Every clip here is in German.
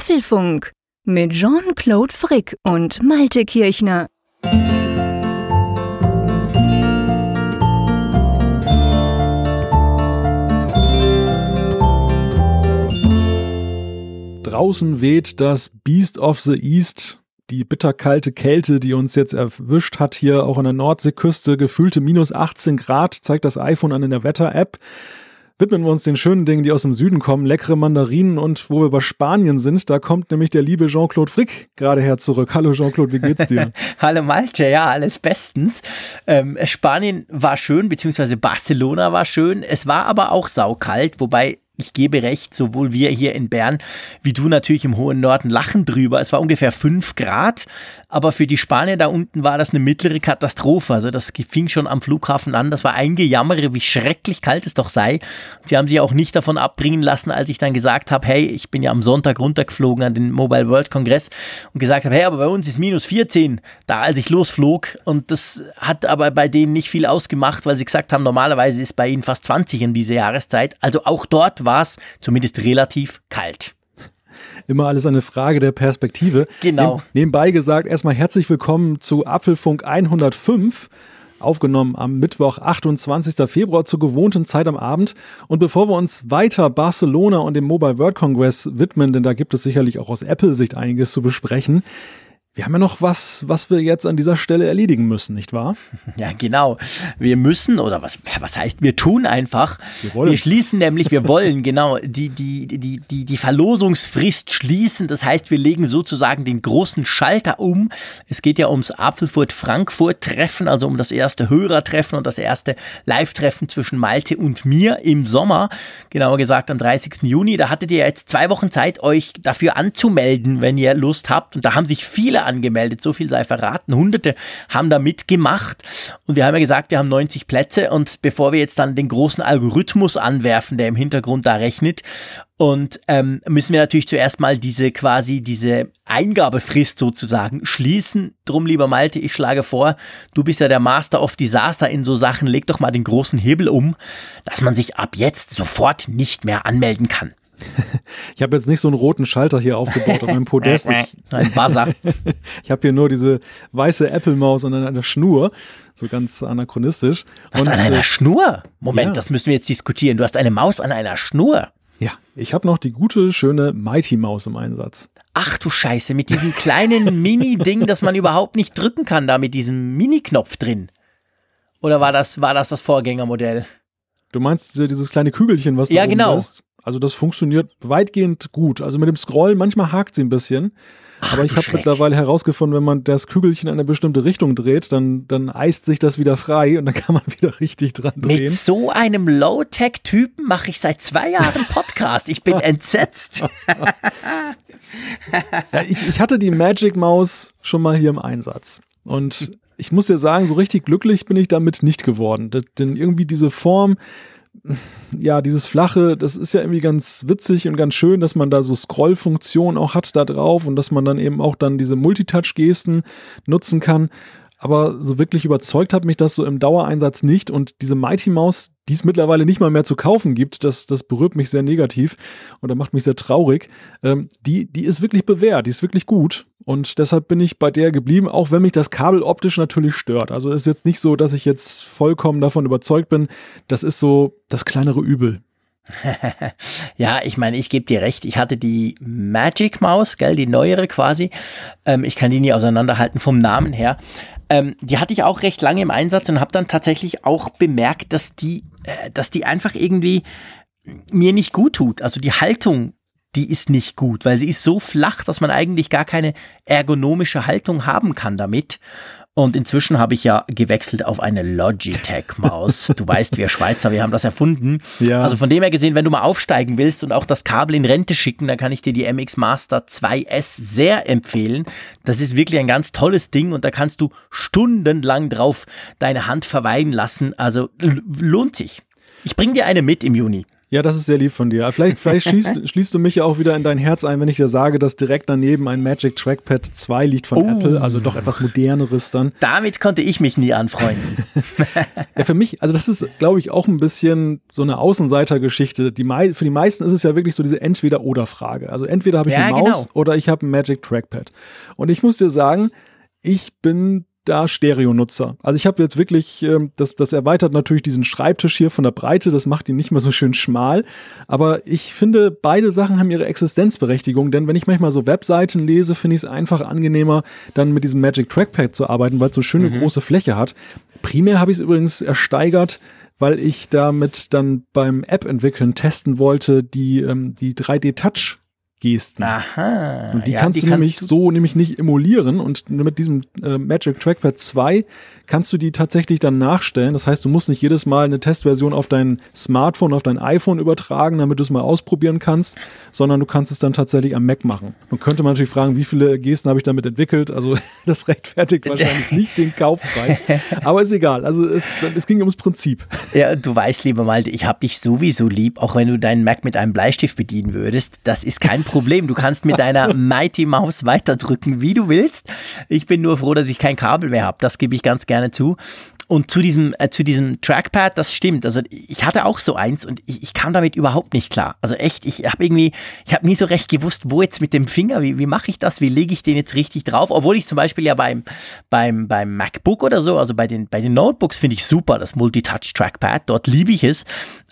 Apfelfunk mit Jean-Claude Frick und Malte Kirchner. Draußen weht das Beast of the East, die bitterkalte Kälte, die uns jetzt erwischt hat, hier auch an der Nordseeküste, gefühlte minus 18 Grad, zeigt das iPhone an in der Wetter-App widmen wir uns den schönen Dingen, die aus dem Süden kommen, leckere Mandarinen und wo wir bei Spanien sind, da kommt nämlich der liebe Jean-Claude Frick gerade her zurück. Hallo Jean-Claude, wie geht's dir? Hallo Malte, ja, alles bestens. Ähm, Spanien war schön, beziehungsweise Barcelona war schön. Es war aber auch saukalt, wobei ich gebe recht, sowohl wir hier in Bern wie du natürlich im hohen Norden lachen drüber. Es war ungefähr fünf Grad, aber für die Spanier da unten war das eine mittlere Katastrophe. Also das fing schon am Flughafen an. Das war ein Gejammere, wie schrecklich kalt es doch sei. Sie haben sich auch nicht davon abbringen lassen, als ich dann gesagt habe, hey, ich bin ja am Sonntag runtergeflogen an den Mobile World Congress und gesagt habe, hey, aber bei uns ist minus 14 da, als ich losflog. Und das hat aber bei denen nicht viel ausgemacht, weil sie gesagt haben, normalerweise ist bei ihnen fast 20 in dieser Jahreszeit. Also auch dort war es zumindest relativ kalt immer alles eine Frage der Perspektive. Genau. Neb nebenbei gesagt, erstmal herzlich willkommen zu Apfelfunk 105 aufgenommen am Mittwoch, 28. Februar zur gewohnten Zeit am Abend. Und bevor wir uns weiter Barcelona und dem Mobile World Congress widmen, denn da gibt es sicherlich auch aus Apple-Sicht einiges zu besprechen, wir haben ja noch was, was wir jetzt an dieser Stelle erledigen müssen, nicht wahr? Ja, genau. Wir müssen, oder was, was heißt, wir tun einfach. Wir, wollen. wir schließen nämlich, wir wollen, genau, die, die, die, die, die Verlosungsfrist schließen. Das heißt, wir legen sozusagen den großen Schalter um. Es geht ja ums Apfelfurt-Frankfurt-Treffen, also um das erste Hörertreffen und das erste Live-Treffen zwischen Malte und mir im Sommer. Genauer gesagt am 30. Juni. Da hattet ihr jetzt zwei Wochen Zeit, euch dafür anzumelden, wenn ihr Lust habt. Und da haben sich viele angemeldet, so viel sei verraten. Hunderte haben da mitgemacht und wir haben ja gesagt, wir haben 90 Plätze und bevor wir jetzt dann den großen Algorithmus anwerfen, der im Hintergrund da rechnet und ähm, müssen wir natürlich zuerst mal diese quasi diese Eingabefrist sozusagen schließen. Drum, lieber Malte, ich schlage vor, du bist ja der Master of Disaster in so Sachen, leg doch mal den großen Hebel um, dass man sich ab jetzt sofort nicht mehr anmelden kann. Ich habe jetzt nicht so einen roten Schalter hier aufgebaut auf meinem Podest. Ich, Ein Buzzer. ich habe hier nur diese weiße Apple-Maus an einer Schnur, so ganz anachronistisch. Was, Und, an einer äh, Schnur? Moment, ja. das müssen wir jetzt diskutieren. Du hast eine Maus an einer Schnur. Ja, ich habe noch die gute, schöne Mighty Maus im Einsatz. Ach du Scheiße, mit diesem kleinen Mini-Ding, das man überhaupt nicht drücken kann, da mit diesem Mini-Knopf drin. Oder war das, war das das Vorgängermodell? Du meinst dieses kleine Kügelchen, was du Ja, genau. Hast? Also das funktioniert weitgehend gut. Also mit dem Scrollen, manchmal hakt sie ein bisschen. Ach, aber ich habe mittlerweile herausgefunden, wenn man das Kügelchen in eine bestimmte Richtung dreht, dann, dann eist sich das wieder frei und dann kann man wieder richtig dran drehen. Mit so einem Low-Tech-Typen mache ich seit zwei Jahren Podcast. Ich bin entsetzt. ja, ich, ich hatte die Magic Maus schon mal hier im Einsatz. Und ich muss dir sagen, so richtig glücklich bin ich damit nicht geworden. Denn irgendwie diese Form, ja, dieses flache, das ist ja irgendwie ganz witzig und ganz schön, dass man da so Scrollfunktionen auch hat da drauf und dass man dann eben auch dann diese Multitouch-Gesten nutzen kann. Aber so wirklich überzeugt hat mich das so im Dauereinsatz nicht. Und diese Mighty Mouse, die es mittlerweile nicht mal mehr zu kaufen gibt, das, das berührt mich sehr negativ und macht mich sehr traurig. Ähm, die, die ist wirklich bewährt, die ist wirklich gut. Und deshalb bin ich bei der geblieben, auch wenn mich das Kabel optisch natürlich stört. Also ist jetzt nicht so, dass ich jetzt vollkommen davon überzeugt bin. Das ist so das kleinere Übel. ja, ich meine, ich gebe dir recht. Ich hatte die Magic Maus, gell, die neuere quasi. Ähm, ich kann die nie auseinanderhalten vom Namen her. Ähm, die hatte ich auch recht lange im Einsatz und habe dann tatsächlich auch bemerkt, dass die, äh, dass die einfach irgendwie mir nicht gut tut. Also die Haltung die ist nicht gut, weil sie ist so flach, dass man eigentlich gar keine ergonomische Haltung haben kann damit. Und inzwischen habe ich ja gewechselt auf eine Logitech-Maus. Du weißt, wir Schweizer, wir haben das erfunden. Ja. Also von dem her gesehen, wenn du mal aufsteigen willst und auch das Kabel in Rente schicken, dann kann ich dir die MX Master 2S sehr empfehlen. Das ist wirklich ein ganz tolles Ding und da kannst du stundenlang drauf deine Hand verweilen lassen. Also lohnt sich. Ich bringe dir eine mit im Juni. Ja, das ist sehr lieb von dir. Vielleicht, vielleicht schließt, schließt, du mich ja auch wieder in dein Herz ein, wenn ich dir sage, dass direkt daneben ein Magic Trackpad 2 liegt von oh. Apple, also doch etwas moderneres dann. Damit konnte ich mich nie anfreunden. ja, für mich, also das ist, glaube ich, auch ein bisschen so eine Außenseitergeschichte. Die, für die meisten ist es ja wirklich so diese Entweder-Oder-Frage. Also entweder habe ich ja, eine Maus genau. oder ich habe ein Magic Trackpad. Und ich muss dir sagen, ich bin da Stereo-Nutzer. Also ich habe jetzt wirklich, äh, das, das erweitert natürlich diesen Schreibtisch hier von der Breite, das macht ihn nicht mehr so schön schmal. Aber ich finde, beide Sachen haben ihre Existenzberechtigung, denn wenn ich manchmal so Webseiten lese, finde ich es einfach angenehmer, dann mit diesem Magic Trackpad zu arbeiten, weil es so schöne mhm. große Fläche hat. Primär habe ich es übrigens ersteigert, weil ich damit dann beim App-Entwickeln testen wollte, die, ähm, die 3D-Touch Gesten. Aha. Und die ja, kannst die du kannst nämlich du so nämlich nicht emulieren und mit diesem äh, Magic Trackpad 2 kannst du die tatsächlich dann nachstellen. Das heißt, du musst nicht jedes Mal eine Testversion auf dein Smartphone, auf dein iPhone übertragen, damit du es mal ausprobieren kannst, sondern du kannst es dann tatsächlich am Mac machen. Man könnte man natürlich fragen, wie viele Gesten habe ich damit entwickelt? Also das rechtfertigt wahrscheinlich nicht den Kaufpreis. Aber ist egal. Also es, es ging ums Prinzip. Ja, du weißt, lieber Malte, ich habe dich sowieso lieb, auch wenn du deinen Mac mit einem Bleistift bedienen würdest. Das ist kein Problem. Du kannst mit deiner Mighty Mouse weiterdrücken, wie du willst. Ich bin nur froh, dass ich kein Kabel mehr habe. Das gebe ich ganz gerne gerne zu. Und zu diesem, äh, zu diesem Trackpad, das stimmt. Also ich hatte auch so eins und ich, ich kam damit überhaupt nicht klar. Also echt, ich habe irgendwie, ich habe nie so recht gewusst, wo jetzt mit dem Finger, wie, wie mache ich das, wie lege ich den jetzt richtig drauf? Obwohl ich zum Beispiel ja beim, beim, beim MacBook oder so, also bei den, bei den Notebooks finde ich super, das Multitouch-Trackpad, dort liebe ich es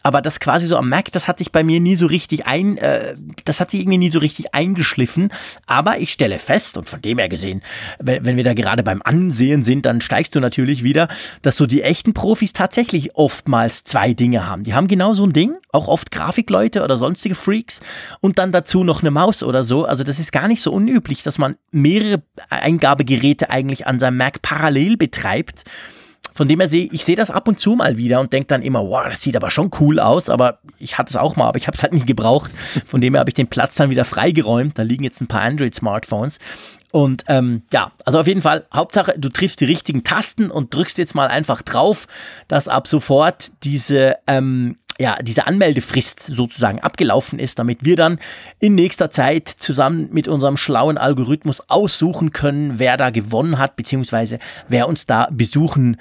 aber das quasi so am Mac, das hat sich bei mir nie so richtig ein, äh, das hat sich irgendwie nie so richtig eingeschliffen. Aber ich stelle fest, und von dem her gesehen, wenn, wenn wir da gerade beim Ansehen sind, dann steigst du natürlich wieder, dass so die echten Profis tatsächlich oftmals zwei Dinge haben. Die haben genau so ein Ding, auch oft Grafikleute oder sonstige Freaks und dann dazu noch eine Maus oder so. Also das ist gar nicht so unüblich, dass man mehrere Eingabegeräte eigentlich an seinem Mac parallel betreibt. Von dem her sehe ich sehe das ab und zu mal wieder und denke dann immer, wow, das sieht aber schon cool aus, aber ich hatte es auch mal, aber ich habe es halt nicht gebraucht. Von dem her habe ich den Platz dann wieder freigeräumt. Da liegen jetzt ein paar Android-Smartphones. Und ähm, ja, also auf jeden Fall, Hauptsache, du triffst die richtigen Tasten und drückst jetzt mal einfach drauf, dass ab sofort diese, ähm, ja, diese Anmeldefrist sozusagen abgelaufen ist, damit wir dann in nächster Zeit zusammen mit unserem schlauen Algorithmus aussuchen können, wer da gewonnen hat, beziehungsweise wer uns da besuchen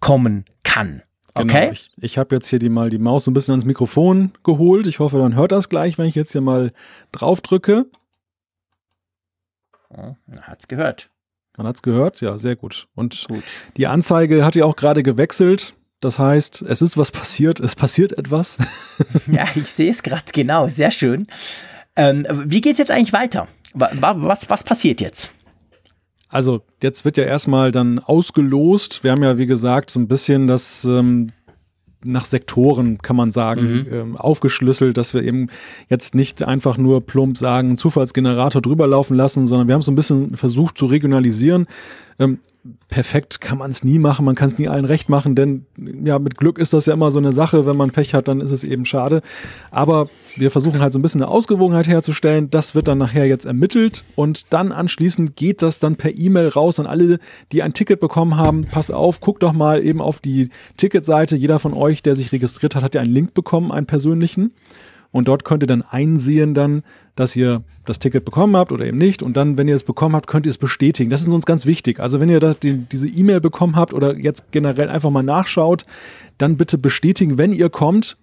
kommen kann. Genau, okay. Genau. Ich, ich habe jetzt hier die mal die Maus so ein bisschen ans Mikrofon geholt. Ich hoffe, man hört das gleich, wenn ich jetzt hier mal drauf drücke. Oh, hat's gehört. Man hat's gehört, ja, sehr gut. Und gut. die Anzeige hat ja auch gerade gewechselt. Das heißt, es ist was passiert, es passiert etwas. ja, ich sehe es gerade genau, sehr schön. Ähm, wie geht's jetzt eigentlich weiter? Was, was passiert jetzt? Also jetzt wird ja erstmal dann ausgelost. Wir haben ja, wie gesagt, so ein bisschen das ähm, nach Sektoren, kann man sagen, mhm. ähm, aufgeschlüsselt, dass wir eben jetzt nicht einfach nur plump sagen, Zufallsgenerator drüber laufen lassen, sondern wir haben so ein bisschen versucht zu regionalisieren. Ähm, perfekt kann man es nie machen, man kann es nie allen recht machen, denn ja, mit Glück ist das ja immer so eine Sache, wenn man Pech hat, dann ist es eben schade. Aber wir versuchen halt so ein bisschen eine Ausgewogenheit herzustellen, das wird dann nachher jetzt ermittelt und dann anschließend geht das dann per E-Mail raus an alle, die ein Ticket bekommen haben. Pass auf, guck doch mal eben auf die Ticketseite. Jeder von euch, der sich registriert hat, hat ja einen Link bekommen, einen persönlichen. Und dort könnt ihr dann einsehen dann, dass ihr das Ticket bekommen habt oder eben nicht. Und dann, wenn ihr es bekommen habt, könnt ihr es bestätigen. Das ist uns ganz wichtig. Also wenn ihr das, die, diese E-Mail bekommen habt oder jetzt generell einfach mal nachschaut, dann bitte bestätigen, wenn ihr kommt.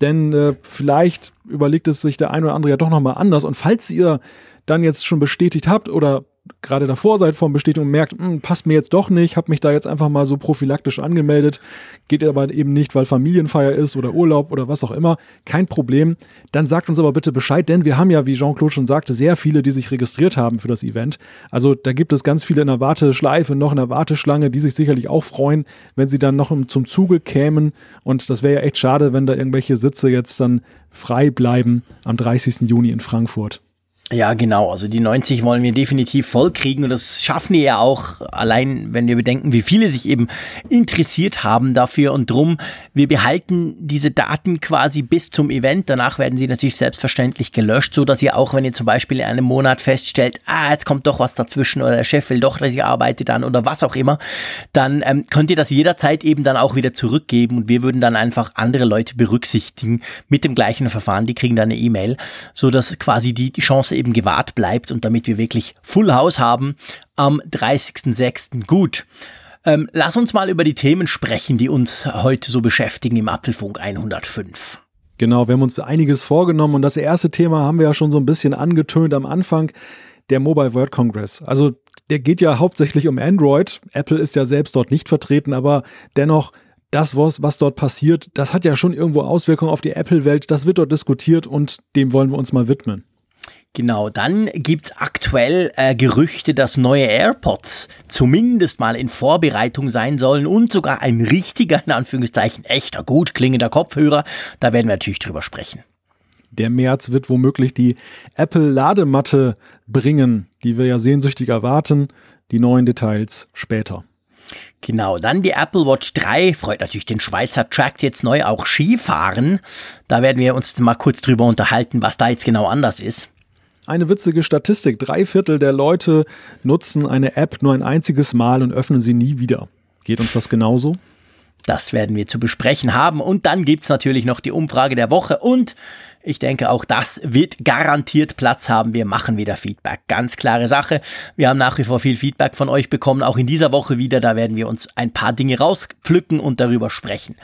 Denn äh, vielleicht überlegt es sich der ein oder andere ja doch nochmal anders. Und falls ihr dann jetzt schon bestätigt habt oder gerade davor seid vor Bestätigung und merkt, hm, passt mir jetzt doch nicht, habe mich da jetzt einfach mal so prophylaktisch angemeldet, geht aber eben nicht, weil Familienfeier ist oder Urlaub oder was auch immer, kein Problem. Dann sagt uns aber bitte Bescheid, denn wir haben ja, wie Jean-Claude schon sagte, sehr viele, die sich registriert haben für das Event. Also da gibt es ganz viele in der Warteschleife, noch in der Warteschlange, die sich sicherlich auch freuen, wenn sie dann noch zum Zuge kämen. Und das wäre ja echt schade, wenn da irgendwelche Sitze jetzt dann frei bleiben am 30. Juni in Frankfurt. Ja, genau. Also die 90 wollen wir definitiv voll kriegen und das schaffen wir ja auch allein, wenn wir bedenken, wie viele sich eben interessiert haben dafür und drum. Wir behalten diese Daten quasi bis zum Event. Danach werden sie natürlich selbstverständlich gelöscht, so dass ihr auch, wenn ihr zum Beispiel in einem Monat feststellt, ah, jetzt kommt doch was dazwischen oder der Chef will doch, dass ich arbeite dann oder was auch immer, dann ähm, könnt ihr das jederzeit eben dann auch wieder zurückgeben und wir würden dann einfach andere Leute berücksichtigen mit dem gleichen Verfahren. Die kriegen dann eine E-Mail, so dass quasi die, die Chance eben gewahrt bleibt und damit wir wirklich Full House haben am 30.06. Gut. Ähm, lass uns mal über die Themen sprechen, die uns heute so beschäftigen im Apfelfunk 105. Genau, wir haben uns einiges vorgenommen und das erste Thema haben wir ja schon so ein bisschen angetönt am Anfang, der Mobile World Congress. Also der geht ja hauptsächlich um Android. Apple ist ja selbst dort nicht vertreten, aber dennoch das, was, was dort passiert, das hat ja schon irgendwo Auswirkungen auf die Apple-Welt. Das wird dort diskutiert und dem wollen wir uns mal widmen. Genau, dann gibt's aktuell äh, Gerüchte, dass neue AirPods zumindest mal in Vorbereitung sein sollen und sogar ein richtiger, in Anführungszeichen, echter, gut klingender Kopfhörer. Da werden wir natürlich drüber sprechen. Der März wird womöglich die Apple-Ladematte bringen, die wir ja sehnsüchtig erwarten. Die neuen Details später. Genau, dann die Apple Watch 3 freut natürlich den Schweizer Track jetzt neu auch Skifahren. Da werden wir uns mal kurz drüber unterhalten, was da jetzt genau anders ist. Eine witzige Statistik. Drei Viertel der Leute nutzen eine App nur ein einziges Mal und öffnen sie nie wieder. Geht uns das genauso? Das werden wir zu besprechen haben. Und dann gibt's natürlich noch die Umfrage der Woche. Und ich denke, auch das wird garantiert Platz haben. Wir machen wieder Feedback. Ganz klare Sache. Wir haben nach wie vor viel Feedback von euch bekommen, auch in dieser Woche wieder. Da werden wir uns ein paar Dinge rauspflücken und darüber sprechen.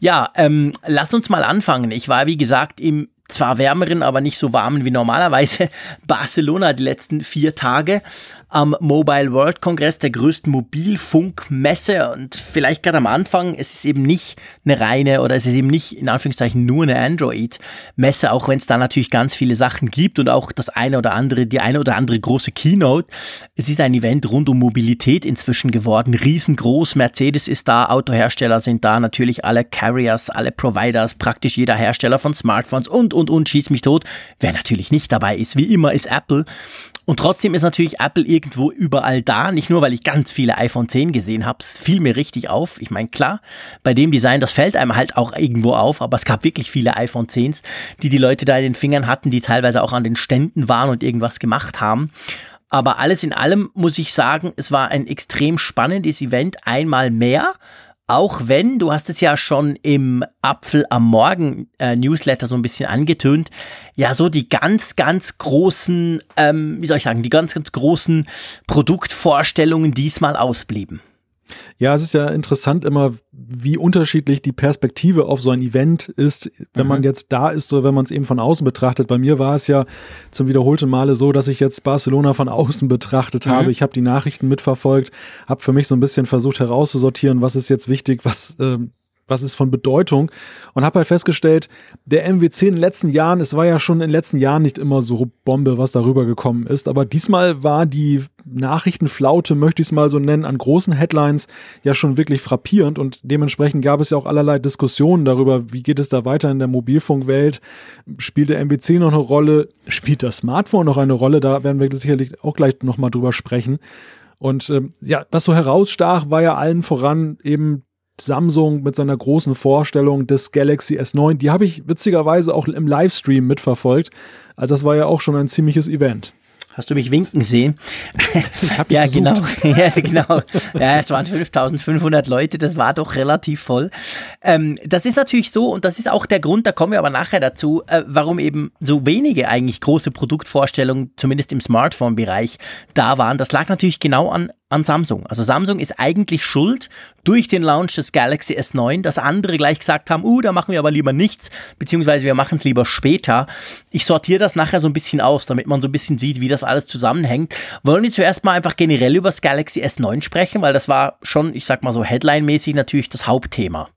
Ja, ähm, lasst uns mal anfangen. Ich war, wie gesagt, im zwar wärmeren, aber nicht so warmen wie normalerweise. Barcelona die letzten vier Tage am Mobile World Congress, der größten Mobilfunkmesse. Und vielleicht gerade am Anfang, es ist eben nicht eine reine oder es ist eben nicht in Anführungszeichen nur eine Android-Messe, auch wenn es da natürlich ganz viele Sachen gibt und auch das eine oder andere, die eine oder andere große Keynote. Es ist ein Event rund um Mobilität inzwischen geworden, riesengroß. Mercedes ist da, Autohersteller sind da, natürlich alle Carriers, alle Providers, praktisch jeder Hersteller von Smartphones und, und, und, schieß mich tot. Wer natürlich nicht dabei ist, wie immer, ist Apple. Und trotzdem ist natürlich Apple irgendwo überall da. Nicht nur, weil ich ganz viele iPhone 10 gesehen habe. Es fiel mir richtig auf. Ich meine, klar, bei dem Design, das fällt einem halt auch irgendwo auf. Aber es gab wirklich viele iPhone 10s, die die Leute da in den Fingern hatten, die teilweise auch an den Ständen waren und irgendwas gemacht haben. Aber alles in allem muss ich sagen, es war ein extrem spannendes Event. Einmal mehr. Auch wenn, du hast es ja schon im Apfel am Morgen äh, Newsletter so ein bisschen angetönt, ja so die ganz, ganz großen, ähm, wie soll ich sagen, die ganz, ganz großen Produktvorstellungen diesmal ausblieben. Ja, es ist ja interessant immer, wie unterschiedlich die Perspektive auf so ein Event ist, wenn mhm. man jetzt da ist oder wenn man es eben von außen betrachtet. Bei mir war es ja zum wiederholten Male so, dass ich jetzt Barcelona von außen betrachtet mhm. habe. Ich habe die Nachrichten mitverfolgt, habe für mich so ein bisschen versucht herauszusortieren, was ist jetzt wichtig, was ähm, was ist von Bedeutung? Und habe halt festgestellt, der MWC in den letzten Jahren, es war ja schon in den letzten Jahren nicht immer so Bombe, was darüber gekommen ist, aber diesmal war die Nachrichtenflaute, möchte ich es mal so nennen, an großen Headlines ja schon wirklich frappierend. Und dementsprechend gab es ja auch allerlei Diskussionen darüber, wie geht es da weiter in der Mobilfunkwelt, spielt der MWC noch eine Rolle, spielt das Smartphone noch eine Rolle, da werden wir sicherlich auch gleich nochmal drüber sprechen. Und ähm, ja, was so herausstach, war ja allen voran eben Samsung mit seiner großen Vorstellung des Galaxy S9. Die habe ich witzigerweise auch im Livestream mitverfolgt. Also das war ja auch schon ein ziemliches Event. Hast du mich winken sehen? ja, genau. ja, genau. Ja, es waren 5500 Leute, das war doch relativ voll. Ähm, das ist natürlich so und das ist auch der Grund, da kommen wir aber nachher dazu, äh, warum eben so wenige eigentlich große Produktvorstellungen, zumindest im Smartphone-Bereich, da waren. Das lag natürlich genau an an Samsung. Also Samsung ist eigentlich schuld durch den Launch des Galaxy S9, dass andere gleich gesagt haben, uh, da machen wir aber lieber nichts, beziehungsweise wir machen es lieber später. Ich sortiere das nachher so ein bisschen aus, damit man so ein bisschen sieht, wie das alles zusammenhängt. Wollen wir zuerst mal einfach generell über das Galaxy S9 sprechen, weil das war schon, ich sag mal so Headline-mäßig natürlich das Hauptthema.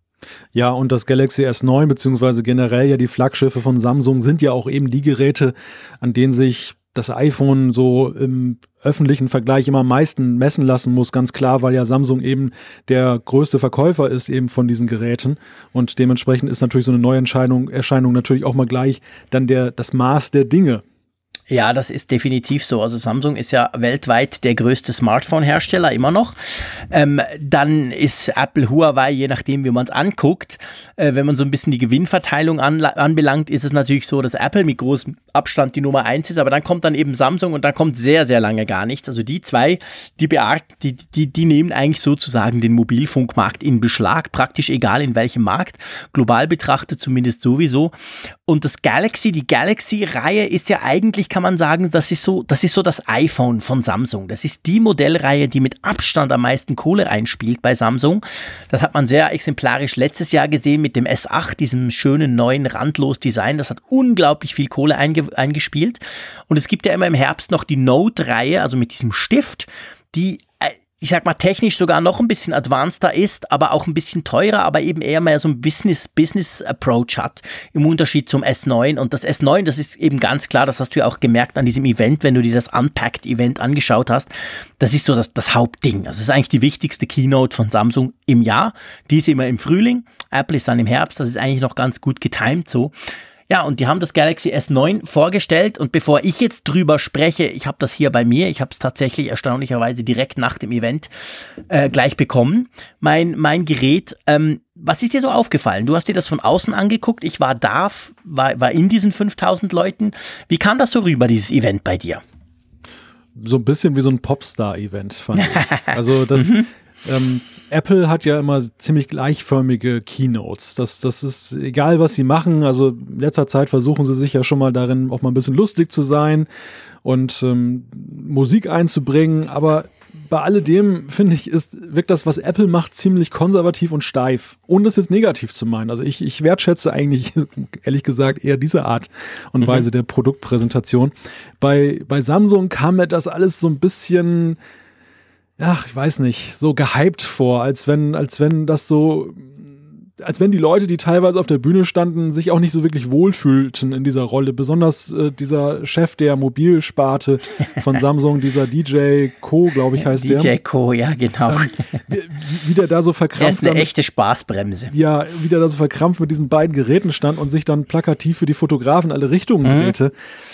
Ja, und das Galaxy S9 beziehungsweise generell ja die Flaggschiffe von Samsung sind ja auch eben die Geräte, an denen sich das iPhone so im öffentlichen Vergleich immer am meisten messen lassen muss, ganz klar, weil ja Samsung eben der größte Verkäufer ist eben von diesen Geräten und dementsprechend ist natürlich so eine Neuerscheinung Erscheinung natürlich auch mal gleich dann der das Maß der Dinge. Ja, das ist definitiv so. Also Samsung ist ja weltweit der größte Smartphone-Hersteller immer noch. Ähm, dann ist Apple, Huawei, je nachdem, wie man es anguckt. Äh, wenn man so ein bisschen die Gewinnverteilung an, anbelangt, ist es natürlich so, dass Apple mit großem Abstand die Nummer eins ist, aber dann kommt dann eben Samsung und dann kommt sehr, sehr lange gar nichts. Also die zwei, die, die, die, die nehmen eigentlich sozusagen den Mobilfunkmarkt in Beschlag, praktisch egal in welchem Markt. Global betrachtet zumindest sowieso. Und das Galaxy, die Galaxy-Reihe ist ja eigentlich, kann man sagen, das ist so, das ist so das iPhone von Samsung. Das ist die Modellreihe, die mit Abstand am meisten Kohle einspielt bei Samsung. Das hat man sehr exemplarisch letztes Jahr gesehen mit dem S8, diesem schönen neuen randlos Design. Das hat unglaublich viel Kohle einge eingespielt. Und es gibt ja immer im Herbst noch die Note-Reihe, also mit diesem Stift, die ich sag mal, technisch sogar noch ein bisschen advanceder ist, aber auch ein bisschen teurer, aber eben eher mehr so ein Business-Business-Approach hat, im Unterschied zum S9. Und das S9, das ist eben ganz klar, das hast du ja auch gemerkt an diesem Event, wenn du dir das Unpacked-Event angeschaut hast. Das ist so das, das Hauptding. Also das ist eigentlich die wichtigste Keynote von Samsung im Jahr. Die ist immer im Frühling, Apple ist dann im Herbst, das ist eigentlich noch ganz gut getimed so. Ja, und die haben das Galaxy S9 vorgestellt und bevor ich jetzt drüber spreche, ich habe das hier bei mir, ich habe es tatsächlich erstaunlicherweise direkt nach dem Event äh, gleich bekommen, mein, mein Gerät. Ähm, was ist dir so aufgefallen? Du hast dir das von außen angeguckt, ich war da, war, war in diesen 5000 Leuten. Wie kam das so rüber, dieses Event bei dir? So ein bisschen wie so ein Popstar-Event, fand ich. Also das, mhm. Ähm, Apple hat ja immer ziemlich gleichförmige Keynotes. Das, das ist egal, was sie machen. Also in letzter Zeit versuchen sie sich ja schon mal darin, auch mal ein bisschen lustig zu sein und ähm, Musik einzubringen. Aber bei alledem, finde ich, ist, wirkt das, was Apple macht, ziemlich konservativ und steif. Ohne das jetzt negativ zu meinen. Also ich, ich wertschätze eigentlich, ehrlich gesagt, eher diese Art und mhm. Weise der Produktpräsentation. Bei, bei Samsung kam mir das alles so ein bisschen ach, ich weiß nicht, so gehypt vor, als wenn, als wenn das so als wenn die Leute, die teilweise auf der Bühne standen, sich auch nicht so wirklich wohlfühlten in dieser Rolle. Besonders äh, dieser Chef der Mobilsparte von Samsung, dieser DJ Co, glaube ich, heißt DJ der. DJ Co, ja, genau. Ähm, wie, wie, der da so verkrampft. Er ist eine echte Spaßbremse. Ja, wie der da so verkrampft mit diesen beiden Geräten stand und sich dann plakativ für die Fotografen alle Richtungen mhm. drehte.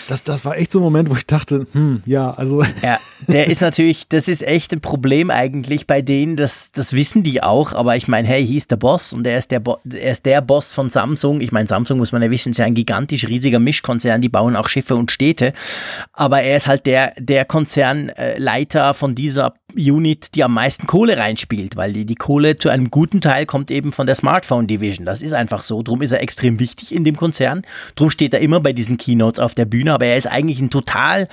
Das, das war echt so ein Moment, wo ich dachte, hm, ja, also. Ja, der ist natürlich, das ist echt ein Problem eigentlich bei denen, das, das wissen die auch, aber ich meine, hey, hier ist der Boss und der ist der der, Bo er ist der Boss von Samsung. Ich meine, Samsung muss man ja wissen, ist ja ein gigantisch riesiger Mischkonzern, die bauen auch Schiffe und Städte. Aber er ist halt der, der Konzernleiter von dieser Unit, die am meisten Kohle reinspielt, weil die, die Kohle zu einem guten Teil kommt eben von der Smartphone Division. Das ist einfach so. Drum ist er extrem wichtig in dem Konzern. Drum steht er immer bei diesen Keynotes auf der Bühne, aber er ist eigentlich ein total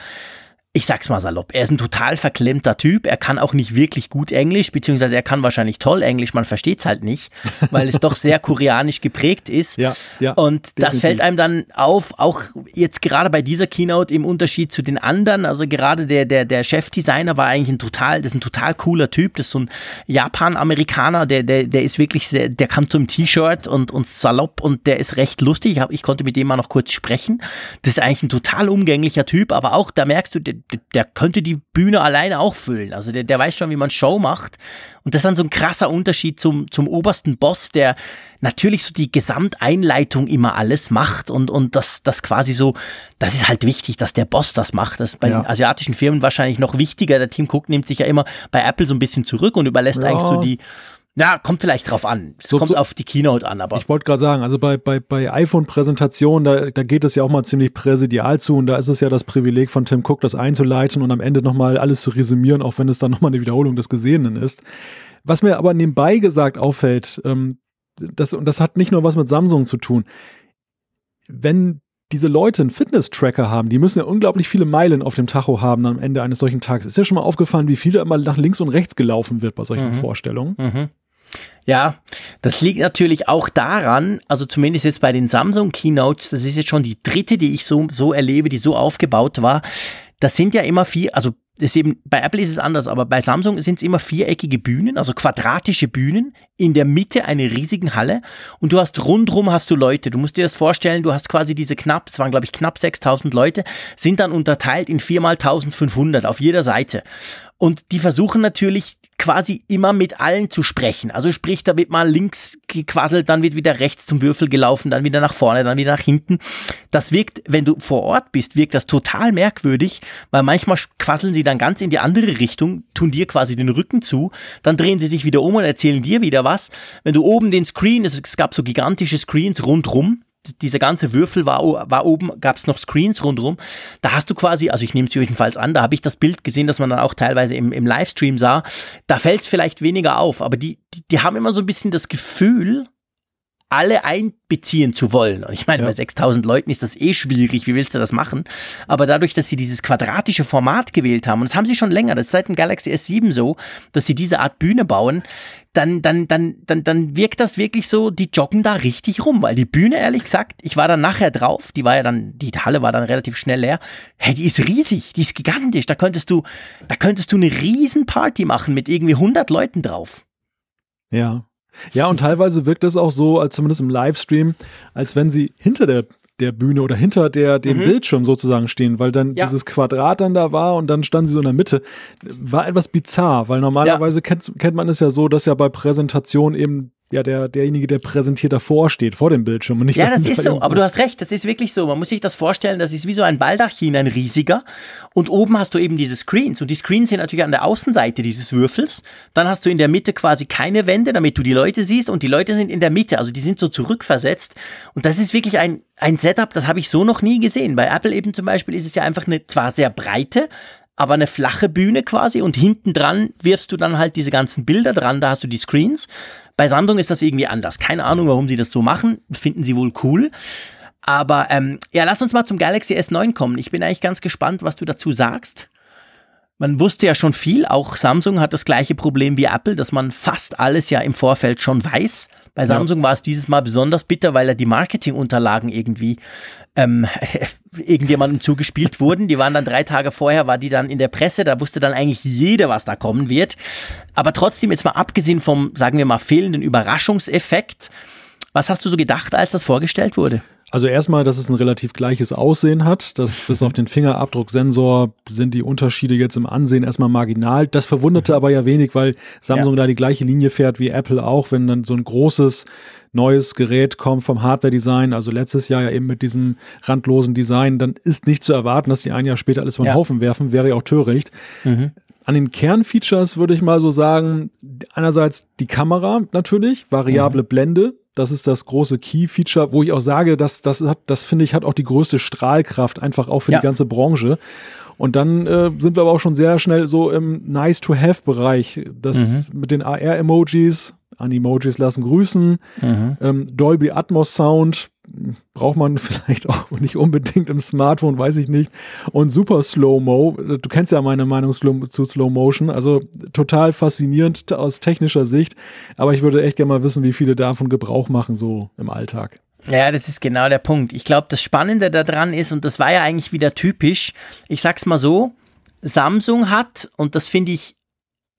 ich sag's mal salopp, er ist ein total verklemmter Typ. Er kann auch nicht wirklich gut Englisch, beziehungsweise er kann wahrscheinlich toll Englisch, man versteht's halt nicht, weil es doch sehr koreanisch geprägt ist. Ja, ja, Und definitiv. das fällt einem dann auf, auch jetzt gerade bei dieser Keynote im Unterschied zu den anderen. Also gerade der, der, der Chefdesigner war eigentlich ein total, das ist ein total cooler Typ. Das ist so ein Japan-Amerikaner, der, der, der ist wirklich sehr, der kam zum T-Shirt und, und salopp und der ist recht lustig. Ich, hab, ich konnte mit dem mal noch kurz sprechen. Das ist eigentlich ein total umgänglicher Typ, aber auch, da merkst du, der, könnte die Bühne alleine auch füllen. Also der, der weiß schon, wie man Show macht. Und das ist dann so ein krasser Unterschied zum, zum obersten Boss, der natürlich so die Gesamteinleitung immer alles macht und, und das, das quasi so, das ist halt wichtig, dass der Boss das macht. Das ist bei ja. den asiatischen Firmen wahrscheinlich noch wichtiger. Der Team Cook nimmt sich ja immer bei Apple so ein bisschen zurück und überlässt ja. eigentlich so die, ja, kommt vielleicht drauf an. Es so, kommt so, auf die Keynote an, aber. Ich wollte gerade sagen, also bei, bei, bei iPhone-Präsentationen, da, da geht es ja auch mal ziemlich präsidial zu und da ist es ja das Privileg von Tim Cook, das einzuleiten und am Ende nochmal alles zu resümieren, auch wenn es dann nochmal eine Wiederholung des Gesehenen ist. Was mir aber nebenbei gesagt auffällt, ähm, das, und das hat nicht nur was mit Samsung zu tun. Wenn diese Leute einen Fitness-Tracker haben, die müssen ja unglaublich viele Meilen auf dem Tacho haben am Ende eines solchen Tages. Ist ja schon mal aufgefallen, wie viel immer nach links und rechts gelaufen wird bei solchen mhm. Vorstellungen. Mhm. Ja, das liegt natürlich auch daran, also zumindest jetzt bei den Samsung Keynotes, das ist jetzt schon die dritte, die ich so, so erlebe, die so aufgebaut war. Das sind ja immer vier, also ist eben, bei Apple ist es anders, aber bei Samsung sind es immer viereckige Bühnen, also quadratische Bühnen, in der Mitte eine riesigen Halle und du hast rundrum hast du Leute. Du musst dir das vorstellen, du hast quasi diese knapp, es waren glaube ich knapp 6000 Leute, sind dann unterteilt in viermal 1500 auf jeder Seite. Und die versuchen natürlich quasi immer mit allen zu sprechen. Also sprich, da wird mal links gequasselt, dann wird wieder rechts zum Würfel gelaufen, dann wieder nach vorne, dann wieder nach hinten. Das wirkt, wenn du vor Ort bist, wirkt das total merkwürdig, weil manchmal quasseln sie dann ganz in die andere Richtung, tun dir quasi den Rücken zu, dann drehen sie sich wieder um und erzählen dir wieder was. Wenn du oben den Screen, es, gab so gigantische Screens rundrum, dieser ganze Würfel war, war oben, gab es noch Screens rundherum. Da hast du quasi, also ich nehme es jedenfalls an, da habe ich das Bild gesehen, das man dann auch teilweise im, im Livestream sah. Da fällt es vielleicht weniger auf, aber die, die, die haben immer so ein bisschen das Gefühl, alle einbeziehen zu wollen. Und ich meine, ja. bei 6000 Leuten ist das eh schwierig. Wie willst du das machen? Aber dadurch, dass sie dieses quadratische Format gewählt haben, und das haben sie schon länger, das ist seit dem Galaxy S7 so, dass sie diese Art Bühne bauen, dann, dann, dann, dann, dann wirkt das wirklich so, die joggen da richtig rum, weil die Bühne, ehrlich gesagt, ich war dann nachher drauf, die war ja dann, die Halle war dann relativ schnell leer. Hey, die ist riesig, die ist gigantisch, da könntest du, da könntest du eine riesen Party machen mit irgendwie 100 Leuten drauf. Ja, ja, und teilweise wirkt es auch so, als zumindest im Livestream, als wenn sie hinter der der Bühne oder hinter der, dem mhm. Bildschirm sozusagen stehen, weil dann ja. dieses Quadrat dann da war und dann standen sie so in der Mitte. War etwas bizarr, weil normalerweise ja. kennt, kennt man es ja so, dass ja bei Präsentationen eben ja der, derjenige, der präsentiert davor steht, vor dem Bildschirm und nicht Ja, das ist so, aber du hast recht, das ist wirklich so. Man muss sich das vorstellen, das ist wie so ein Baldachin, ein riesiger. Und oben hast du eben diese Screens. Und die Screens sind natürlich an der Außenseite dieses Würfels. Dann hast du in der Mitte quasi keine Wände, damit du die Leute siehst. Und die Leute sind in der Mitte, also die sind so zurückversetzt. Und das ist wirklich ein, ein Setup, das habe ich so noch nie gesehen. Bei Apple eben zum Beispiel ist es ja einfach eine zwar sehr breite, aber eine flache Bühne quasi und hinten dran wirfst du dann halt diese ganzen Bilder dran, da hast du die Screens. Bei Samsung ist das irgendwie anders. Keine Ahnung, warum sie das so machen. Finden sie wohl cool. Aber ähm, ja, lass uns mal zum Galaxy S9 kommen. Ich bin eigentlich ganz gespannt, was du dazu sagst. Man wusste ja schon viel, auch Samsung hat das gleiche Problem wie Apple, dass man fast alles ja im Vorfeld schon weiß. Bei Samsung ja. war es dieses Mal besonders bitter, weil ja die Marketingunterlagen irgendwie ähm, irgendjemandem zugespielt wurden. Die waren dann drei Tage vorher, war die dann in der Presse, da wusste dann eigentlich jeder, was da kommen wird. Aber trotzdem, jetzt mal abgesehen vom, sagen wir mal, fehlenden Überraschungseffekt, was hast du so gedacht, als das vorgestellt wurde? Also erstmal, dass es ein relativ gleiches Aussehen hat. Das bis auf den Fingerabdrucksensor sind die Unterschiede jetzt im Ansehen erstmal marginal. Das verwunderte mhm. aber ja wenig, weil Samsung ja. da die gleiche Linie fährt wie Apple auch, wenn dann so ein großes neues Gerät kommt vom Hardware-Design, also letztes Jahr ja eben mit diesem randlosen Design, dann ist nicht zu erwarten, dass die ein Jahr später alles den ja. Haufen werfen, wäre ja auch töricht. Mhm. An den Kernfeatures würde ich mal so sagen, einerseits die Kamera natürlich, variable mhm. Blende, das ist das große Key-Feature, wo ich auch sage, dass das hat, das finde ich, hat auch die größte Strahlkraft, einfach auch für ja. die ganze Branche. Und dann äh, sind wir aber auch schon sehr schnell so im Nice-to-Have-Bereich. Das mhm. mit den AR-Emojis, Animojis lassen grüßen, mhm. ähm, Dolby Atmos Sound, braucht man vielleicht auch nicht unbedingt im Smartphone, weiß ich nicht. Und super Slow-Mo, du kennst ja meine Meinung zu Slow Motion, also total faszinierend aus technischer Sicht. Aber ich würde echt gerne mal wissen, wie viele davon Gebrauch machen, so im Alltag. Ja, das ist genau der Punkt. Ich glaube, das Spannende daran ist, und das war ja eigentlich wieder typisch, ich sag's mal so, Samsung hat, und das finde ich,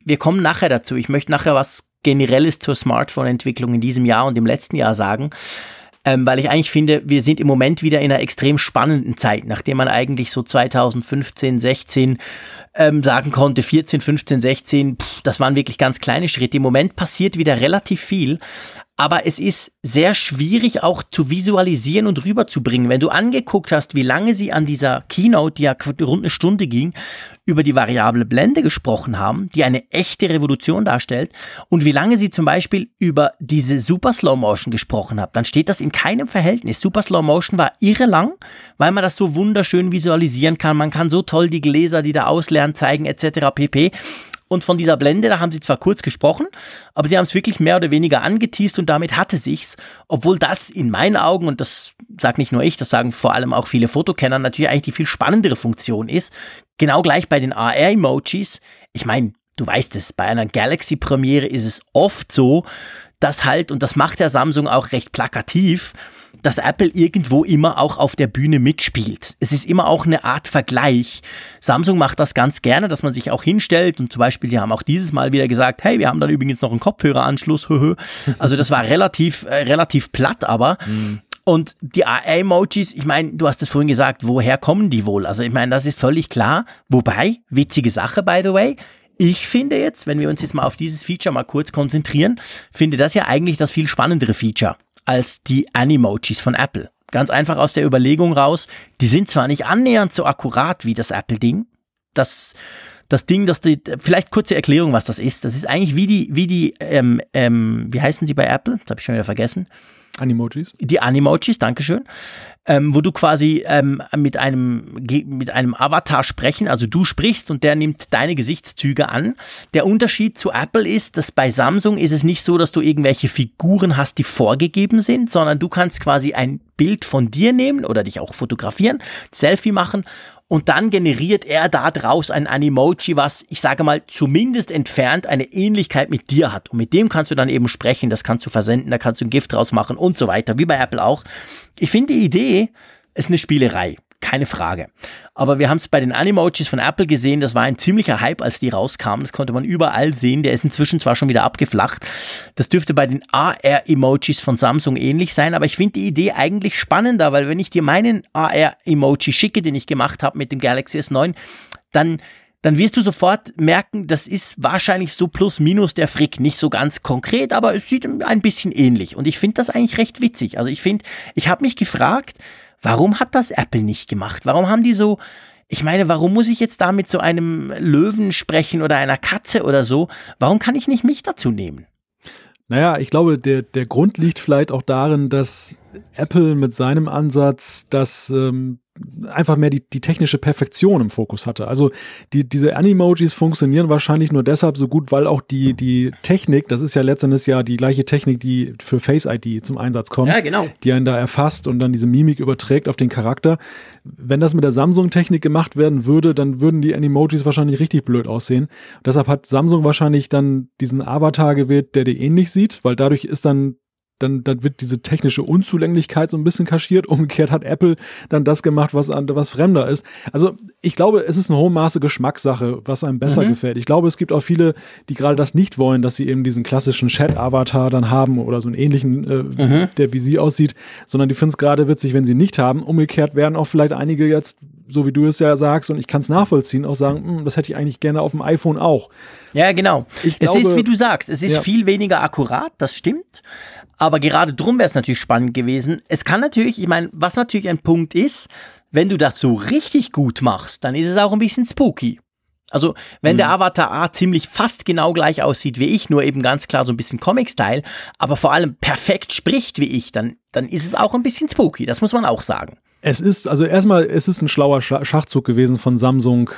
wir kommen nachher dazu, ich möchte nachher was Generelles zur Smartphone-Entwicklung in diesem Jahr und im letzten Jahr sagen ähm, weil ich eigentlich finde, wir sind im Moment wieder in einer extrem spannenden Zeit, nachdem man eigentlich so 2015, 16 ähm, sagen konnte, 14, 15, 16, pff, das waren wirklich ganz kleine Schritte. Im Moment passiert wieder relativ viel, aber es ist sehr schwierig auch zu visualisieren und rüberzubringen. Wenn du angeguckt hast, wie lange sie an dieser Keynote, die ja rund eine Stunde ging, über die variable Blende gesprochen haben, die eine echte Revolution darstellt, und wie lange sie zum Beispiel über diese Super Slow Motion gesprochen haben, dann steht das in keinem Verhältnis. Super Slow Motion war irre lang, weil man das so wunderschön visualisieren kann. Man kann so toll die Gläser, die da auslernen, zeigen, etc. pp. Und von dieser Blende, da haben sie zwar kurz gesprochen, aber sie haben es wirklich mehr oder weniger angeteased und damit hatte sich's, obwohl das in meinen Augen, und das sagt nicht nur ich, das sagen vor allem auch viele Fotokenner, natürlich eigentlich die viel spannendere Funktion ist. Genau gleich bei den AR-Emojis. Ich meine, du weißt es, bei einer Galaxy-Premiere ist es oft so, dass halt, und das macht der Samsung auch recht plakativ, dass Apple irgendwo immer auch auf der Bühne mitspielt. Es ist immer auch eine Art Vergleich. Samsung macht das ganz gerne, dass man sich auch hinstellt und zum Beispiel, sie haben auch dieses Mal wieder gesagt, hey, wir haben dann übrigens noch einen Kopfhöreranschluss. also das war relativ, äh, relativ platt, aber. Mhm. Und die emojis ich meine, du hast es vorhin gesagt, woher kommen die wohl? Also ich meine, das ist völlig klar. Wobei, witzige Sache, by the way, Ich finde jetzt, wenn wir uns jetzt mal auf dieses Feature mal kurz konzentrieren, finde das ja eigentlich das viel spannendere Feature als die Animojis von Apple. Ganz einfach aus der Überlegung raus, die sind zwar nicht annähernd so akkurat wie das Apple-Ding, das das Ding, das die, vielleicht kurze Erklärung, was das ist. Das ist eigentlich wie die, wie die, ähm, ähm, wie heißen sie bei Apple? Das habe ich schon wieder vergessen. Animojis. Die Animojis, Dankeschön ähm, wo du quasi ähm, mit, einem, mit einem Avatar sprechen, also du sprichst und der nimmt deine Gesichtszüge an. Der Unterschied zu Apple ist, dass bei Samsung ist es nicht so, dass du irgendwelche Figuren hast, die vorgegeben sind, sondern du kannst quasi ein Bild von dir nehmen oder dich auch fotografieren, Selfie machen und dann generiert er da draus ein Animoji, was ich sage mal zumindest entfernt eine Ähnlichkeit mit dir hat. Und mit dem kannst du dann eben sprechen, das kannst du versenden, da kannst du ein Gift draus machen und so weiter, wie bei Apple auch. Ich finde die Idee ist eine Spielerei. Keine Frage. Aber wir haben es bei den Animojis von Apple gesehen, das war ein ziemlicher Hype, als die rauskamen. Das konnte man überall sehen. Der ist inzwischen zwar schon wieder abgeflacht. Das dürfte bei den AR-Emojis von Samsung ähnlich sein, aber ich finde die Idee eigentlich spannender, weil wenn ich dir meinen AR-Emoji schicke, den ich gemacht habe mit dem Galaxy S9, dann dann wirst du sofort merken, das ist wahrscheinlich so plus minus der Frick. Nicht so ganz konkret, aber es sieht ein bisschen ähnlich. Und ich finde das eigentlich recht witzig. Also ich finde, ich habe mich gefragt, warum hat das Apple nicht gemacht? Warum haben die so, ich meine, warum muss ich jetzt da mit so einem Löwen sprechen oder einer Katze oder so? Warum kann ich nicht mich dazu nehmen? Naja, ich glaube, der, der Grund liegt vielleicht auch darin, dass Apple mit seinem Ansatz das ähm, einfach mehr die, die technische Perfektion im Fokus hatte. Also die, diese Animojis funktionieren wahrscheinlich nur deshalb so gut, weil auch die, die Technik, das ist ja letztendlich ja die gleiche Technik, die für Face ID zum Einsatz kommt, ja, genau. die einen da erfasst und dann diese Mimik überträgt auf den Charakter. Wenn das mit der Samsung-Technik gemacht werden würde, dann würden die Animojis wahrscheinlich richtig blöd aussehen. Und deshalb hat Samsung wahrscheinlich dann diesen Avatar gewählt, der dir ähnlich sieht, weil dadurch ist dann dann, dann wird diese technische Unzulänglichkeit so ein bisschen kaschiert. Umgekehrt hat Apple dann das gemacht, was, was fremder ist. Also ich glaube, es ist eine hohe Maße Geschmackssache, was einem besser mhm. gefällt. Ich glaube, es gibt auch viele, die gerade das nicht wollen, dass sie eben diesen klassischen Chat-Avatar dann haben oder so einen ähnlichen, äh, mhm. der wie sie aussieht, sondern die finden es gerade witzig, wenn sie nicht haben. Umgekehrt werden auch vielleicht einige jetzt, so wie du es ja sagst, und ich kann es nachvollziehen, auch sagen, hm, das hätte ich eigentlich gerne auf dem iPhone auch. Ja, genau. Ich es glaube, ist, wie du sagst, es ist ja. viel weniger akkurat, das stimmt. Aber gerade drum wäre es natürlich spannend gewesen. Es kann natürlich, ich meine, was natürlich ein Punkt ist, wenn du das so richtig gut machst, dann ist es auch ein bisschen spooky. Also, wenn mhm. der Avatar A ziemlich fast genau gleich aussieht wie ich, nur eben ganz klar so ein bisschen Comic-Style, aber vor allem perfekt spricht wie ich, dann, dann ist es auch ein bisschen spooky. Das muss man auch sagen. Es ist, also erstmal, es ist ein schlauer Schachzug gewesen von Samsung,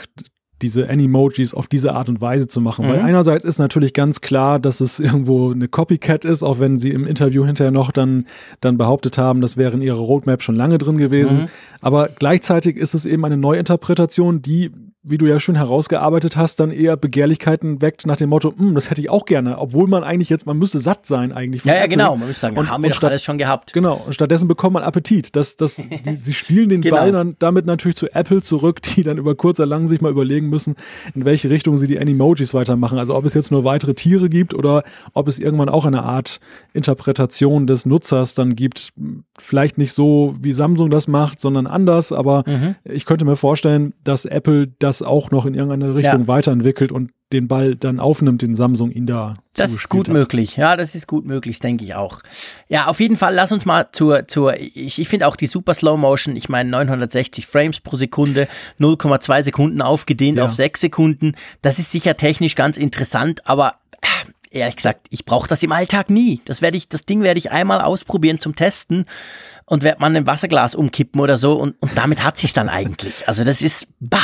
diese Animojis auf diese Art und Weise zu machen. Mhm. Weil einerseits ist natürlich ganz klar, dass es irgendwo eine Copycat ist, auch wenn sie im Interview hinterher noch dann, dann behauptet haben, das wäre in ihrer Roadmap schon lange drin gewesen. Mhm. Aber gleichzeitig ist es eben eine Neuinterpretation, die wie du ja schön herausgearbeitet hast, dann eher Begehrlichkeiten weckt nach dem Motto, hm, das hätte ich auch gerne, obwohl man eigentlich jetzt, man müsste satt sein eigentlich. Ja, ja, genau, man müsste sagen, und, haben wir doch alles schon gehabt. Genau, und stattdessen bekommt man Appetit. Das, das, die, sie spielen den genau. Ball dann damit natürlich zu Apple zurück, die dann über kurz oder lang sich mal überlegen müssen, in welche Richtung sie die Animojis weitermachen. Also ob es jetzt nur weitere Tiere gibt oder ob es irgendwann auch eine Art Interpretation des Nutzers dann gibt. Vielleicht nicht so, wie Samsung das macht, sondern anders, aber mhm. ich könnte mir vorstellen, dass Apple das das auch noch in irgendeine Richtung ja. weiterentwickelt und den Ball dann aufnimmt, den Samsung ihn da. Das ist gut hat. möglich. Ja, das ist gut möglich, denke ich auch. Ja, auf jeden Fall, lass uns mal zur, zur ich, ich finde auch die Super Slow Motion, ich meine 960 Frames pro Sekunde, 0,2 Sekunden aufgedehnt ja. auf 6 Sekunden. Das ist sicher technisch ganz interessant, aber äh, ehrlich gesagt, ich brauche das im Alltag nie. Das werde ich, das Ding werde ich einmal ausprobieren zum Testen und werde mal ein Wasserglas umkippen oder so und, und damit hat sich dann eigentlich. Also das ist, bah,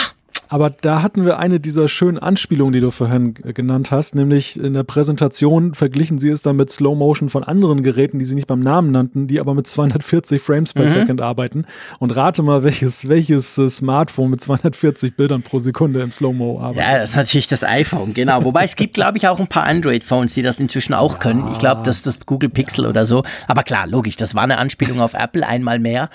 aber da hatten wir eine dieser schönen Anspielungen, die du vorhin genannt hast, nämlich in der Präsentation verglichen sie es dann mit Slow Motion von anderen Geräten, die sie nicht beim Namen nannten, die aber mit 240 Frames per mhm. Second arbeiten. Und rate mal, welches, welches äh, Smartphone mit 240 Bildern pro Sekunde im Slow-Mo arbeitet. Ja, das ist natürlich das iPhone, genau. Wobei es gibt, glaube ich, auch ein paar Android-Phones, die das inzwischen auch ja. können. Ich glaube, das ist das Google Pixel ja. oder so. Aber klar, logisch, das war eine Anspielung auf Apple einmal mehr.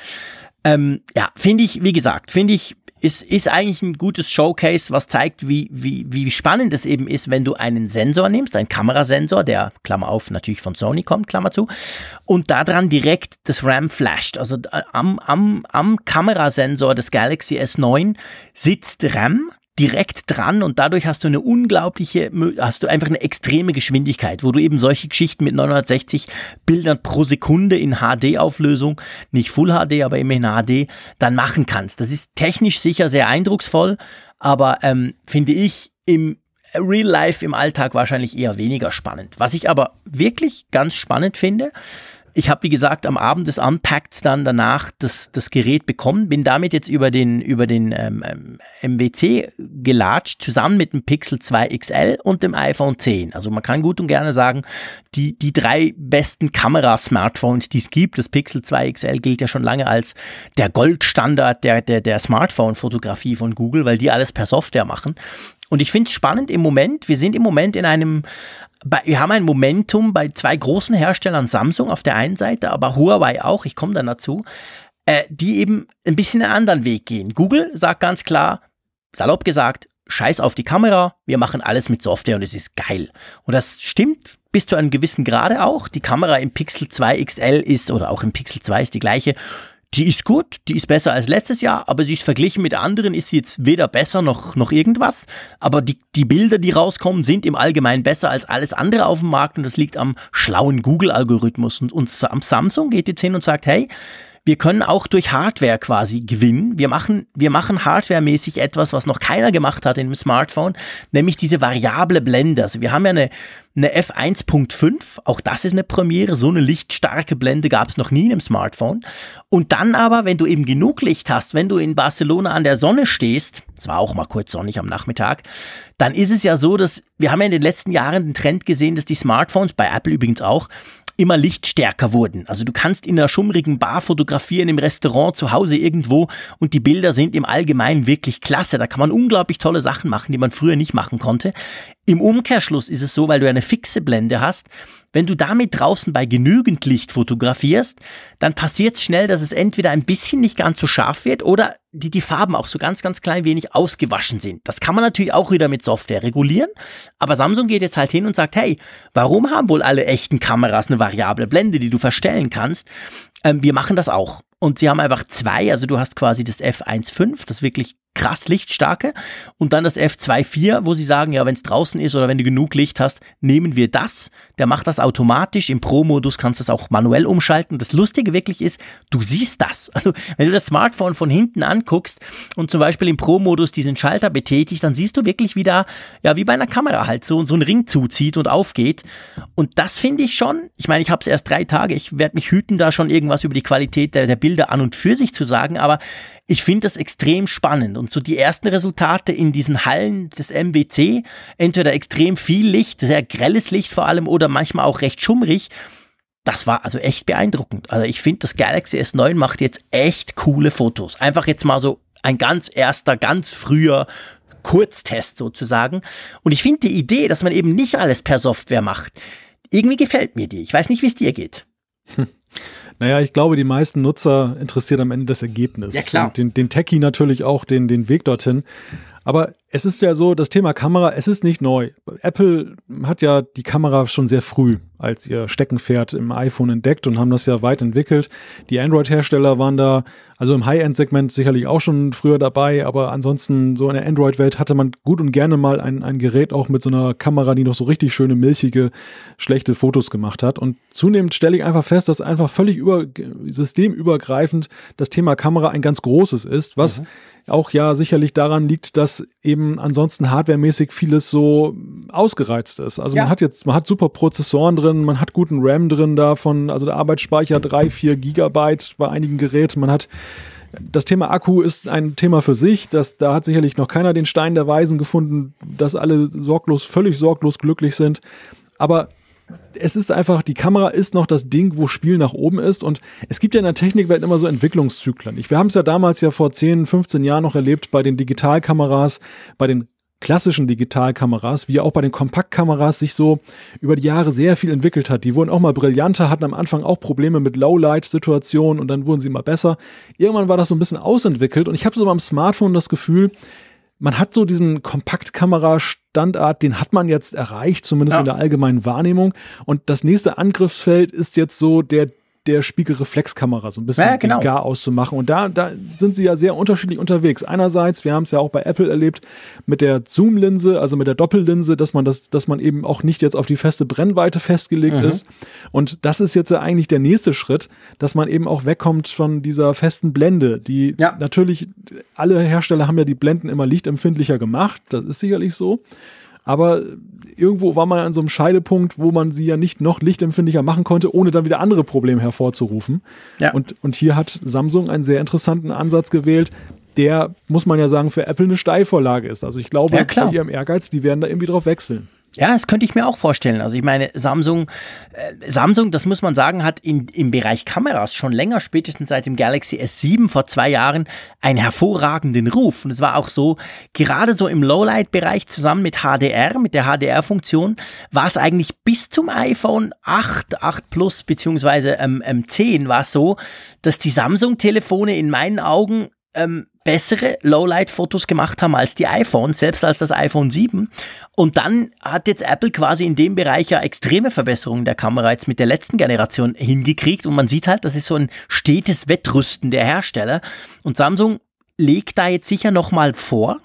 Ähm, ja, finde ich, wie gesagt, finde ich ist, ist eigentlich ein gutes Showcase, was zeigt, wie, wie, wie spannend es eben ist, wenn du einen Sensor nimmst, einen Kamerasensor, der, Klammer auf, natürlich von Sony kommt, Klammer zu, und daran direkt das RAM flasht. Also äh, am, am, am Kamerasensor des Galaxy S9 sitzt RAM, direkt dran und dadurch hast du eine unglaubliche, hast du einfach eine extreme Geschwindigkeit, wo du eben solche Geschichten mit 960 Bildern pro Sekunde in HD-Auflösung, nicht Full HD, aber immerhin HD, dann machen kannst. Das ist technisch sicher sehr eindrucksvoll, aber ähm, finde ich im Real Life im Alltag wahrscheinlich eher weniger spannend. Was ich aber wirklich ganz spannend finde, ich habe, wie gesagt, am Abend des Unpacks dann danach das, das Gerät bekommen, bin damit jetzt über den, über den ähm, MWC ähm, gelatscht, zusammen mit dem Pixel 2 XL und dem iPhone 10. Also man kann gut und gerne sagen, die, die drei besten Kamera-Smartphones, die es gibt. Das Pixel 2 XL gilt ja schon lange als der Goldstandard der, der, der Smartphone-Fotografie von Google, weil die alles per Software machen. Und ich finde es spannend im Moment, wir sind im Moment in einem, wir haben ein Momentum bei zwei großen Herstellern, Samsung auf der einen Seite, aber Huawei auch, ich komme dann dazu, äh, die eben ein bisschen einen anderen Weg gehen. Google sagt ganz klar, salopp gesagt, scheiß auf die Kamera, wir machen alles mit Software und es ist geil. Und das stimmt bis zu einem gewissen Grade auch. Die Kamera im Pixel 2 XL ist, oder auch im Pixel 2 ist die gleiche, die ist gut, die ist besser als letztes Jahr, aber sie ist verglichen mit anderen, ist sie jetzt weder besser noch, noch irgendwas. Aber die, die Bilder, die rauskommen, sind im Allgemeinen besser als alles andere auf dem Markt und das liegt am schlauen Google-Algorithmus. Und, und Samsung geht jetzt hin und sagt, hey, wir können auch durch Hardware quasi gewinnen. Wir machen, wir machen hardwaremäßig etwas, was noch keiner gemacht hat im Smartphone, nämlich diese variable Blende. Also wir haben ja eine, eine F1.5, auch das ist eine Premiere, so eine lichtstarke Blende gab es noch nie in einem Smartphone. Und dann aber, wenn du eben genug Licht hast, wenn du in Barcelona an der Sonne stehst, es war auch mal kurz sonnig am Nachmittag, dann ist es ja so, dass wir haben ja in den letzten Jahren den Trend gesehen, dass die Smartphones, bei Apple übrigens auch, immer lichtstärker wurden. Also du kannst in einer schummrigen Bar fotografieren, im Restaurant, zu Hause irgendwo und die Bilder sind im Allgemeinen wirklich klasse. Da kann man unglaublich tolle Sachen machen, die man früher nicht machen konnte. Im Umkehrschluss ist es so, weil du eine fixe Blende hast, wenn du damit draußen bei genügend Licht fotografierst, dann passiert es schnell, dass es entweder ein bisschen nicht ganz so scharf wird oder die, die Farben auch so ganz, ganz klein wenig ausgewaschen sind. Das kann man natürlich auch wieder mit Software regulieren, aber Samsung geht jetzt halt hin und sagt, hey, warum haben wohl alle echten Kameras eine variable Blende, die du verstellen kannst? Ähm, wir machen das auch. Und sie haben einfach zwei, also du hast quasi das F1.5, das wirklich krass lichtstarke. Und dann das F2.4, wo sie sagen, ja, wenn es draußen ist oder wenn du genug Licht hast, nehmen wir das. Der macht das automatisch. Im Pro-Modus kannst du es auch manuell umschalten. Das Lustige wirklich ist, du siehst das. Also wenn du das Smartphone von hinten anguckst und zum Beispiel im Pro-Modus diesen Schalter betätigst, dann siehst du wirklich wie da, ja, wie bei einer Kamera halt so, so ein Ring zuzieht und aufgeht. Und das finde ich schon, ich meine, ich habe es erst drei Tage, ich werde mich hüten, da schon irgendwas über die Qualität der, der Bilder an und für sich zu sagen, aber ich finde das extrem spannend. Und so die ersten Resultate in diesen Hallen des MWC, entweder extrem viel Licht, sehr grelles Licht vor allem oder manchmal auch recht schummrig, das war also echt beeindruckend. Also ich finde, das Galaxy S9 macht jetzt echt coole Fotos. Einfach jetzt mal so ein ganz erster, ganz früher Kurztest sozusagen. Und ich finde die Idee, dass man eben nicht alles per Software macht, irgendwie gefällt mir die. Ich weiß nicht, wie es dir geht. Hm. Naja, ich glaube, die meisten Nutzer interessiert am Ende das Ergebnis. Ja, klar. Und den, den Techie natürlich auch den, den Weg dorthin. Aber es ist ja so, das Thema Kamera, es ist nicht neu. Apple hat ja die Kamera schon sehr früh als ihr Steckenpferd im iPhone entdeckt und haben das ja weit entwickelt. Die Android-Hersteller waren da, also im High-End-Segment sicherlich auch schon früher dabei, aber ansonsten so in der Android-Welt hatte man gut und gerne mal ein, ein Gerät auch mit so einer Kamera, die noch so richtig schöne, milchige, schlechte Fotos gemacht hat. Und zunehmend stelle ich einfach fest, dass einfach völlig über, systemübergreifend das Thema Kamera ein ganz großes ist, was mhm. Auch ja sicherlich daran liegt, dass eben ansonsten hardwaremäßig vieles so ausgereizt ist. Also ja. man hat jetzt, man hat super Prozessoren drin, man hat guten RAM drin davon, also der Arbeitsspeicher drei, vier Gigabyte bei einigen Geräten, man hat das Thema Akku ist ein Thema für sich. Das, da hat sicherlich noch keiner den Stein der Weisen gefunden, dass alle sorglos, völlig sorglos glücklich sind. Aber es ist einfach, die Kamera ist noch das Ding, wo Spiel nach oben ist. Und es gibt ja in der Technikwelt immer so Entwicklungszyklen. wir haben es ja damals ja vor 10, 15 Jahren noch erlebt bei den Digitalkameras, bei den klassischen Digitalkameras, wie auch bei den Kompaktkameras sich so über die Jahre sehr viel entwickelt hat. Die wurden auch mal brillanter, hatten am Anfang auch Probleme mit Lowlight-Situationen und dann wurden sie immer besser. Irgendwann war das so ein bisschen ausentwickelt und ich habe so beim Smartphone das Gefühl, man hat so diesen Kompaktkamera-Standard, den hat man jetzt erreicht, zumindest ja. in der allgemeinen Wahrnehmung. Und das nächste Angriffsfeld ist jetzt so der der Spiegelreflexkamera so ein bisschen ja, genau. gar auszumachen. Und da, da sind sie ja sehr unterschiedlich unterwegs. Einerseits, wir haben es ja auch bei Apple erlebt, mit der Zoom-Linse, also mit der Doppellinse, dass man das, dass man eben auch nicht jetzt auf die feste Brennweite festgelegt mhm. ist. Und das ist jetzt ja eigentlich der nächste Schritt, dass man eben auch wegkommt von dieser festen Blende, die ja. natürlich, alle Hersteller haben ja die Blenden immer lichtempfindlicher gemacht. Das ist sicherlich so. Aber irgendwo war man an so einem Scheidepunkt, wo man sie ja nicht noch lichtempfindlicher machen konnte, ohne dann wieder andere Probleme hervorzurufen. Ja. Und, und hier hat Samsung einen sehr interessanten Ansatz gewählt, der, muss man ja sagen, für Apple eine Steilvorlage ist. Also ich glaube, ja, bei ihrem Ehrgeiz, die werden da irgendwie drauf wechseln. Ja, das könnte ich mir auch vorstellen. Also ich meine, Samsung, äh, Samsung, das muss man sagen, hat in, im Bereich Kameras schon länger, spätestens seit dem Galaxy S7 vor zwei Jahren, einen hervorragenden Ruf. Und es war auch so, gerade so im Lowlight-Bereich zusammen mit HDR, mit der HDR-Funktion, war es eigentlich bis zum iPhone 8, 8 Plus beziehungsweise ähm, ähm, 10 war es so, dass die Samsung-Telefone in meinen Augen ähm, bessere Lowlight-Fotos gemacht haben als die iPhones, selbst als das iPhone 7. Und dann hat jetzt Apple quasi in dem Bereich ja extreme Verbesserungen der Kamera jetzt mit der letzten Generation hingekriegt. Und man sieht halt, das ist so ein stetes Wettrüsten der Hersteller. Und Samsung legt da jetzt sicher nochmal vor.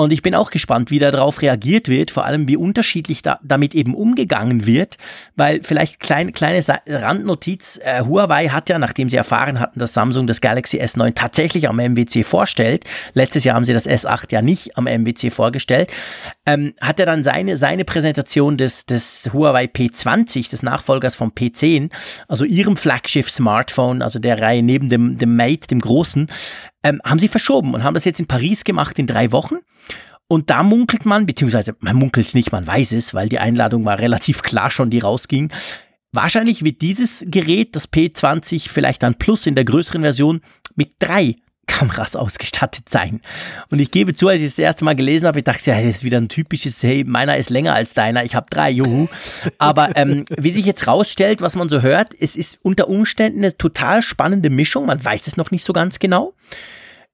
Und ich bin auch gespannt, wie darauf reagiert wird, vor allem wie unterschiedlich da, damit eben umgegangen wird, weil vielleicht klein, kleine Randnotiz, äh, Huawei hat ja, nachdem sie erfahren hatten, dass Samsung das Galaxy S9 tatsächlich am MWC vorstellt, letztes Jahr haben sie das S8 ja nicht am MWC vorgestellt, ähm, hat er dann seine, seine Präsentation des, des Huawei P20, des Nachfolgers vom P10, also ihrem Flaggschiff-Smartphone, also der Reihe neben dem, dem Mate, dem großen, ähm, haben sie verschoben und haben das jetzt in Paris gemacht in drei Wochen. Und da munkelt man, beziehungsweise man munkelt es nicht, man weiß es, weil die Einladung war relativ klar schon, die rausging. Wahrscheinlich wird dieses Gerät, das P20, vielleicht dann Plus in der größeren Version, mit drei Kameras ausgestattet sein. Und ich gebe zu, als ich das erste Mal gelesen habe, ich dachte, ja, das ist wieder ein typisches, hey, meiner ist länger als deiner, ich habe drei, juhu. Aber ähm, wie sich jetzt rausstellt, was man so hört, es ist unter Umständen eine total spannende Mischung, man weiß es noch nicht so ganz genau.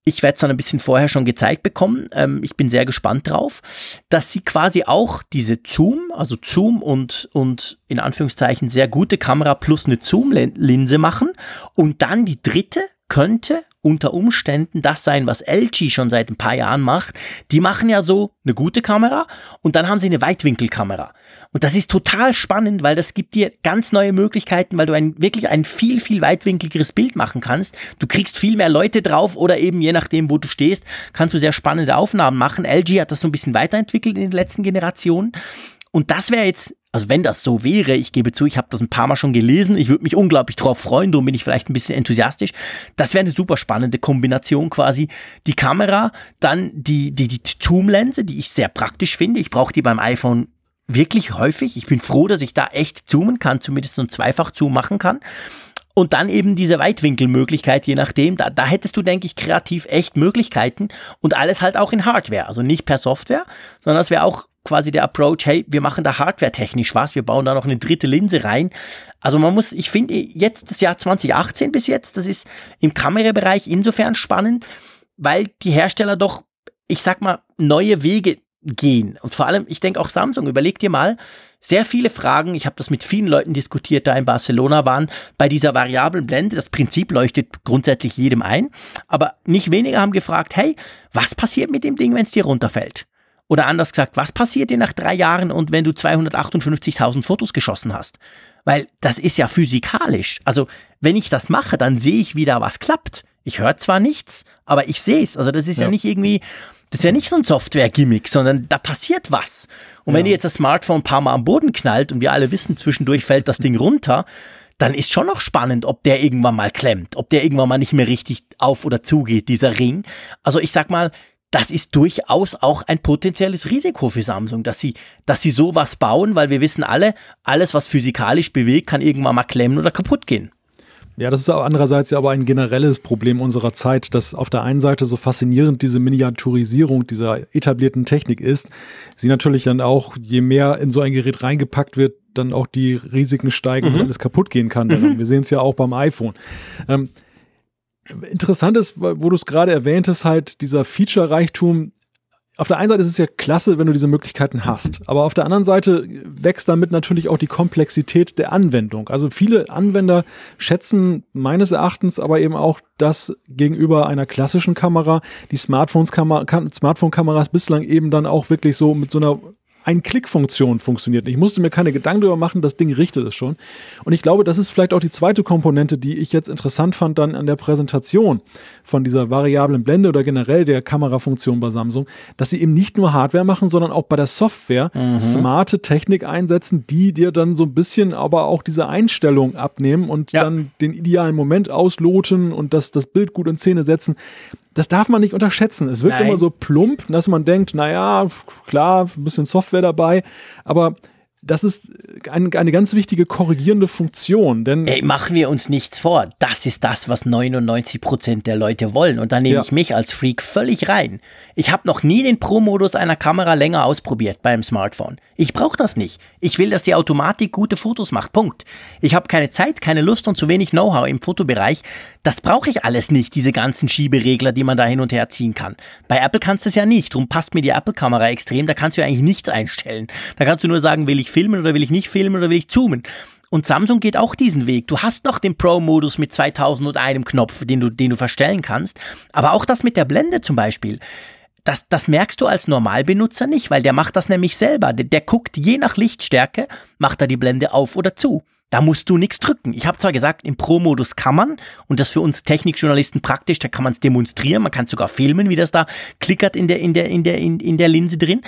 Ich werde es dann ein bisschen vorher schon gezeigt bekommen. Ähm, ich bin sehr gespannt drauf, dass sie quasi auch diese Zoom, also Zoom und, und in Anführungszeichen sehr gute Kamera plus eine Zoom-Linse machen und dann die dritte könnte unter Umständen das sein, was LG schon seit ein paar Jahren macht. Die machen ja so eine gute Kamera und dann haben sie eine Weitwinkelkamera. Und das ist total spannend, weil das gibt dir ganz neue Möglichkeiten, weil du ein, wirklich ein viel, viel weitwinkligeres Bild machen kannst. Du kriegst viel mehr Leute drauf oder eben je nachdem, wo du stehst, kannst du sehr spannende Aufnahmen machen. LG hat das so ein bisschen weiterentwickelt in den letzten Generationen. Und das wäre jetzt also wenn das so wäre, ich gebe zu, ich habe das ein paar Mal schon gelesen, ich würde mich unglaublich drauf freuen, darum bin ich vielleicht ein bisschen enthusiastisch. Das wäre eine super spannende Kombination quasi. Die Kamera, dann die, die, die Zoom-Linse, die ich sehr praktisch finde. Ich brauche die beim iPhone wirklich häufig. Ich bin froh, dass ich da echt zoomen kann, zumindest so ein Zweifach-Zoom machen kann. Und dann eben diese Weitwinkelmöglichkeit, je nachdem, da, da hättest du, denke ich, kreativ echt Möglichkeiten und alles halt auch in Hardware. Also nicht per Software, sondern das wäre auch quasi der Approach, hey, wir machen da hardware-technisch was, wir bauen da noch eine dritte Linse rein. Also man muss, ich finde jetzt das Jahr 2018 bis jetzt, das ist im Kamerabereich insofern spannend, weil die Hersteller doch, ich sag mal, neue Wege gehen. Und vor allem, ich denke auch Samsung, überleg dir mal, sehr viele Fragen, ich habe das mit vielen Leuten diskutiert, da in Barcelona waren, bei dieser variablen Blende, das Prinzip leuchtet grundsätzlich jedem ein, aber nicht weniger haben gefragt, hey, was passiert mit dem Ding, wenn es dir runterfällt? Oder anders gesagt, was passiert dir nach drei Jahren und wenn du 258.000 Fotos geschossen hast? Weil das ist ja physikalisch. Also wenn ich das mache, dann sehe ich wieder, was klappt. Ich höre zwar nichts, aber ich sehe es. Also das ist ja. ja. nicht irgendwie, das ist ja nicht so ein Software-Gimmick, sondern da passiert was. Und ja. wenn dir jetzt das Smartphone ein paar Mal am Boden knallt und wir alle wissen, zwischendurch fällt das Ding runter, dann ist schon noch spannend, ob der irgendwann mal klemmt, ob der irgendwann mal nicht mehr richtig auf oder zugeht, dieser Ring. Also ich sag mal, das ist durchaus auch ein potenzielles Risiko für Samsung, dass sie, dass sie sowas bauen, weil wir wissen alle, alles, was physikalisch bewegt, kann irgendwann mal klemmen oder kaputt gehen. Ja, das ist andererseits ja aber ein generelles Problem unserer Zeit, dass auf der einen Seite so faszinierend diese Miniaturisierung dieser etablierten Technik ist, sie natürlich dann auch, je mehr in so ein Gerät reingepackt wird, dann auch die Risiken steigen, mhm. dass alles kaputt gehen kann. Mhm. Wir sehen es ja auch beim iPhone. Ähm, Interessant ist, wo du es gerade erwähntest, halt dieser Feature-Reichtum auf der einen Seite ist es ja klasse, wenn du diese Möglichkeiten hast, aber auf der anderen Seite wächst damit natürlich auch die Komplexität der Anwendung. Also viele Anwender schätzen meines Erachtens aber eben auch, dass gegenüber einer klassischen Kamera die Smartphone-Kameras bislang eben dann auch wirklich so mit so einer ein-Klick-Funktion funktioniert. Ich musste mir keine Gedanken darüber machen, das Ding richtet es schon. Und ich glaube, das ist vielleicht auch die zweite Komponente, die ich jetzt interessant fand dann an der Präsentation von dieser variablen Blende oder generell der Kamerafunktion bei Samsung, dass sie eben nicht nur Hardware machen, sondern auch bei der Software mhm. smarte Technik einsetzen, die dir dann so ein bisschen aber auch diese Einstellung abnehmen und ja. dann den idealen Moment ausloten und das, das Bild gut in Szene setzen das darf man nicht unterschätzen. Es wirkt Nein. immer so plump, dass man denkt, naja, klar, ein bisschen Software dabei, aber das ist ein, eine ganz wichtige korrigierende Funktion. Denn Ey, machen wir uns nichts vor. Das ist das, was 99 Prozent der Leute wollen. Und da nehme ja. ich mich als Freak völlig rein. Ich habe noch nie den Pro-Modus einer Kamera länger ausprobiert beim Smartphone. Ich brauche das nicht. Ich will, dass die Automatik gute Fotos macht. Punkt. Ich habe keine Zeit, keine Lust und zu wenig Know-how im Fotobereich. Das brauche ich alles nicht, diese ganzen Schieberegler, die man da hin und her ziehen kann. Bei Apple kannst du es ja nicht. Drum passt mir die Apple-Kamera extrem. Da kannst du ja eigentlich nichts einstellen. Da kannst du nur sagen, will ich filmen oder will ich nicht filmen oder will ich zoomen. Und Samsung geht auch diesen Weg. Du hast noch den Pro-Modus mit 2001 Knopf, den du, den du verstellen kannst. Aber auch das mit der Blende zum Beispiel. Das, das merkst du als Normalbenutzer nicht, weil der macht das nämlich selber. Der, der guckt je nach Lichtstärke, macht er die Blende auf oder zu. Da musst du nichts drücken. Ich habe zwar gesagt, im Pro-Modus kann man, und das für uns Technikjournalisten praktisch, da kann man es demonstrieren, man kann sogar filmen, wie das da klickert in der, in der, in der, in, in der Linse drin.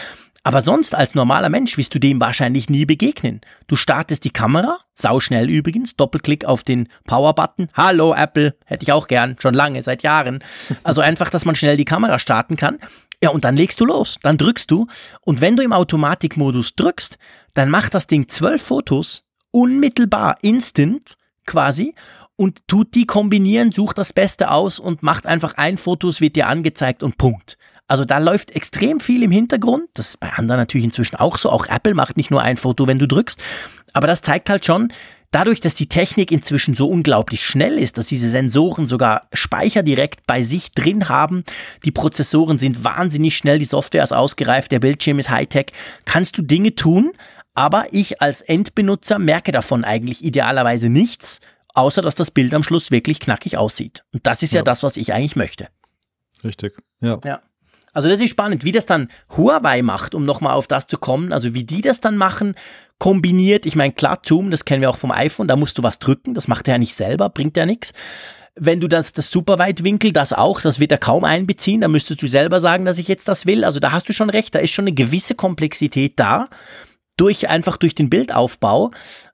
Aber sonst als normaler Mensch wirst du dem wahrscheinlich nie begegnen. Du startest die Kamera, sauschnell übrigens, Doppelklick auf den Power-Button. Hallo Apple, hätte ich auch gern, schon lange, seit Jahren. Also einfach, dass man schnell die Kamera starten kann. Ja, und dann legst du los, dann drückst du. Und wenn du im Automatikmodus drückst, dann macht das Ding zwölf Fotos unmittelbar, instant quasi und tut die kombinieren, sucht das Beste aus und macht einfach ein Foto, es wird dir angezeigt und Punkt. Also da läuft extrem viel im Hintergrund. Das ist bei anderen natürlich inzwischen auch so. Auch Apple macht nicht nur ein Foto, wenn du drückst. Aber das zeigt halt schon, dadurch, dass die Technik inzwischen so unglaublich schnell ist, dass diese Sensoren sogar Speicher direkt bei sich drin haben, die Prozessoren sind wahnsinnig schnell, die Software ist ausgereift, der Bildschirm ist Hightech, kannst du Dinge tun, aber ich als Endbenutzer merke davon eigentlich idealerweise nichts, außer dass das Bild am Schluss wirklich knackig aussieht. Und das ist ja, ja das, was ich eigentlich möchte. Richtig, ja. ja. Also das ist spannend, wie das dann Huawei macht, um nochmal auf das zu kommen. Also wie die das dann machen, kombiniert. Ich meine, klar, Zoom, das kennen wir auch vom iPhone, da musst du was drücken, das macht er ja nicht selber, bringt ja nichts. Wenn du das, das Superweitwinkel, das auch, das wird er kaum einbeziehen, da müsstest du selber sagen, dass ich jetzt das will. Also da hast du schon recht, da ist schon eine gewisse Komplexität da, durch, einfach durch den Bildaufbau.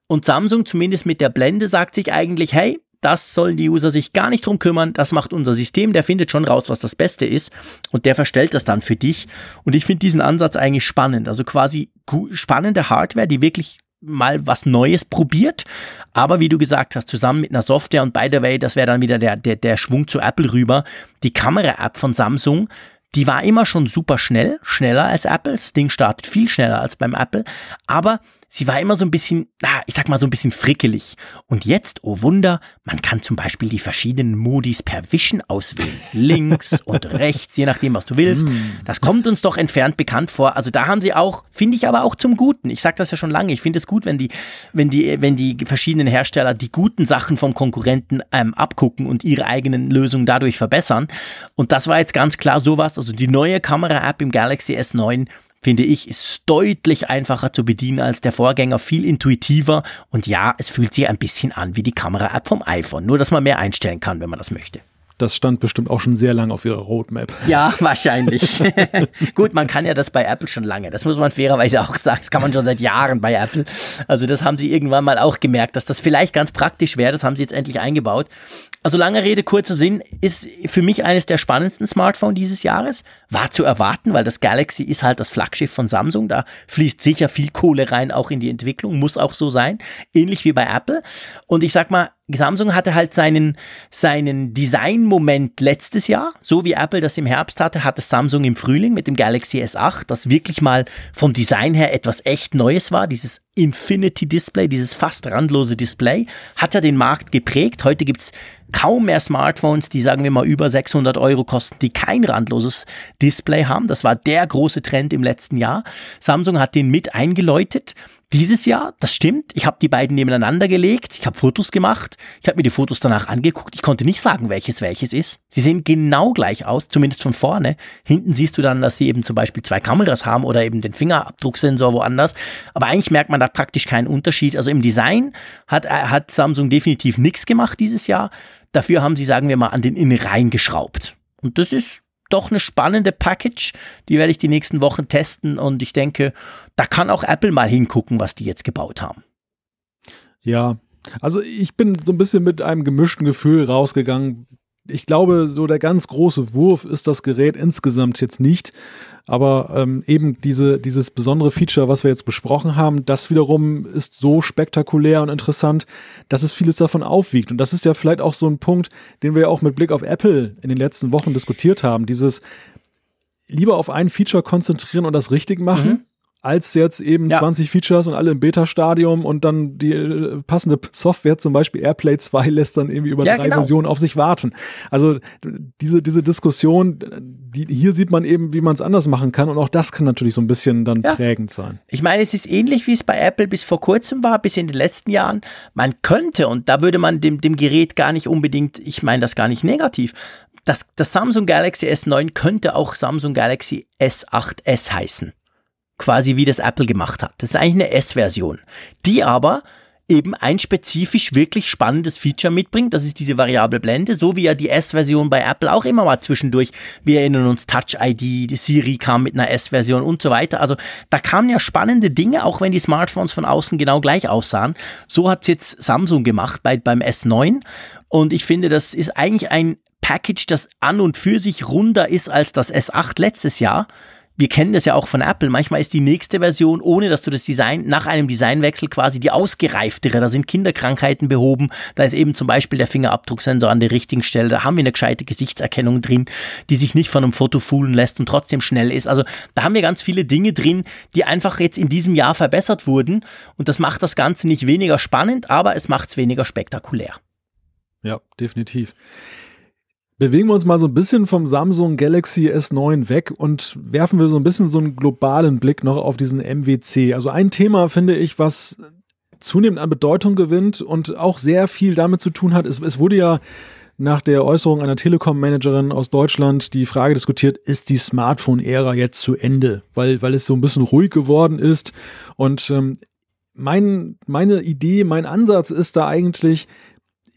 Und Samsung zumindest mit der Blende sagt sich eigentlich, hey, das sollen die User sich gar nicht drum kümmern. Das macht unser System. Der findet schon raus, was das Beste ist. Und der verstellt das dann für dich. Und ich finde diesen Ansatz eigentlich spannend. Also quasi spannende Hardware, die wirklich mal was Neues probiert. Aber wie du gesagt hast, zusammen mit einer Software und by the way, das wäre dann wieder der, der, der Schwung zu Apple rüber. Die Kamera-App von Samsung, die war immer schon super schnell, schneller als Apple. Das Ding startet viel schneller als beim Apple. Aber sie war immer so ein bisschen, na, ich sag mal so ein bisschen frickelig. Und jetzt, oh Wunder, man kann zum Beispiel die verschiedenen Modis per Vision auswählen. Links und rechts, je nachdem, was du willst. Mm. Das kommt uns doch entfernt bekannt vor. Also da haben sie auch, finde ich aber auch zum Guten. Ich sag das ja schon lange. Ich finde es gut, wenn die, wenn die, wenn die verschiedenen Hersteller die guten Sachen vom Konkurrenten ähm, abgucken und ihre eigenen Lösungen dadurch verbessern. Und das war jetzt ganz klar sowas. Also die neue Kamera-App im Galaxy S9 finde ich, ist deutlich einfacher zu bedienen als der Vorgänger, viel intuitiver und ja, es fühlt sich ein bisschen an wie die Kamera-App vom iPhone, nur dass man mehr einstellen kann, wenn man das möchte. Das stand bestimmt auch schon sehr lange auf ihrer Roadmap. Ja, wahrscheinlich. Gut, man kann ja das bei Apple schon lange. Das muss man fairerweise auch sagen. Das kann man schon seit Jahren bei Apple. Also das haben sie irgendwann mal auch gemerkt, dass das vielleicht ganz praktisch wäre. Das haben sie jetzt endlich eingebaut. Also lange Rede, kurzer Sinn, ist für mich eines der spannendsten Smartphones dieses Jahres. War zu erwarten, weil das Galaxy ist halt das Flaggschiff von Samsung. Da fließt sicher viel Kohle rein, auch in die Entwicklung. Muss auch so sein. Ähnlich wie bei Apple. Und ich sag mal, Samsung hatte halt seinen, seinen Design-Moment letztes Jahr, so wie Apple das im Herbst hatte, hatte Samsung im Frühling mit dem Galaxy S8, das wirklich mal vom Design her etwas echt Neues war. Dieses Infinity Display, dieses fast randlose Display, hat ja den Markt geprägt. Heute gibt's kaum mehr Smartphones, die sagen wir mal über 600 Euro kosten, die kein randloses Display haben. Das war der große Trend im letzten Jahr. Samsung hat den mit eingeläutet. Dieses Jahr, das stimmt, ich habe die beiden nebeneinander gelegt, ich habe Fotos gemacht, ich habe mir die Fotos danach angeguckt, ich konnte nicht sagen, welches welches ist. Sie sehen genau gleich aus, zumindest von vorne. Hinten siehst du dann, dass sie eben zum Beispiel zwei Kameras haben oder eben den Fingerabdrucksensor woanders. Aber eigentlich merkt man da praktisch keinen Unterschied. Also im Design hat, äh, hat Samsung definitiv nichts gemacht dieses Jahr. Dafür haben sie, sagen wir mal, an den Innereien geschraubt. Und das ist doch eine spannende Package. Die werde ich die nächsten Wochen testen und ich denke, da kann auch Apple mal hingucken, was die jetzt gebaut haben. Ja, also ich bin so ein bisschen mit einem gemischten Gefühl rausgegangen, ich glaube, so der ganz große Wurf ist das Gerät insgesamt jetzt nicht. Aber ähm, eben diese, dieses besondere Feature, was wir jetzt besprochen haben, das wiederum ist so spektakulär und interessant, dass es vieles davon aufwiegt. Und das ist ja vielleicht auch so ein Punkt, den wir ja auch mit Blick auf Apple in den letzten Wochen diskutiert haben. Dieses lieber auf ein Feature konzentrieren und das richtig machen. Mhm als jetzt eben ja. 20 Features und alle im Beta-Stadium und dann die äh, passende Software, zum Beispiel AirPlay 2, lässt dann irgendwie über ja, drei genau. Versionen auf sich warten. Also diese, diese Diskussion, die, hier sieht man eben, wie man es anders machen kann und auch das kann natürlich so ein bisschen dann ja. prägend sein. Ich meine, es ist ähnlich, wie es bei Apple bis vor kurzem war, bis in den letzten Jahren. Man könnte, und da würde man dem, dem Gerät gar nicht unbedingt, ich meine das gar nicht negativ, das, das Samsung Galaxy S9 könnte auch Samsung Galaxy S8s heißen quasi wie das Apple gemacht hat. Das ist eigentlich eine S-Version, die aber eben ein spezifisch wirklich spannendes Feature mitbringt. Das ist diese variable Blende, so wie ja die S-Version bei Apple auch immer mal zwischendurch. Wir erinnern uns Touch ID, die Siri kam mit einer S-Version und so weiter. Also da kamen ja spannende Dinge, auch wenn die Smartphones von außen genau gleich aussahen. So hat's jetzt Samsung gemacht bei, beim S9. Und ich finde, das ist eigentlich ein Package, das an und für sich runder ist als das S8 letztes Jahr wir kennen das ja auch von Apple. Manchmal ist die nächste Version, ohne dass du das Design, nach einem Designwechsel quasi die ausgereiftere. Da sind Kinderkrankheiten behoben. Da ist eben zum Beispiel der Fingerabdrucksensor an der richtigen Stelle. Da haben wir eine gescheite Gesichtserkennung drin, die sich nicht von einem Foto foolen lässt und trotzdem schnell ist. Also da haben wir ganz viele Dinge drin, die einfach jetzt in diesem Jahr verbessert wurden. Und das macht das Ganze nicht weniger spannend, aber es macht es weniger spektakulär. Ja, definitiv. Bewegen wir uns mal so ein bisschen vom Samsung Galaxy S9 weg und werfen wir so ein bisschen so einen globalen Blick noch auf diesen MWC. Also ein Thema finde ich, was zunehmend an Bedeutung gewinnt und auch sehr viel damit zu tun hat. Es, es wurde ja nach der Äußerung einer Telekom-Managerin aus Deutschland die Frage diskutiert, ist die Smartphone-Ära jetzt zu Ende? Weil, weil es so ein bisschen ruhig geworden ist. Und ähm, mein, meine Idee, mein Ansatz ist da eigentlich,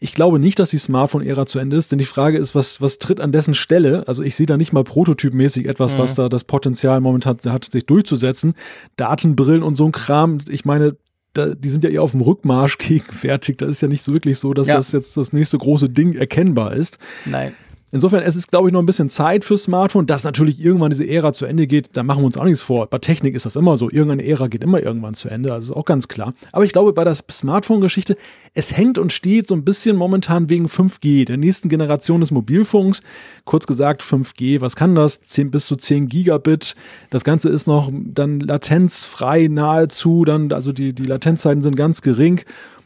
ich glaube nicht, dass die Smartphone-Ära zu Ende ist, denn die Frage ist, was, was tritt an dessen Stelle? Also ich sehe da nicht mal prototypmäßig etwas, mhm. was da das Potenzial momentan hat, sich durchzusetzen. Datenbrillen und so ein Kram, ich meine, da, die sind ja eher auf dem Rückmarsch gegenwärtig. Da ist ja nicht so wirklich so, dass ja. das jetzt das nächste große Ding erkennbar ist. Nein. Insofern, es ist, glaube ich, noch ein bisschen Zeit für Smartphone, dass natürlich irgendwann diese Ära zu Ende geht. Da machen wir uns auch nichts vor. Bei Technik ist das immer so. Irgendeine Ära geht immer irgendwann zu Ende. Das ist auch ganz klar. Aber ich glaube, bei der Smartphone-Geschichte, es hängt und steht so ein bisschen momentan wegen 5G, der nächsten Generation des Mobilfunks. Kurz gesagt, 5G, was kann das? 10, bis zu 10 Gigabit. Das Ganze ist noch dann latenzfrei nahezu. Dann, also die, die Latenzzeiten sind ganz gering.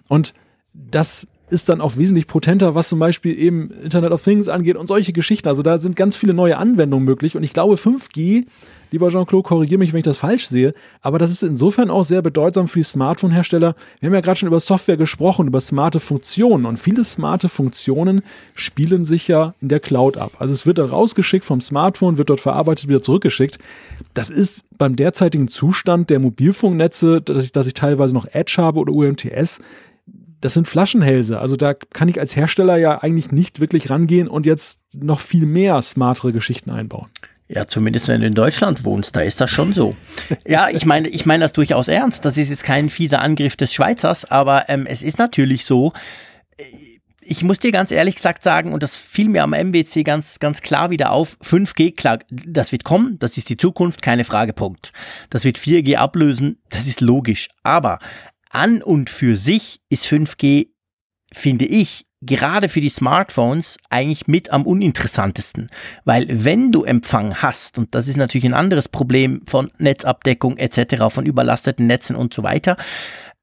Und das ist dann auch wesentlich potenter, was zum Beispiel eben Internet of Things angeht und solche Geschichten. Also da sind ganz viele neue Anwendungen möglich. Und ich glaube, 5G, lieber Jean-Claude, korrigiere mich, wenn ich das falsch sehe, aber das ist insofern auch sehr bedeutsam für die Smartphone-Hersteller. Wir haben ja gerade schon über Software gesprochen, über smarte Funktionen. Und viele smarte Funktionen spielen sich ja in der Cloud ab. Also es wird da rausgeschickt vom Smartphone, wird dort verarbeitet, wieder zurückgeschickt. Das ist beim derzeitigen Zustand der Mobilfunknetze, dass ich, dass ich teilweise noch Edge habe oder UMTS, das sind Flaschenhälse. Also da kann ich als Hersteller ja eigentlich nicht wirklich rangehen und jetzt noch viel mehr smartere Geschichten einbauen. Ja, zumindest wenn du in Deutschland wohnst, da ist das schon so. ja, ich meine, ich meine das durchaus ernst. Das ist jetzt kein fieser Angriff des Schweizers, aber ähm, es ist natürlich so. Ich muss dir ganz ehrlich gesagt sagen, und das fiel mir am MWC ganz, ganz klar wieder auf, 5G, klar, das wird kommen, das ist die Zukunft, keine Frage, Punkt. Das wird 4G ablösen, das ist logisch. Aber an und für sich ist 5G, finde ich, gerade für die Smartphones eigentlich mit am uninteressantesten. Weil wenn du Empfang hast, und das ist natürlich ein anderes Problem von Netzabdeckung etc., von überlasteten Netzen und so weiter,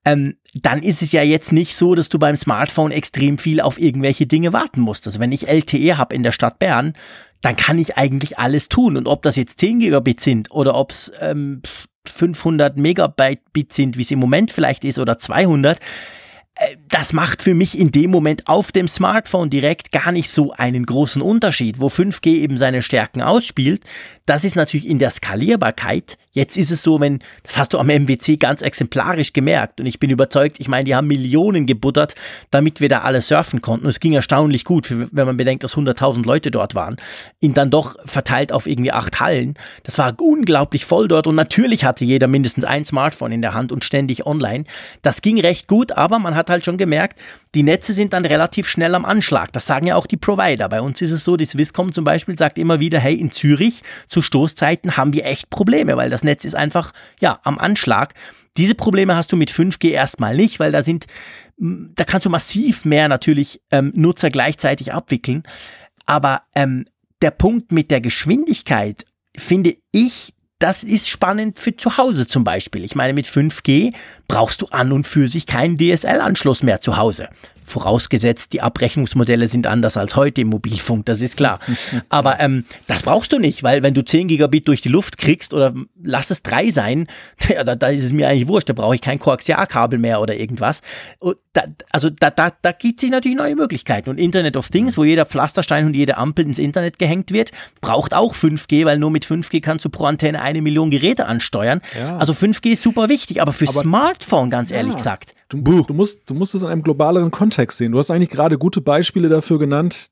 ähm, dann ist es ja jetzt nicht so, dass du beim Smartphone extrem viel auf irgendwelche Dinge warten musst. Also wenn ich LTE habe in der Stadt Bern, dann kann ich eigentlich alles tun. Und ob das jetzt 10 Gigabit sind oder ob es ähm, 500 Megabyte sind, wie es im Moment vielleicht ist, oder 200, äh, das macht für mich in dem Moment auf dem Smartphone direkt gar nicht so einen großen Unterschied, wo 5G eben seine Stärken ausspielt. Das ist natürlich in der Skalierbarkeit. Jetzt ist es so, wenn, das hast du am MWC ganz exemplarisch gemerkt und ich bin überzeugt, ich meine, die haben Millionen gebuttert, damit wir da alle surfen konnten. Es ging erstaunlich gut, wenn man bedenkt, dass 100.000 Leute dort waren. Ihn dann doch verteilt auf irgendwie acht Hallen. Das war unglaublich voll dort und natürlich hatte jeder mindestens ein Smartphone in der Hand und ständig online. Das ging recht gut, aber man hat halt schon gemerkt, die Netze sind dann relativ schnell am Anschlag. Das sagen ja auch die Provider. Bei uns ist es so, die Swisscom zum Beispiel sagt immer wieder, hey, in Zürich zu Stoßzeiten haben wir echt Probleme, weil das Netz ist einfach, ja, am Anschlag. Diese Probleme hast du mit 5G erstmal nicht, weil da sind, da kannst du massiv mehr natürlich ähm, Nutzer gleichzeitig abwickeln. Aber ähm, der Punkt mit der Geschwindigkeit finde ich, das ist spannend für zu Hause zum Beispiel. Ich meine, mit 5G brauchst du an und für sich keinen DSL-Anschluss mehr zu Hause. Vorausgesetzt, die Abrechnungsmodelle sind anders als heute im Mobilfunk, das ist klar. Aber ähm, das brauchst du nicht, weil wenn du 10 Gigabit durch die Luft kriegst oder lass es drei sein, ja, da, da ist es mir eigentlich wurscht, da brauche ich kein Koaxialkabel mehr oder irgendwas. Da, also da, da, da gibt sich natürlich neue Möglichkeiten. Und Internet of Things, wo jeder Pflasterstein und jede Ampel ins Internet gehängt wird, braucht auch 5G, weil nur mit 5G kannst du pro Antenne eine Million Geräte ansteuern. Ja. Also 5G ist super wichtig, aber für aber, Smartphone, ganz ehrlich ja. gesagt. Du, du, musst, du musst es in einem globaleren Kontext sehen. Du hast eigentlich gerade gute Beispiele dafür genannt,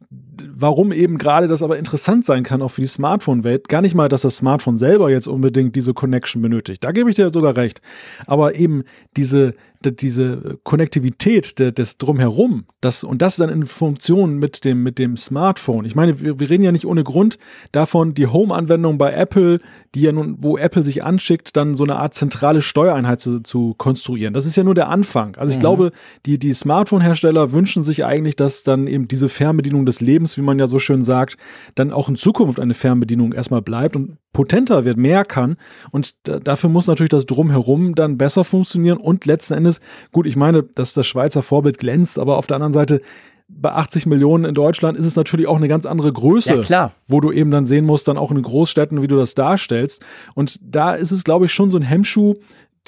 warum eben gerade das aber interessant sein kann, auch für die Smartphone-Welt. Gar nicht mal, dass das Smartphone selber jetzt unbedingt diese Connection benötigt. Da gebe ich dir sogar recht. Aber eben diese, diese Konnektivität des Drumherum, das, und das dann in Funktion mit dem, mit dem Smartphone. Ich meine, wir, wir reden ja nicht ohne Grund davon, die Home-Anwendung bei Apple, die ja nun, wo Apple sich anschickt, dann so eine Art zentrale Steuereinheit zu, zu konstruieren. Das ist ja nur der Anfang. Also ich mhm. glaube, die, die Smartphone-Hersteller wünschen sich eigentlich, dass dann eben diese Fernbedienung des Lebens, wie man ja so schön sagt, dann auch in Zukunft eine Fernbedienung erstmal bleibt und potenter wird, mehr kann. Und dafür muss natürlich das Drumherum dann besser funktionieren und letzten Endes ist. Gut, ich meine, dass das Schweizer Vorbild glänzt, aber auf der anderen Seite bei 80 Millionen in Deutschland ist es natürlich auch eine ganz andere Größe, ja, klar. wo du eben dann sehen musst, dann auch in Großstädten, wie du das darstellst. Und da ist es, glaube ich, schon so ein Hemmschuh,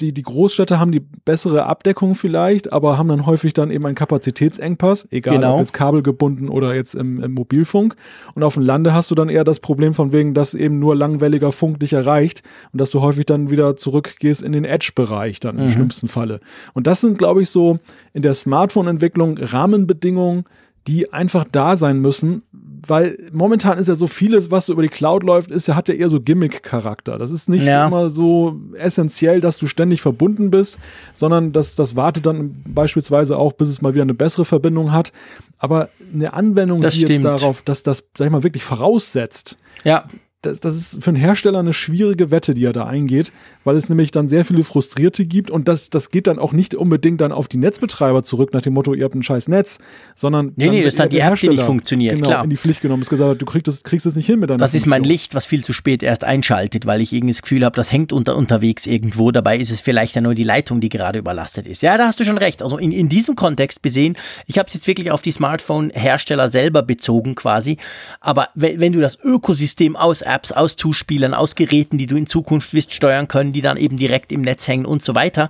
die, die Großstädte haben die bessere Abdeckung vielleicht, aber haben dann häufig dann eben einen Kapazitätsengpass, egal genau. ob jetzt kabelgebunden oder jetzt im, im, Mobilfunk. Und auf dem Lande hast du dann eher das Problem von wegen, dass eben nur langwelliger Funk dich erreicht und dass du häufig dann wieder zurückgehst in den Edge-Bereich dann im mhm. schlimmsten Falle. Und das sind, glaube ich, so in der Smartphone-Entwicklung Rahmenbedingungen, die einfach da sein müssen, weil momentan ist ja so vieles, was so über die Cloud läuft, ist ja, hat ja eher so Gimmick-Charakter. Das ist nicht ja. immer so essentiell, dass du ständig verbunden bist, sondern das, das wartet dann beispielsweise auch, bis es mal wieder eine bessere Verbindung hat. Aber eine Anwendung, das die stimmt. jetzt darauf, dass das, sag ich mal, wirklich voraussetzt, ja das, das ist für einen Hersteller eine schwierige Wette, die er da eingeht, weil es nämlich dann sehr viele Frustrierte gibt und das, das geht dann auch nicht unbedingt dann auf die Netzbetreiber zurück nach dem Motto, ihr habt ein scheiß Netz, sondern nee, nee, das ist dann die App, die nicht funktioniert, genau, klar. in die Pflicht genommen, ist gesagt, du kriegst es, kriegst es nicht hin mit deiner Das Funktion. ist mein Licht, was viel zu spät erst einschaltet, weil ich irgendwie das Gefühl habe, das hängt unter, unterwegs irgendwo, dabei ist es vielleicht ja nur die Leitung, die gerade überlastet ist. Ja, da hast du schon recht. Also in, in diesem Kontext besehen, ich habe es jetzt wirklich auf die Smartphone-Hersteller selber bezogen quasi, aber wenn, wenn du das Ökosystem aus Apps, aus Zuspielen Spielern, aus Geräten, die du in Zukunft wirst steuern können, die dann eben direkt im Netz hängen und so weiter,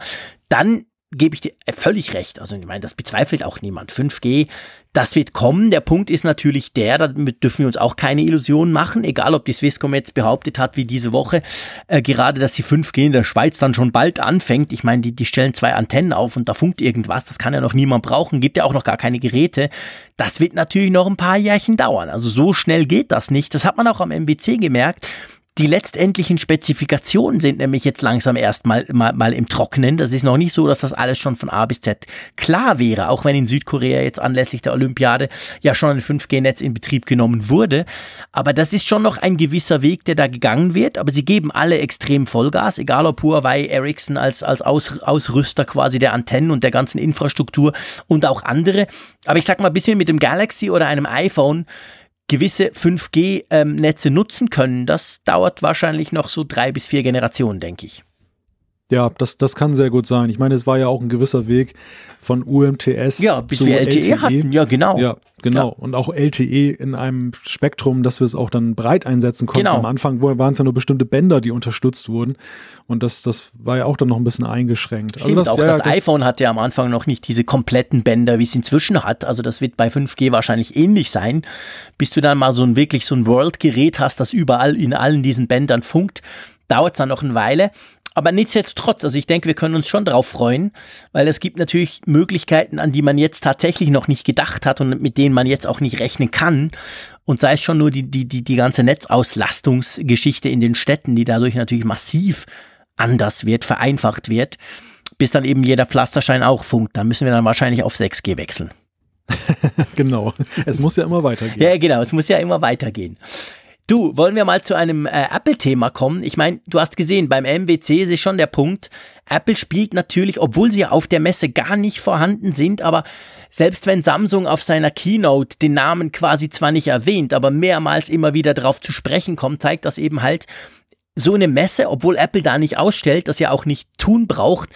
dann gebe ich dir völlig recht. Also ich meine, das bezweifelt auch niemand. 5G, das wird kommen. Der Punkt ist natürlich der, damit dürfen wir uns auch keine Illusionen machen, egal ob die Swisscom jetzt behauptet hat, wie diese Woche, äh, gerade, dass die 5G in der Schweiz dann schon bald anfängt. Ich meine, die, die stellen zwei Antennen auf und da funkt irgendwas. Das kann ja noch niemand brauchen, gibt ja auch noch gar keine Geräte. Das wird natürlich noch ein paar Jährchen dauern. Also so schnell geht das nicht. Das hat man auch am MBC gemerkt. Die letztendlichen Spezifikationen sind nämlich jetzt langsam erstmal mal, mal im Trockenen. Das ist noch nicht so, dass das alles schon von A bis Z klar wäre, auch wenn in Südkorea jetzt anlässlich der Olympiade ja schon ein 5G-Netz in Betrieb genommen wurde. Aber das ist schon noch ein gewisser Weg, der da gegangen wird. Aber sie geben alle extrem Vollgas, egal ob Huawei, Ericsson als, als Aus, Ausrüster quasi der Antennen und der ganzen Infrastruktur und auch andere. Aber ich sag mal, bis wir mit dem Galaxy oder einem iPhone gewisse 5G-Netze ähm, nutzen können, das dauert wahrscheinlich noch so drei bis vier Generationen, denke ich. Ja, das, das kann sehr gut sein. Ich meine, es war ja auch ein gewisser Weg von UMTS ja, bis zu wir LTE, LTE hatten. Ja, genau. Ja, genau. Ja. Und auch LTE in einem Spektrum, dass wir es auch dann breit einsetzen konnten. Genau. Am Anfang waren es ja nur bestimmte Bänder, die unterstützt wurden. Und das, das war ja auch dann noch ein bisschen eingeschränkt. Also Stimmt, also das, auch ja, das, das iPhone hatte ja am Anfang noch nicht diese kompletten Bänder, wie es inzwischen hat. Also das wird bei 5G wahrscheinlich ähnlich sein. Bis du dann mal so ein wirklich so ein World-Gerät hast, das überall in allen diesen Bändern funkt, dauert es dann noch eine Weile aber nichtsdestotrotz, also ich denke, wir können uns schon darauf freuen, weil es gibt natürlich Möglichkeiten, an die man jetzt tatsächlich noch nicht gedacht hat und mit denen man jetzt auch nicht rechnen kann. Und sei es schon nur die, die, die, die ganze Netzauslastungsgeschichte in den Städten, die dadurch natürlich massiv anders wird, vereinfacht wird, bis dann eben jeder Pflasterschein auch funkt. Dann müssen wir dann wahrscheinlich auf 6G wechseln. genau. Es muss ja immer weitergehen. Ja, genau. Es muss ja immer weitergehen. Du, wollen wir mal zu einem äh, Apple-Thema kommen? Ich meine, du hast gesehen, beim MWC ist es schon der Punkt, Apple spielt natürlich, obwohl sie auf der Messe gar nicht vorhanden sind, aber selbst wenn Samsung auf seiner Keynote den Namen quasi zwar nicht erwähnt, aber mehrmals immer wieder darauf zu sprechen kommt, zeigt das eben halt, so eine Messe, obwohl Apple da nicht ausstellt, das ja auch nicht tun braucht,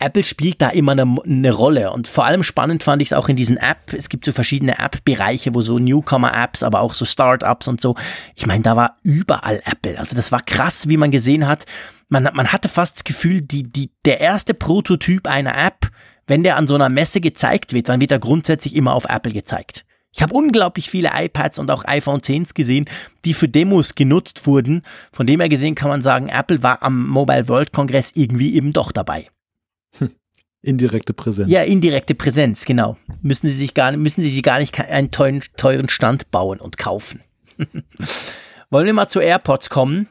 Apple spielt da immer eine, eine, Rolle und vor allem spannend fand ich es auch in diesen App. Es gibt so verschiedene App-Bereiche, wo so Newcomer-Apps, aber auch so Startups und so. Ich meine, da war überall Apple. Also das war krass, wie man gesehen hat. Man, man hatte fast das Gefühl, die, die, der erste Prototyp einer App, wenn der an so einer Messe gezeigt wird, dann wird er grundsätzlich immer auf Apple gezeigt. Ich habe unglaublich viele iPads und auch iPhone 10s gesehen, die für Demos genutzt wurden. Von dem her gesehen kann man sagen, Apple war am Mobile World Congress irgendwie eben doch dabei. Indirekte Präsenz. Ja, indirekte Präsenz, genau. Müssen Sie sich gar, müssen Sie sich gar nicht einen teuren, teuren Stand bauen und kaufen. Wollen wir mal zu AirPods kommen?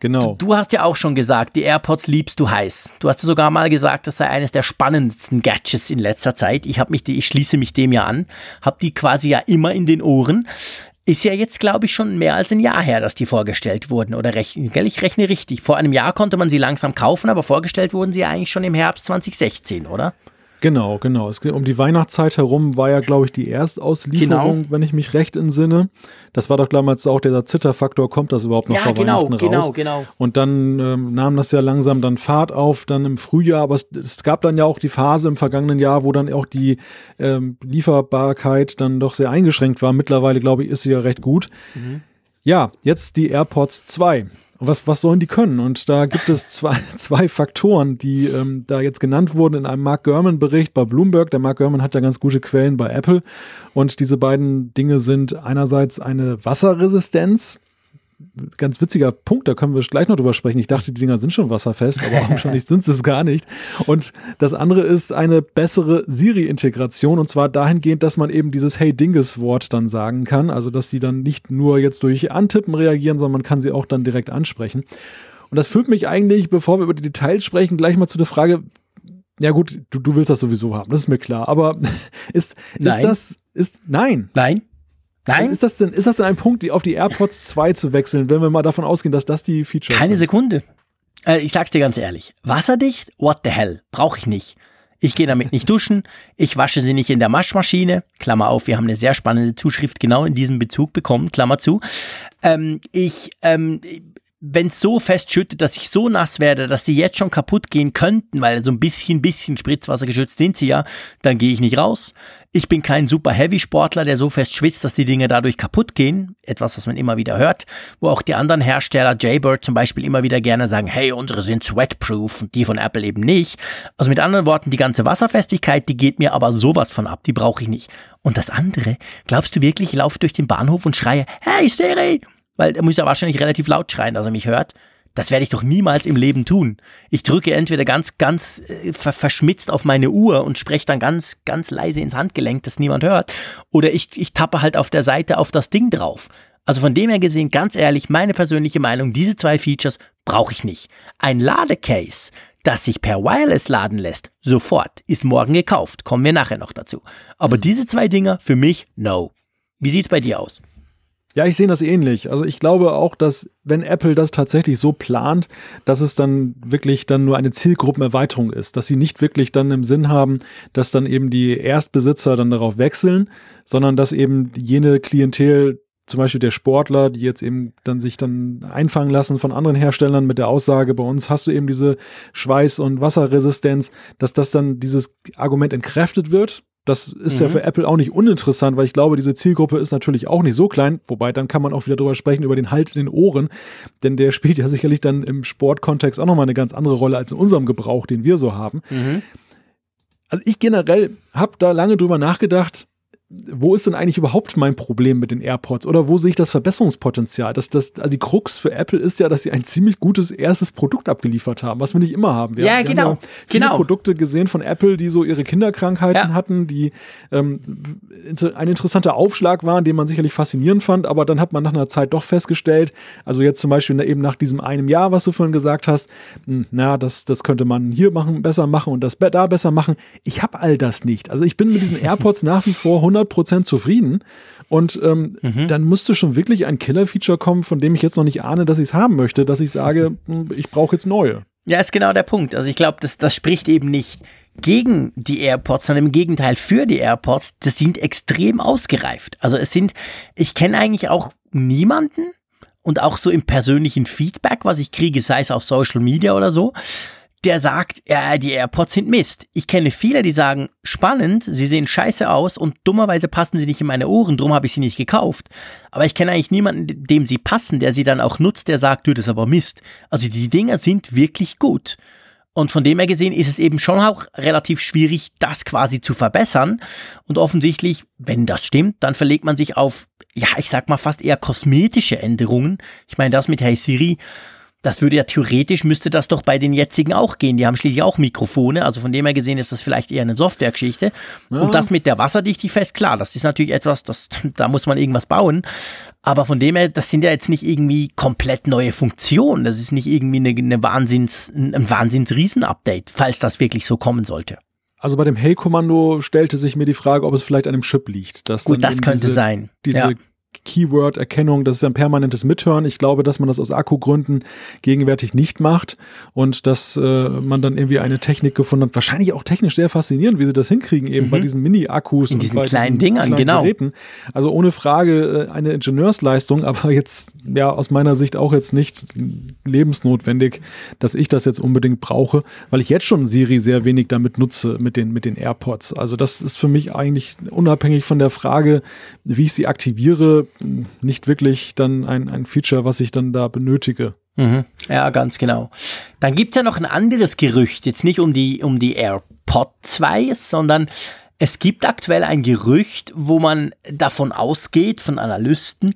Genau. Du, du, hast ja auch schon gesagt, die AirPods liebst du heiß. Du hast ja sogar mal gesagt, das sei eines der spannendsten Gadgets in letzter Zeit. Ich habe mich, ich schließe mich dem ja an, habe die quasi ja immer in den Ohren. Ist ja jetzt, glaube ich, schon mehr als ein Jahr her, dass die vorgestellt wurden. Oder rechne, gell, ich rechne richtig. Vor einem Jahr konnte man sie langsam kaufen, aber vorgestellt wurden sie eigentlich schon im Herbst 2016, oder? Genau, genau. Es, um die Weihnachtszeit herum war ja, glaube ich, die Erstauslieferung, genau. wenn ich mich recht entsinne. Das war doch damals auch dieser Zitterfaktor, kommt das überhaupt noch ja, vor genau, Weihnachten genau, raus? Genau, genau. Und dann ähm, nahm das ja langsam dann Fahrt auf, dann im Frühjahr. Aber es, es gab dann ja auch die Phase im vergangenen Jahr, wo dann auch die ähm, Lieferbarkeit dann doch sehr eingeschränkt war. Mittlerweile, glaube ich, ist sie ja recht gut. Mhm. Ja, jetzt die AirPods 2 was, was sollen die können? Und da gibt es zwei, zwei Faktoren, die ähm, da jetzt genannt wurden in einem Mark Gurman-Bericht bei Bloomberg. Der Mark Gurman hat ja ganz gute Quellen bei Apple. Und diese beiden Dinge sind einerseits eine Wasserresistenz, ganz witziger Punkt, da können wir gleich noch drüber sprechen. Ich dachte, die Dinger sind schon wasserfest, aber wahrscheinlich sind sie es gar nicht. Und das andere ist eine bessere Siri-Integration und zwar dahingehend, dass man eben dieses Hey Dinges-Wort dann sagen kann. Also, dass die dann nicht nur jetzt durch Antippen reagieren, sondern man kann sie auch dann direkt ansprechen. Und das führt mich eigentlich, bevor wir über die Details sprechen, gleich mal zu der Frage, ja gut, du, du willst das sowieso haben, das ist mir klar. Aber ist, ist das, ist, nein. Nein. Nein? Ist das denn, ist das denn ein Punkt, die auf die AirPods 2 zu wechseln, wenn wir mal davon ausgehen, dass das die Features Keine sind? Sekunde. Äh, ich sag's dir ganz ehrlich. Wasserdicht? What the hell? Brauche ich nicht. Ich gehe damit nicht duschen. Ich wasche sie nicht in der Waschmaschine. Klammer auf, wir haben eine sehr spannende Zuschrift genau in diesem Bezug bekommen. Klammer zu. Ähm, ich, ähm, wenn es so fest schüttet, dass ich so nass werde, dass die jetzt schon kaputt gehen könnten, weil so ein bisschen, bisschen Spritzwasser geschützt sind sie ja, dann gehe ich nicht raus. Ich bin kein super Heavy-Sportler, der so fest schwitzt, dass die Dinge dadurch kaputt gehen. Etwas, was man immer wieder hört, wo auch die anderen Hersteller, Jaybird zum Beispiel, immer wieder gerne sagen, hey, unsere sind sweatproof und die von Apple eben nicht. Also mit anderen Worten, die ganze Wasserfestigkeit, die geht mir aber sowas von ab, die brauche ich nicht. Und das andere, glaubst du wirklich, ich laufe durch den Bahnhof und schreie, hey Siri, weil er muss ja wahrscheinlich relativ laut schreien, dass er mich hört. Das werde ich doch niemals im Leben tun. Ich drücke entweder ganz, ganz äh, verschmitzt auf meine Uhr und spreche dann ganz, ganz leise ins Handgelenk, dass niemand hört. Oder ich, ich tappe halt auf der Seite auf das Ding drauf. Also von dem her gesehen, ganz ehrlich, meine persönliche Meinung, diese zwei Features brauche ich nicht. Ein Ladecase, das sich per Wireless laden lässt, sofort, ist morgen gekauft. Kommen wir nachher noch dazu. Aber mhm. diese zwei Dinger, für mich, no. Wie sieht's bei dir aus? Ja, ich sehe das ähnlich. Also ich glaube auch, dass wenn Apple das tatsächlich so plant, dass es dann wirklich dann nur eine Zielgruppenerweiterung ist, dass sie nicht wirklich dann im Sinn haben, dass dann eben die Erstbesitzer dann darauf wechseln, sondern dass eben jene Klientel zum Beispiel der Sportler, die jetzt eben dann sich dann einfangen lassen von anderen Herstellern mit der Aussage, bei uns hast du eben diese Schweiß- und Wasserresistenz, dass das dann dieses Argument entkräftet wird. Das ist mhm. ja für Apple auch nicht uninteressant, weil ich glaube, diese Zielgruppe ist natürlich auch nicht so klein. Wobei, dann kann man auch wieder drüber sprechen, über den Halt in den Ohren. Denn der spielt ja sicherlich dann im Sportkontext auch nochmal eine ganz andere Rolle als in unserem Gebrauch, den wir so haben. Mhm. Also ich generell habe da lange drüber nachgedacht, wo ist denn eigentlich überhaupt mein Problem mit den AirPods oder wo sehe ich das Verbesserungspotenzial? Das, das, also die Krux für Apple ist ja, dass sie ein ziemlich gutes erstes Produkt abgeliefert haben, was wir nicht immer haben. Wir, ja, wir genau. Haben ja viele genau. Produkte gesehen von Apple, die so ihre Kinderkrankheiten ja. hatten, die ähm, ein interessanter Aufschlag waren, den man sicherlich faszinierend fand, aber dann hat man nach einer Zeit doch festgestellt, also jetzt zum Beispiel eben nach diesem einem Jahr, was du vorhin gesagt hast, hm, na, das, das könnte man hier machen, besser machen und das da besser machen. Ich habe all das nicht. Also ich bin mit diesen AirPods nach wie vor 100% zufrieden. Und ähm, mhm. dann müsste schon wirklich ein Killer-Feature kommen, von dem ich jetzt noch nicht ahne, dass ich es haben möchte, dass ich sage, hm, ich brauche jetzt neue. Ja, ist genau der Punkt. Also ich glaube, das, das spricht eben nicht gegen die AirPods, sondern im Gegenteil für die AirPods. Das sind extrem ausgereift. Also es sind, ich kenne eigentlich auch niemanden und auch so im persönlichen Feedback, was ich kriege, sei es auf Social Media oder so, der sagt, ja, die AirPods sind Mist. Ich kenne viele, die sagen, spannend, sie sehen scheiße aus und dummerweise passen sie nicht in meine Ohren, drum habe ich sie nicht gekauft. Aber ich kenne eigentlich niemanden, dem sie passen, der sie dann auch nutzt, der sagt, du, das ist aber Mist. Also die Dinger sind wirklich gut. Und von dem her gesehen ist es eben schon auch relativ schwierig, das quasi zu verbessern. Und offensichtlich, wenn das stimmt, dann verlegt man sich auf, ja, ich sag mal fast eher kosmetische Änderungen. Ich meine, das mit Hey Siri das würde ja theoretisch, müsste das doch bei den jetzigen auch gehen. Die haben schließlich auch Mikrofone, also von dem her gesehen ist das vielleicht eher eine Softwaregeschichte. Ja. Und das mit der Wasserdichtigkeit, klar, das ist natürlich etwas, das, da muss man irgendwas bauen. Aber von dem her, das sind ja jetzt nicht irgendwie komplett neue Funktionen. Das ist nicht irgendwie eine, eine Wahnsinns, ein Wahnsinns-Riesen-Update, falls das wirklich so kommen sollte. Also bei dem Hey-Kommando stellte sich mir die Frage, ob es vielleicht an einem Chip liegt. Gut, das könnte diese, sein. Diese ja. Keyword-Erkennung, das ist ein permanentes Mithören. Ich glaube, dass man das aus Akkugründen gegenwärtig nicht macht und dass äh, man dann irgendwie eine Technik gefunden hat. Wahrscheinlich auch technisch sehr faszinierend, wie sie das hinkriegen, eben mhm. bei diesen Mini-Akkus und diesen kleinen diesen Dingern, kleinen genau. Geräten. Also ohne Frage äh, eine Ingenieursleistung, aber jetzt ja aus meiner Sicht auch jetzt nicht lebensnotwendig, dass ich das jetzt unbedingt brauche, weil ich jetzt schon Siri sehr wenig damit nutze mit den mit den AirPods. Also das ist für mich eigentlich unabhängig von der Frage, wie ich sie aktiviere, nicht wirklich dann ein, ein Feature, was ich dann da benötige. Mhm. Ja, ganz genau. Dann gibt es ja noch ein anderes Gerücht, jetzt nicht um die, um die AirPod 2, sondern es gibt aktuell ein Gerücht, wo man davon ausgeht, von Analysten,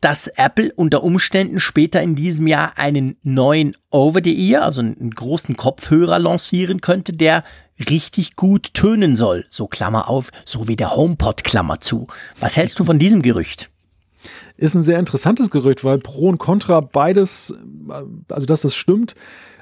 dass Apple unter Umständen später in diesem Jahr einen neuen Over-the-Ear, also einen großen Kopfhörer lancieren könnte, der richtig gut tönen soll. So Klammer auf, so wie der HomePod Klammer zu. Was hältst du von diesem Gerücht? Ist ein sehr interessantes Gerücht, weil Pro und Contra beides, also dass das stimmt,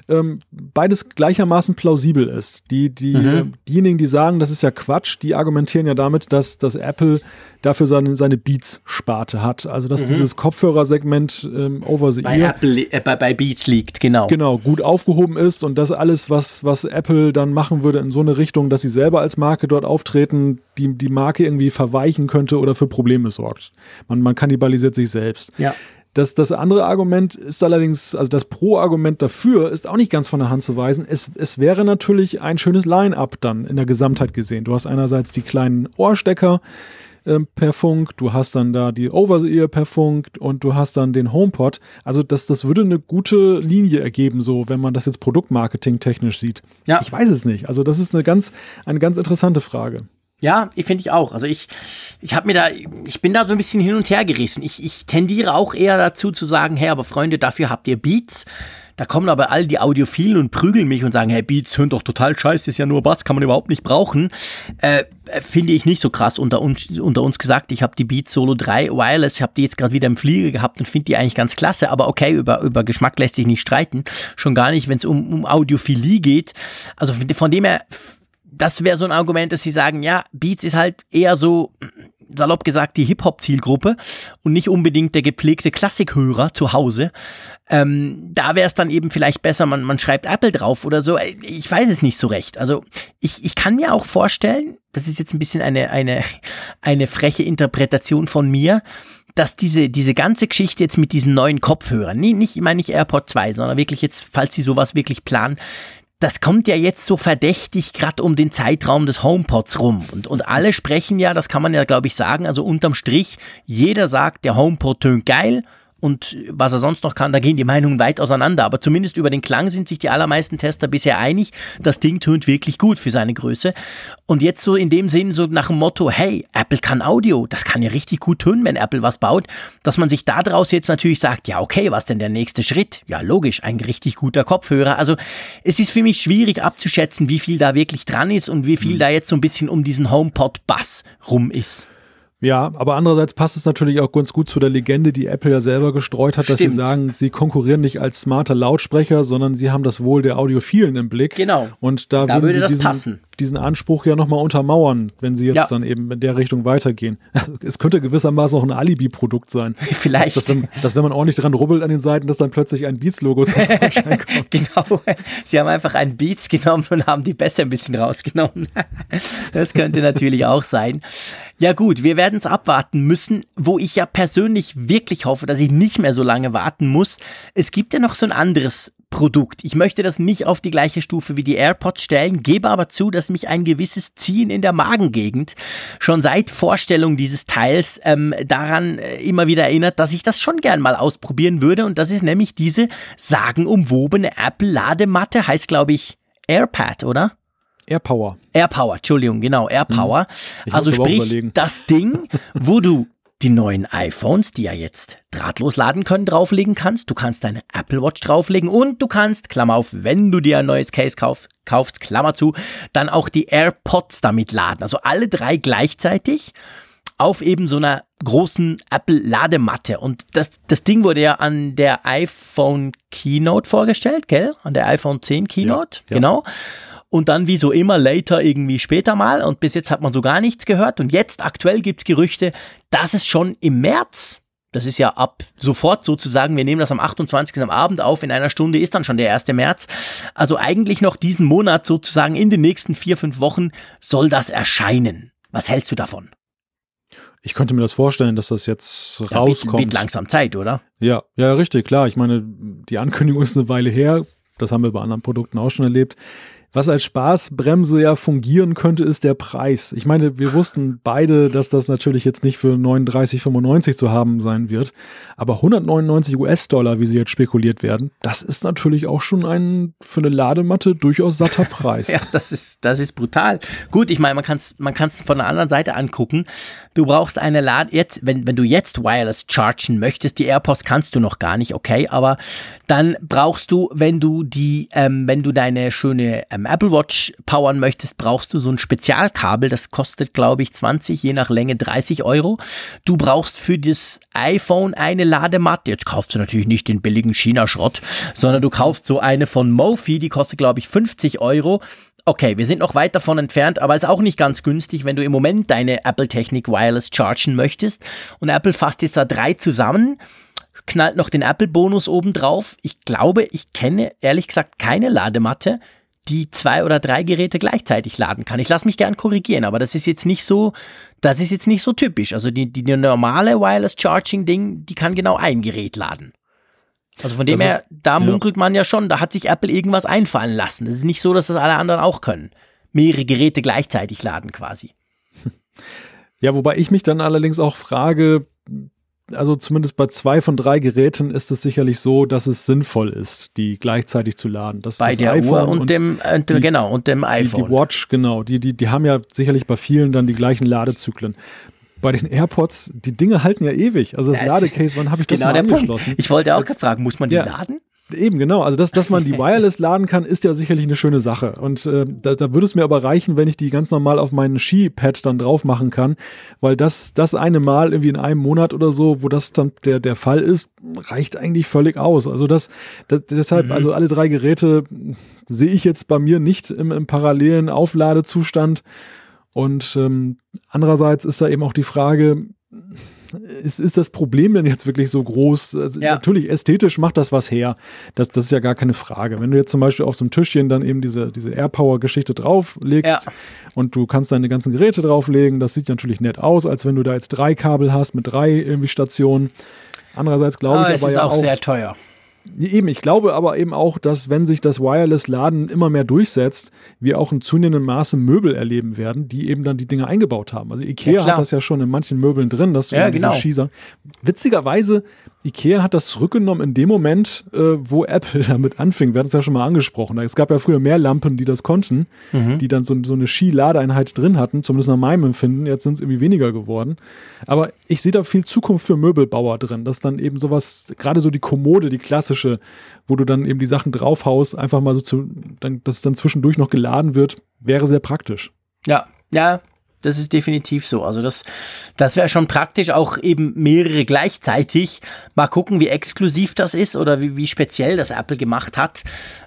ähm, beides gleichermaßen plausibel ist. Die, die, mhm. äh, diejenigen, die sagen, das ist ja Quatsch, die argumentieren ja damit, dass, dass Apple dafür seine, seine Beats-Sparte hat. Also dass mhm. dieses Kopfhörersegment ähm, over the bei ear Apple, äh, bei, bei Beats liegt, genau. Genau, gut aufgehoben ist und dass alles, was, was Apple dann machen würde in so eine Richtung, dass sie selber als Marke dort auftreten, die, die Marke irgendwie verweichen könnte oder für Probleme sorgt. Man, man kannibalisiert sich selbst. Ja. Das, das andere Argument ist allerdings, also das Pro-Argument dafür ist auch nicht ganz von der Hand zu weisen. Es, es wäre natürlich ein schönes Line-up dann in der Gesamtheit gesehen. Du hast einerseits die kleinen Ohrstecker äh, per Funk, du hast dann da die Over-the-Ear per Funk und du hast dann den HomePod. Also das, das würde eine gute Linie ergeben, so wenn man das jetzt Produktmarketing technisch sieht. Ja. Ich weiß es nicht. Also das ist eine ganz, eine ganz interessante Frage. Ja, ich finde ich auch. Also ich, ich habe mir da, ich bin da so ein bisschen hin und her gerissen. Ich, ich tendiere auch eher dazu zu sagen, hey, aber Freunde, dafür habt ihr Beats. Da kommen aber all die Audiophilen und prügeln mich und sagen, hey, Beats hören doch total scheiße, ist ja nur Bass, kann man überhaupt nicht brauchen. Äh, Finde ich nicht so krass unter uns, unter uns gesagt. Ich habe die Beats Solo 3 Wireless, ich habe die jetzt gerade wieder im Flieger gehabt und finde die eigentlich ganz klasse. Aber okay, über, über Geschmack lässt sich nicht streiten. Schon gar nicht, wenn es um, um Audiophilie geht. Also von dem her das wäre so ein Argument, dass sie sagen, ja, Beats ist halt eher so, salopp gesagt, die Hip-Hop-Zielgruppe und nicht unbedingt der gepflegte Klassikhörer zu Hause. Ähm, da wäre es dann eben vielleicht besser, man, man schreibt Apple drauf oder so. Ich weiß es nicht so recht. Also ich, ich kann mir auch vorstellen, das ist jetzt ein bisschen eine, eine, eine freche Interpretation von mir, dass diese, diese ganze Geschichte jetzt mit diesen neuen Kopfhörern, nicht, nicht, ich meine nicht AirPod 2, sondern wirklich jetzt, falls sie sowas wirklich planen, das kommt ja jetzt so verdächtig gerade um den Zeitraum des HomePods rum. Und, und alle sprechen ja, das kann man ja, glaube ich, sagen, also unterm Strich, jeder sagt, der HomePod tönt geil, und was er sonst noch kann, da gehen die Meinungen weit auseinander. Aber zumindest über den Klang sind sich die allermeisten Tester bisher einig. Das Ding tönt wirklich gut für seine Größe. Und jetzt so in dem Sinn, so nach dem Motto, hey, Apple kann Audio, das kann ja richtig gut tönen, wenn Apple was baut, dass man sich daraus jetzt natürlich sagt, ja, okay, was denn der nächste Schritt? Ja, logisch, ein richtig guter Kopfhörer. Also es ist für mich schwierig abzuschätzen, wie viel da wirklich dran ist und wie viel mhm. da jetzt so ein bisschen um diesen HomePod-Bass rum ist. Ja, aber andererseits passt es natürlich auch ganz gut zu der Legende, die Apple ja selber gestreut hat, Stimmt. dass sie sagen, sie konkurrieren nicht als smarter Lautsprecher, sondern sie haben das Wohl der Audiophilen im Blick. Genau. Und da, da würde das diesen, passen diesen Anspruch ja nochmal untermauern, wenn sie jetzt ja. dann eben in der Richtung weitergehen. Es könnte gewissermaßen auch ein Alibi-Produkt sein. Vielleicht. Dass, dass, wenn, dass, wenn, man ordentlich dran rubbelt an den Seiten, dass dann plötzlich ein Beats-Logo zum Vorschein kommt. genau. Sie haben einfach ein Beats genommen und haben die Bässe ein bisschen rausgenommen. das könnte natürlich auch sein. Ja gut, wir werden es abwarten müssen, wo ich ja persönlich wirklich hoffe, dass ich nicht mehr so lange warten muss. Es gibt ja noch so ein anderes Produkt. Ich möchte das nicht auf die gleiche Stufe wie die AirPods stellen, gebe aber zu, dass mich ein gewisses Ziehen in der Magengegend schon seit Vorstellung dieses Teils ähm, daran äh, immer wieder erinnert, dass ich das schon gern mal ausprobieren würde. Und das ist nämlich diese sagenumwobene Apple-Ladematte, heißt glaube ich AirPad, oder? AirPower. AirPower, Entschuldigung, genau, AirPower. Hm. Also sprich, das Ding, wo du die neuen iPhones, die ja jetzt drahtlos laden können, drauflegen kannst. Du kannst deine Apple Watch drauflegen und du kannst, Klammer auf, wenn du dir ein neues Case kauf, kaufst, Klammer zu, dann auch die AirPods damit laden. Also alle drei gleichzeitig auf eben so einer großen Apple-Ladematte. Und das, das Ding wurde ja an der iPhone Keynote vorgestellt, gell? An der iPhone 10 Keynote, ja, ja. genau und dann wie so immer later irgendwie später mal und bis jetzt hat man so gar nichts gehört und jetzt aktuell gibt's Gerüchte, dass es schon im März das ist ja ab sofort sozusagen, wir nehmen das am 28. am Abend auf, in einer Stunde ist dann schon der 1. März. Also eigentlich noch diesen Monat sozusagen in den nächsten vier, fünf Wochen soll das erscheinen. Was hältst du davon? Ich könnte mir das vorstellen, dass das jetzt ja, rauskommt. Wird, wird langsam Zeit, oder? Ja, ja, richtig, klar. Ich meine, die Ankündigung ist eine Weile her. Das haben wir bei anderen Produkten auch schon erlebt. Was als Spaßbremse ja fungieren könnte, ist der Preis. Ich meine, wir wussten beide, dass das natürlich jetzt nicht für 39,95 zu haben sein wird. Aber 199 US-Dollar, wie sie jetzt spekuliert werden, das ist natürlich auch schon ein für eine Ladematte durchaus satter Preis. ja, das ist, das ist brutal. Gut, ich meine, man kann es man kann's von der anderen Seite angucken. Du brauchst eine Lade, jetzt, wenn, wenn du jetzt wireless chargen möchtest, die AirPods kannst du noch gar nicht, okay, aber dann brauchst du, wenn du die, ähm, wenn du deine schöne ähm, Apple Watch powern möchtest, brauchst du so ein Spezialkabel, das kostet, glaube ich, 20, je nach Länge 30 Euro. Du brauchst für das iPhone eine Ladematte. Jetzt kaufst du natürlich nicht den billigen China-Schrott, sondern du kaufst so eine von Mofi, die kostet, glaube ich, 50 Euro. Okay, wir sind noch weit davon entfernt, aber ist auch nicht ganz günstig, wenn du im Moment deine Apple-Technik wireless chargen möchtest. Und Apple fasst jetzt da drei zusammen, knallt noch den Apple-Bonus oben drauf. Ich glaube, ich kenne ehrlich gesagt keine Ladematte, die zwei oder drei Geräte gleichzeitig laden kann. Ich lasse mich gern korrigieren, aber das ist jetzt nicht so, das ist jetzt nicht so typisch. Also die, die, die normale Wireless Charging Ding, die kann genau ein Gerät laden. Also von dem das her, ist, da munkelt ja. man ja schon, da hat sich Apple irgendwas einfallen lassen. Es ist nicht so, dass das alle anderen auch können. Mehrere Geräte gleichzeitig laden quasi. Ja, wobei ich mich dann allerdings auch frage, also zumindest bei zwei von drei Geräten ist es sicherlich so, dass es sinnvoll ist, die gleichzeitig zu laden. Das bei das der iPhone Uhr und, und dem, äh, die, genau, und dem iPhone. Die, die Watch, genau, die, die, die haben ja sicherlich bei vielen dann die gleichen Ladezyklen bei den AirPods, die Dinge halten ja ewig. Also das ja, Ladecase, wann habe ich das genau mal angeschlossen? Punkt. Ich wollte auch fragen, muss man die ja. laden? Eben, genau. Also, dass, dass man die wireless laden kann, ist ja sicherlich eine schöne Sache. Und äh, da, da würde es mir aber reichen, wenn ich die ganz normal auf meinen Skipad dann drauf machen kann, weil das, das eine Mal irgendwie in einem Monat oder so, wo das dann der, der Fall ist, reicht eigentlich völlig aus. Also das, das deshalb, mhm. also alle drei Geräte sehe ich jetzt bei mir nicht im, im parallelen Aufladezustand. Und ähm, andererseits ist da eben auch die Frage, ist, ist das Problem denn jetzt wirklich so groß? Also ja. Natürlich, ästhetisch macht das was her. Das, das ist ja gar keine Frage. Wenn du jetzt zum Beispiel auf so einem Tischchen dann eben diese, diese AirPower-Geschichte drauflegst ja. und du kannst deine ganzen Geräte drauflegen, das sieht natürlich nett aus, als wenn du da jetzt drei Kabel hast mit drei irgendwie Stationen. Andererseits glaube ich aber, es ist ja auch, auch sehr teuer. Eben, ich glaube aber eben auch, dass wenn sich das Wireless-Laden immer mehr durchsetzt, wir auch in zunehmendem Maße Möbel erleben werden, die eben dann die Dinge eingebaut haben. Also Ikea ja, hat das ja schon in manchen Möbeln drin, dass du ja, genau. Schießer. Witzigerweise Ikea hat das zurückgenommen in dem Moment, äh, wo Apple damit anfing. Wir hatten es ja schon mal angesprochen. Es gab ja früher mehr Lampen, die das konnten, mhm. die dann so, so eine Skiladeeinheit drin hatten, zumindest nach meinem Empfinden. Jetzt sind es irgendwie weniger geworden. Aber ich sehe da viel Zukunft für Möbelbauer drin, dass dann eben sowas, gerade so die Kommode, die klassische, wo du dann eben die Sachen draufhaust, einfach mal so zu, dann, dass es dann zwischendurch noch geladen wird, wäre sehr praktisch. Ja, ja, das ist definitiv so. Also das, das wäre schon praktisch, auch eben mehrere gleichzeitig. Mal gucken, wie exklusiv das ist oder wie, wie speziell das Apple gemacht hat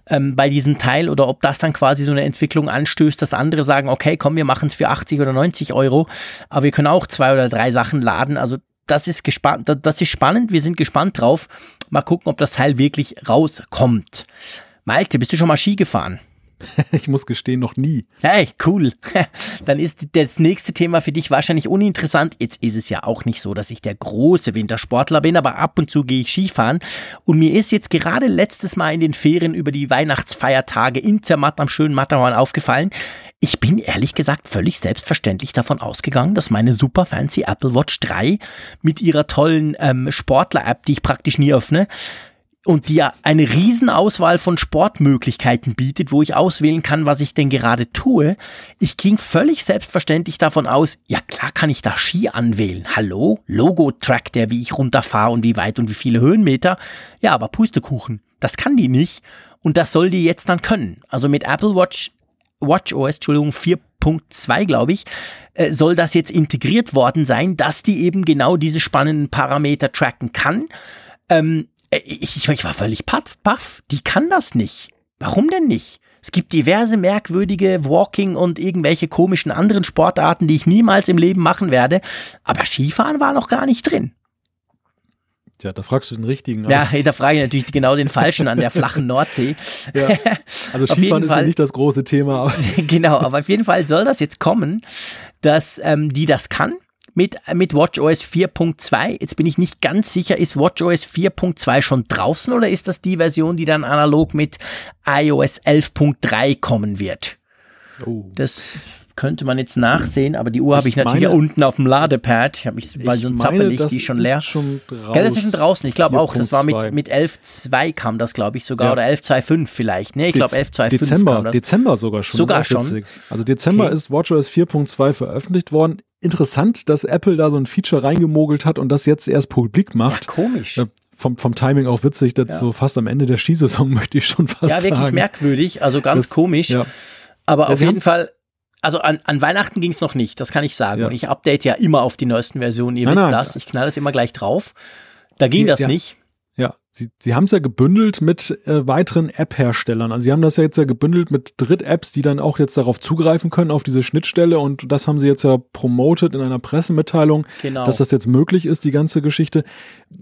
ähm, bei diesem Teil oder ob das dann quasi so eine Entwicklung anstößt, dass andere sagen, okay, komm, wir machen es für 80 oder 90 Euro, aber wir können auch zwei oder drei Sachen laden. Also das ist gespannt, das ist spannend. Wir sind gespannt drauf. Mal gucken, ob das Teil wirklich rauskommt. Malte, bist du schon mal Ski gefahren? ich muss gestehen, noch nie. Hey, cool. Dann ist das nächste Thema für dich wahrscheinlich uninteressant. Jetzt ist es ja auch nicht so, dass ich der große Wintersportler bin, aber ab und zu gehe ich Skifahren. Und mir ist jetzt gerade letztes Mal in den Ferien über die Weihnachtsfeiertage in Zermatt am schönen Matterhorn aufgefallen. Ich bin ehrlich gesagt völlig selbstverständlich davon ausgegangen, dass meine super fancy Apple Watch 3 mit ihrer tollen ähm, Sportler-App, die ich praktisch nie öffne, und die ja eine Riesenauswahl von Sportmöglichkeiten bietet, wo ich auswählen kann, was ich denn gerade tue. Ich ging völlig selbstverständlich davon aus, ja klar kann ich da Ski anwählen. Hallo? Logo trackt der, wie ich runterfahre und wie weit und wie viele Höhenmeter. Ja, aber Pustekuchen. Das kann die nicht. Und das soll die jetzt dann können. Also mit Apple Watch, Watch OS, Entschuldigung, 4.2, glaube ich, äh, soll das jetzt integriert worden sein, dass die eben genau diese spannenden Parameter tracken kann. Ähm, äh, ich, ich, ich war völlig paff, paff. Die kann das nicht. Warum denn nicht? Es gibt diverse merkwürdige Walking und irgendwelche komischen anderen Sportarten, die ich niemals im Leben machen werde. Aber Skifahren war noch gar nicht drin. Tja, da fragst du den richtigen. Ja, da frage ich natürlich genau den falschen an der flachen Nordsee. Ja. Also Skifahren ist Fall, ja nicht das große Thema. genau, aber auf jeden Fall soll das jetzt kommen, dass ähm, die das kann mit, mit WatchOS 4.2. Jetzt bin ich nicht ganz sicher, ist WatchOS 4.2 schon draußen oder ist das die Version, die dann analog mit iOS 11.3 kommen wird? Oh. Das könnte man jetzt nachsehen, aber die Uhr habe ich, ich natürlich meine, unten auf dem Ladepad. Ich habe mich, weil so ein Zappel nicht, die ist schon leer. Schon raus, Gell, das ist schon draußen. Ich glaube auch, das war mit, mit 11.2 kam das, glaube ich, sogar. Ja. Oder 11.2.5 vielleicht. Nee, ich glaube 11.2.5 Dezember, kam das. Dezember sogar schon. Sogar schon. Also Dezember okay. ist WatchOS 4.2 veröffentlicht worden. Interessant, dass Apple da so ein Feature reingemogelt hat und das jetzt erst publik macht. Ja, komisch. Äh, vom, vom Timing auch witzig, jetzt ja. so fast am Ende der Skisaison möchte ich schon fast sagen. Ja, wirklich sagen. merkwürdig, also ganz das, komisch. Ja. Aber auf jeden Fall also an, an Weihnachten ging es noch nicht, das kann ich sagen. Ja. Und ich update ja immer auf die neuesten Versionen, ihr nein, wisst nein, das. Ich knall das immer gleich drauf. Da ging die, das nicht. Ja, sie, sie haben es ja gebündelt mit äh, weiteren App-Herstellern. Also sie haben das ja jetzt ja gebündelt mit Dritt-Apps, die dann auch jetzt darauf zugreifen können, auf diese Schnittstelle. Und das haben sie jetzt ja promotet in einer Pressemitteilung, genau. dass das jetzt möglich ist, die ganze Geschichte.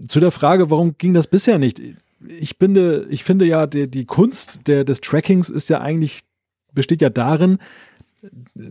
Zu der Frage, warum ging das bisher nicht? Ich finde, ich finde ja, die, die Kunst der, des Trackings ist ja eigentlich, besteht ja darin,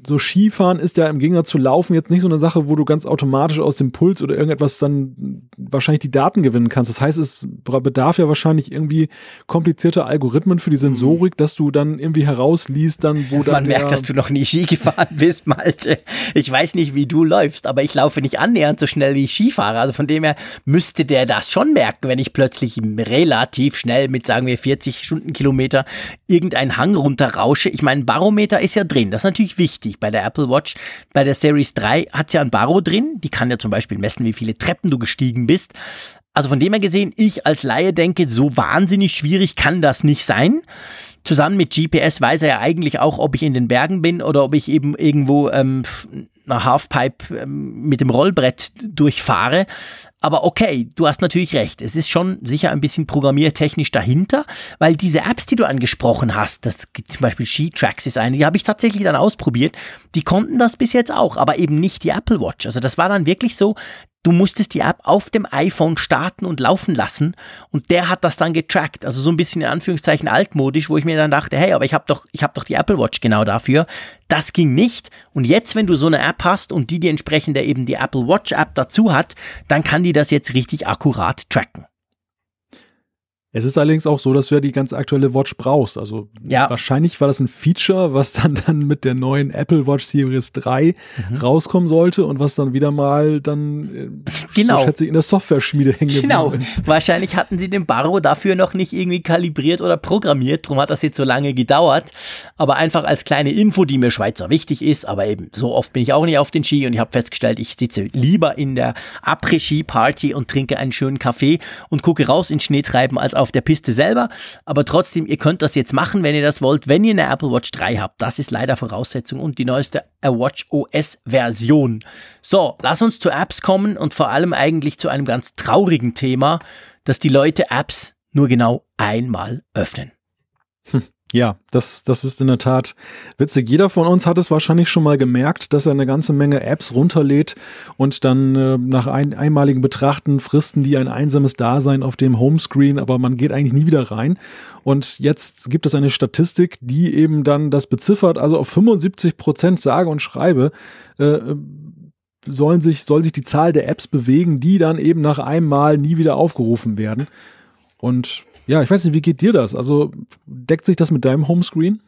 so Skifahren ist ja im Gegensatz zu Laufen jetzt nicht so eine Sache, wo du ganz automatisch aus dem Puls oder irgendetwas dann wahrscheinlich die Daten gewinnen kannst. Das heißt, es bedarf ja wahrscheinlich irgendwie komplizierte Algorithmen für die Sensorik, dass du dann irgendwie herausliest, dann wo dann. Man merkt, dass du noch nie Ski gefahren bist, Malte. Ich weiß nicht, wie du läufst, aber ich laufe nicht annähernd so schnell, wie ich Ski fahre. Also von dem her müsste der das schon merken, wenn ich plötzlich relativ schnell mit, sagen wir, 40 Stundenkilometer irgendeinen Hang runterrausche. Ich meine, Barometer ist ja drin. Das ist natürlich natürlich wichtig bei der Apple Watch. Bei der Series 3 hat sie ja ein Baro drin. Die kann ja zum Beispiel messen, wie viele Treppen du gestiegen bist. Also von dem her gesehen, ich als Laie denke, so wahnsinnig schwierig kann das nicht sein. Zusammen mit GPS weiß er ja eigentlich auch, ob ich in den Bergen bin oder ob ich eben irgendwo ähm, einer Halfpipe ähm, mit dem Rollbrett durchfahre. Aber okay, du hast natürlich recht. Es ist schon sicher ein bisschen programmiertechnisch dahinter, weil diese Apps, die du angesprochen hast, das zum Beispiel She-Tracks ist eine, die habe ich tatsächlich dann ausprobiert. Die konnten das bis jetzt auch, aber eben nicht die Apple Watch. Also das war dann wirklich so, du musstest die App auf dem iPhone starten und laufen lassen und der hat das dann getrackt. Also so ein bisschen in Anführungszeichen altmodisch, wo ich mir dann dachte, hey, aber ich habe doch, ich habe doch die Apple Watch genau dafür. Das ging nicht. Und jetzt, wenn du so eine App hast und die die entsprechende eben die Apple Watch App dazu hat, dann kann die das jetzt richtig akkurat tracken. Es ist allerdings auch so, dass du ja die ganz aktuelle Watch brauchst. Also ja. wahrscheinlich war das ein Feature, was dann, dann mit der neuen Apple Watch Series 3 mhm. rauskommen sollte und was dann wieder mal dann, äh, genau. so schätze ich, in der Software-Schmiede hängen Genau. Ist. Wahrscheinlich hatten sie den Barrow dafür noch nicht irgendwie kalibriert oder programmiert. Drum hat das jetzt so lange gedauert. Aber einfach als kleine Info, die mir Schweizer wichtig ist. Aber eben, so oft bin ich auch nicht auf den Ski und ich habe festgestellt, ich sitze lieber in der Après-Ski-Party und trinke einen schönen Kaffee und gucke raus ins Schneetreiben als auf auf der Piste selber. Aber trotzdem, ihr könnt das jetzt machen, wenn ihr das wollt, wenn ihr eine Apple Watch 3 habt. Das ist leider Voraussetzung und die neueste Watch OS Version. So, lass uns zu Apps kommen und vor allem eigentlich zu einem ganz traurigen Thema, dass die Leute Apps nur genau einmal öffnen. Hm. Ja, das, das ist in der Tat witzig. Jeder von uns hat es wahrscheinlich schon mal gemerkt, dass er eine ganze Menge Apps runterlädt und dann äh, nach ein, einmaligen Betrachten fristen die ein einsames Dasein auf dem Homescreen, aber man geht eigentlich nie wieder rein. Und jetzt gibt es eine Statistik, die eben dann das beziffert, also auf 75 Prozent sage und schreibe, äh, sollen sich, soll sich die Zahl der Apps bewegen, die dann eben nach einem Mal nie wieder aufgerufen werden. Und ja, ich weiß nicht, wie geht dir das? Also deckt sich das mit deinem Homescreen?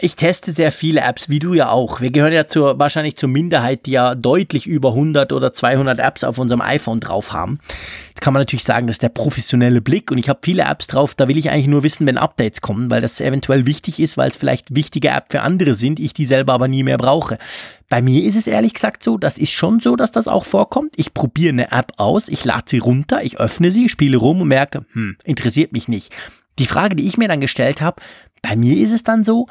Ich teste sehr viele Apps, wie du ja auch. Wir gehören ja zur, wahrscheinlich zur Minderheit, die ja deutlich über 100 oder 200 Apps auf unserem iPhone drauf haben. Jetzt kann man natürlich sagen, das ist der professionelle Blick und ich habe viele Apps drauf, da will ich eigentlich nur wissen, wenn Updates kommen, weil das eventuell wichtig ist, weil es vielleicht wichtige App für andere sind, ich die selber aber nie mehr brauche. Bei mir ist es ehrlich gesagt so, das ist schon so, dass das auch vorkommt. Ich probiere eine App aus, ich lade sie runter, ich öffne sie, spiele rum und merke, hm, interessiert mich nicht. Die Frage, die ich mir dann gestellt habe, bei mir ist es dann so,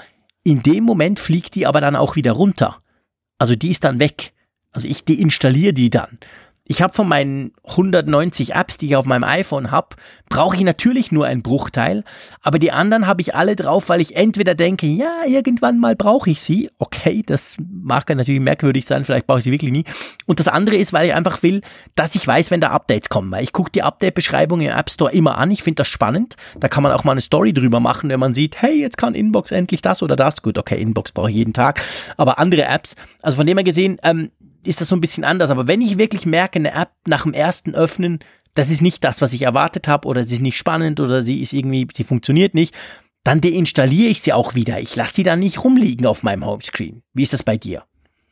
in dem Moment fliegt die aber dann auch wieder runter. Also die ist dann weg. Also ich deinstalliere die dann. Ich habe von meinen 190 Apps, die ich auf meinem iPhone habe, brauche ich natürlich nur einen Bruchteil, aber die anderen habe ich alle drauf, weil ich entweder denke, ja, irgendwann mal brauche ich sie. Okay, das mag natürlich merkwürdig sein, vielleicht brauche ich sie wirklich nie. Und das andere ist, weil ich einfach will, dass ich weiß, wenn da Updates kommen, weil ich gucke die Update-Beschreibung im App Store immer an. Ich finde das spannend. Da kann man auch mal eine Story drüber machen, wenn man sieht, hey, jetzt kann Inbox endlich das oder das. Gut, okay, Inbox brauche ich jeden Tag, aber andere Apps. Also von dem her gesehen, ähm, ist das so ein bisschen anders. Aber wenn ich wirklich merke, eine App nach dem ersten Öffnen, das ist nicht das, was ich erwartet habe, oder sie ist nicht spannend, oder sie ist irgendwie, sie funktioniert nicht, dann deinstalliere ich sie auch wieder. Ich lasse sie dann nicht rumliegen auf meinem Homescreen. Wie ist das bei dir?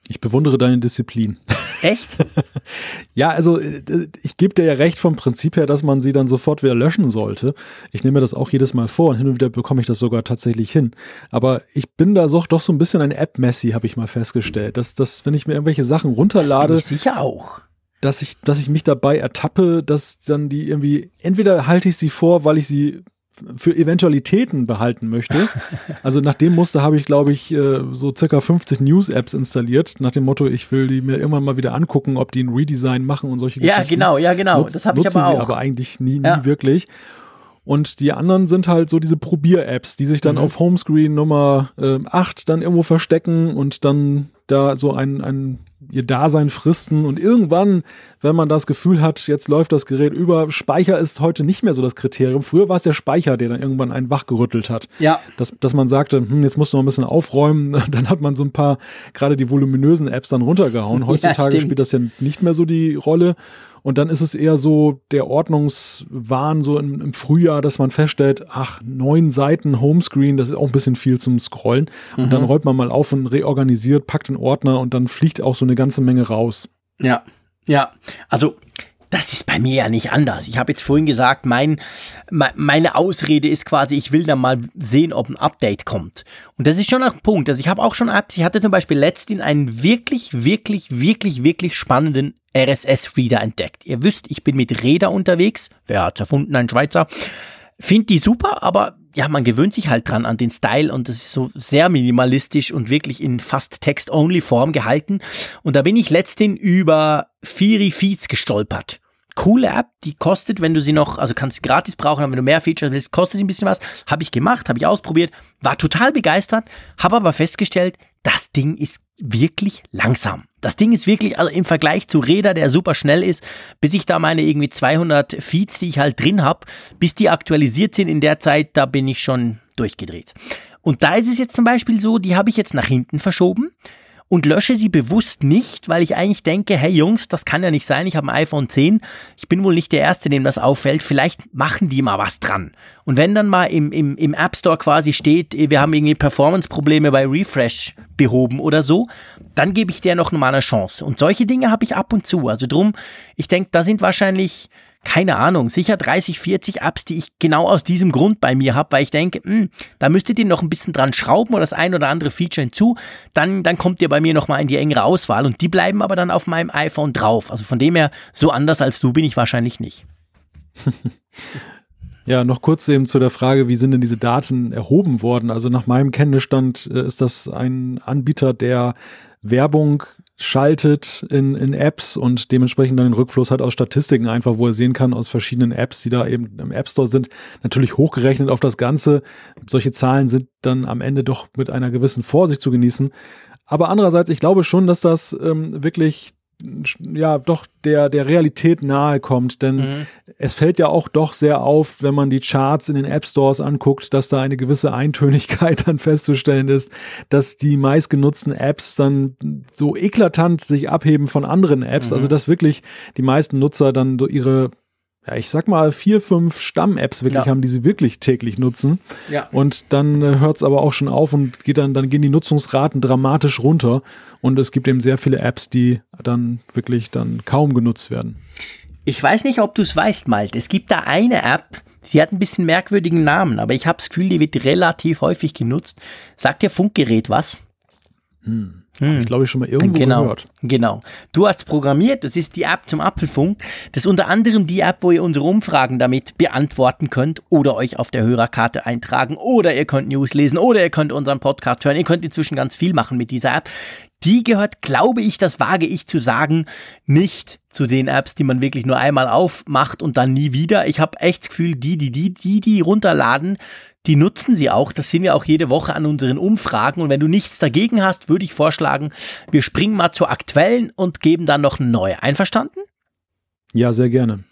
Ich bewundere deine Disziplin. Echt? ja, also äh, ich gebe dir ja recht vom Prinzip her, dass man sie dann sofort wieder löschen sollte. Ich nehme mir das auch jedes Mal vor und hin und wieder bekomme ich das sogar tatsächlich hin. Aber ich bin da so, doch so ein bisschen ein App-Messi, habe ich mal festgestellt. Dass, dass, wenn ich mir irgendwelche Sachen runterlade. Das bin ich sicher auch. Dass ich, dass ich mich dabei ertappe, dass dann die irgendwie, entweder halte ich sie vor, weil ich sie für Eventualitäten behalten möchte. Also nach dem Muster habe ich, glaube ich, äh, so circa 50 News-Apps installiert, nach dem Motto, ich will die mir immer mal wieder angucken, ob die ein Redesign machen und solche ja, Geschichten. Ja, genau, ja, genau. Nutz, das habe ich aber auch. sie aber eigentlich nie, nie ja. wirklich. Und die anderen sind halt so diese Probier-Apps, die sich dann mhm. auf Homescreen Nummer äh, 8 dann irgendwo verstecken und dann da so ein, ein ihr Dasein fristen und irgendwann, wenn man das Gefühl hat, jetzt läuft das Gerät über, Speicher ist heute nicht mehr so das Kriterium. Früher war es der Speicher, der dann irgendwann einen wachgerüttelt hat. Ja. Dass, dass man sagte, hm, jetzt musst du noch ein bisschen aufräumen. Dann hat man so ein paar, gerade die voluminösen Apps dann runtergehauen. Heutzutage ja, spielt das ja nicht mehr so die Rolle. Und dann ist es eher so der Ordnungswahn so im, im, Frühjahr, dass man feststellt, ach, neun Seiten Homescreen, das ist auch ein bisschen viel zum Scrollen. Und mhm. dann räumt man mal auf und reorganisiert, packt den Ordner und dann fliegt auch so eine ganze Menge raus. Ja, ja. Also das ist bei mir ja nicht anders. Ich habe jetzt vorhin gesagt, mein, meine Ausrede ist quasi, ich will dann mal sehen, ob ein Update kommt. Und das ist schon ein Punkt. Also ich habe auch schon Apps, ich hatte zum Beispiel letztens einen wirklich, wirklich, wirklich, wirklich spannenden RSS-Reader entdeckt. Ihr wisst, ich bin mit Räder unterwegs. Wer hat's erfunden? Ein Schweizer. Find die super, aber ja, man gewöhnt sich halt dran an den Style und es ist so sehr minimalistisch und wirklich in fast Text-Only-Form gehalten. Und da bin ich letztens über Firi Feeds gestolpert coole App, die kostet, wenn du sie noch, also kannst sie gratis brauchen, aber wenn du mehr Features willst, kostet sie ein bisschen was. Habe ich gemacht, habe ich ausprobiert, war total begeistert, habe aber festgestellt, das Ding ist wirklich langsam. Das Ding ist wirklich, also im Vergleich zu Räder, der super schnell ist, bis ich da meine irgendwie 200 Feeds, die ich halt drin habe, bis die aktualisiert sind in der Zeit, da bin ich schon durchgedreht. Und da ist es jetzt zum Beispiel so, die habe ich jetzt nach hinten verschoben und lösche sie bewusst nicht, weil ich eigentlich denke, hey Jungs, das kann ja nicht sein, ich habe ein iPhone 10, ich bin wohl nicht der Erste, dem das auffällt, vielleicht machen die mal was dran. Und wenn dann mal im, im, im App Store quasi steht, wir haben irgendwie Performance-Probleme bei Refresh behoben oder so, dann gebe ich der noch mal eine Chance. Und solche Dinge habe ich ab und zu. Also drum, ich denke, da sind wahrscheinlich keine Ahnung, sicher 30, 40 Apps, die ich genau aus diesem Grund bei mir habe, weil ich denke, mh, hm, da müsstet ihr noch ein bisschen dran schrauben oder das ein oder andere Feature hinzu, dann, dann kommt ihr bei mir nochmal in die engere Auswahl und die bleiben aber dann auf meinem iPhone drauf. Also von dem her, so anders als du bin ich wahrscheinlich nicht. Ja, noch kurz eben zu der Frage, wie sind denn diese Daten erhoben worden? Also nach meinem Kenntnisstand äh, ist das ein Anbieter, der Werbung schaltet in, in Apps und dementsprechend dann den Rückfluss hat aus Statistiken einfach, wo er sehen kann aus verschiedenen Apps, die da eben im App Store sind, natürlich hochgerechnet auf das Ganze. Solche Zahlen sind dann am Ende doch mit einer gewissen Vorsicht zu genießen. Aber andererseits, ich glaube schon, dass das ähm, wirklich ja doch der, der Realität nahe kommt. Denn mhm. es fällt ja auch doch sehr auf, wenn man die Charts in den App Stores anguckt, dass da eine gewisse Eintönigkeit dann festzustellen ist, dass die meistgenutzten Apps dann so eklatant sich abheben von anderen Apps. Also mhm. Also dass wirklich die meisten Nutzer dann so ihre ja, ich sag mal, vier, fünf Stamm-Apps wirklich ja. haben, die sie wirklich täglich nutzen. Ja. Und dann äh, hört es aber auch schon auf und geht dann, dann gehen die Nutzungsraten dramatisch runter. Und es gibt eben sehr viele Apps, die dann wirklich dann kaum genutzt werden. Ich weiß nicht, ob du es weißt, Malte. Es gibt da eine App, sie hat ein bisschen merkwürdigen Namen, aber ich habe das Gefühl, die wird relativ häufig genutzt. Sagt dir Funkgerät was? Hm. Hm. ich glaube ich schon mal irgendwo genau, gehört. Genau. Du hast programmiert, das ist die App zum Apfelfunk. Das ist unter anderem die App, wo ihr unsere Umfragen damit beantworten könnt oder euch auf der Hörerkarte eintragen oder ihr könnt News lesen oder ihr könnt unseren Podcast hören. Ihr könnt inzwischen ganz viel machen mit dieser App. Die gehört, glaube ich, das wage ich zu sagen, nicht zu den Apps, die man wirklich nur einmal aufmacht und dann nie wieder. Ich habe echt das Gefühl, die, die, die, die, die runterladen, die nutzen sie auch. Das sehen wir auch jede Woche an unseren Umfragen. Und wenn du nichts dagegen hast, würde ich vorschlagen, wir springen mal zur aktuellen und geben dann noch eine neue. Einverstanden? Ja, sehr gerne.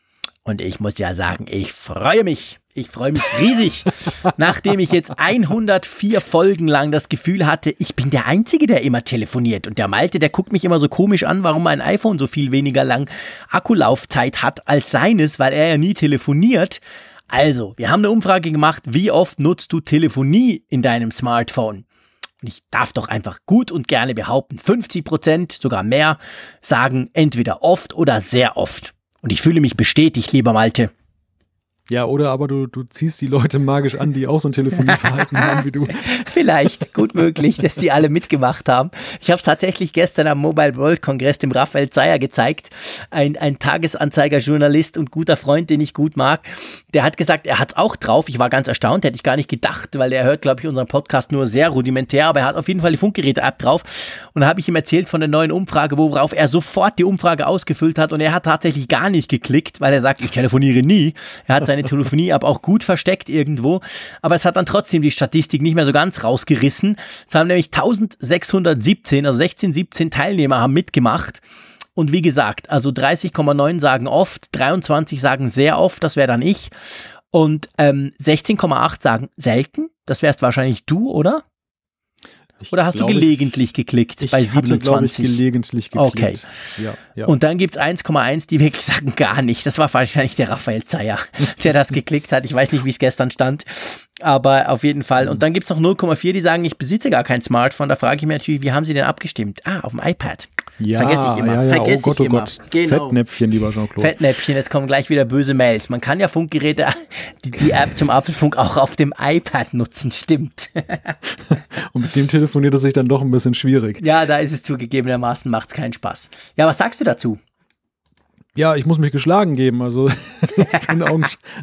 Und ich muss ja sagen, ich freue mich. Ich freue mich riesig, nachdem ich jetzt 104 Folgen lang das Gefühl hatte, ich bin der Einzige, der immer telefoniert. Und der Malte, der guckt mich immer so komisch an, warum mein iPhone so viel weniger lang Akkulaufzeit hat als seines, weil er ja nie telefoniert. Also, wir haben eine Umfrage gemacht, wie oft nutzt du Telefonie in deinem Smartphone? Und ich darf doch einfach gut und gerne behaupten, 50 Prozent, sogar mehr, sagen entweder oft oder sehr oft. Und ich fühle mich bestätigt, lieber Malte. Ja, oder aber du, du ziehst die Leute magisch an, die auch so ein Telefonieverhalten haben wie du. Vielleicht, gut möglich, dass die alle mitgemacht haben. Ich habe es tatsächlich gestern am Mobile World Kongress dem Raphael Zeyer gezeigt. Ein, ein Tagesanzeiger-Journalist und guter Freund, den ich gut mag. Der hat gesagt, er hat's auch drauf. Ich war ganz erstaunt, hätte ich gar nicht gedacht, weil er hört, glaube ich, unseren Podcast nur sehr rudimentär, aber er hat auf jeden Fall die Funkgeräte-App drauf. Und da habe ich ihm erzählt von der neuen Umfrage, worauf er sofort die Umfrage ausgefüllt hat. Und er hat tatsächlich gar nicht geklickt, weil er sagt, ich telefoniere nie. Er hat seine Telefonie-App auch gut versteckt irgendwo. Aber es hat dann trotzdem die Statistik nicht mehr so ganz rausgerissen. Es haben nämlich 1617, also 16, 17 Teilnehmer haben mitgemacht. Und wie gesagt, also 30,9 sagen oft, 23 sagen sehr oft, das wäre dann ich. Und ähm, 16,8 sagen selten, das wärst wahrscheinlich du, oder? Oder hast du gelegentlich ich, geklickt ich bei 27? Hatte, ich, gelegentlich geklickt. Okay. Ja, ja. Und dann gibt's 1,1, die wirklich sagen gar nicht. Das war wahrscheinlich der Raphael Zeyer, der das geklickt hat. Ich weiß nicht, wie es gestern stand. Aber auf jeden Fall. Und dann gibt's noch 0,4, die sagen, ich besitze gar kein Smartphone. Da frage ich mich natürlich, wie haben sie denn abgestimmt? Ah, auf dem iPad. Ja, Vergesse ich immer. Ja, ja. Vergesse oh Gott, oh Gott. Genau. Fettnäpfchen, lieber Jean-Claude. Fettnäpfchen, jetzt kommen gleich wieder böse Mails. Man kann ja Funkgeräte, die, die App zum Apfelfunk auch auf dem iPad nutzen, stimmt. Und mit dem telefoniert es sich dann doch ein bisschen schwierig. Ja, da ist es zugegebenermaßen, macht's keinen Spaß. Ja, was sagst du dazu? Ja, ich muss mich geschlagen geben. Also ich bin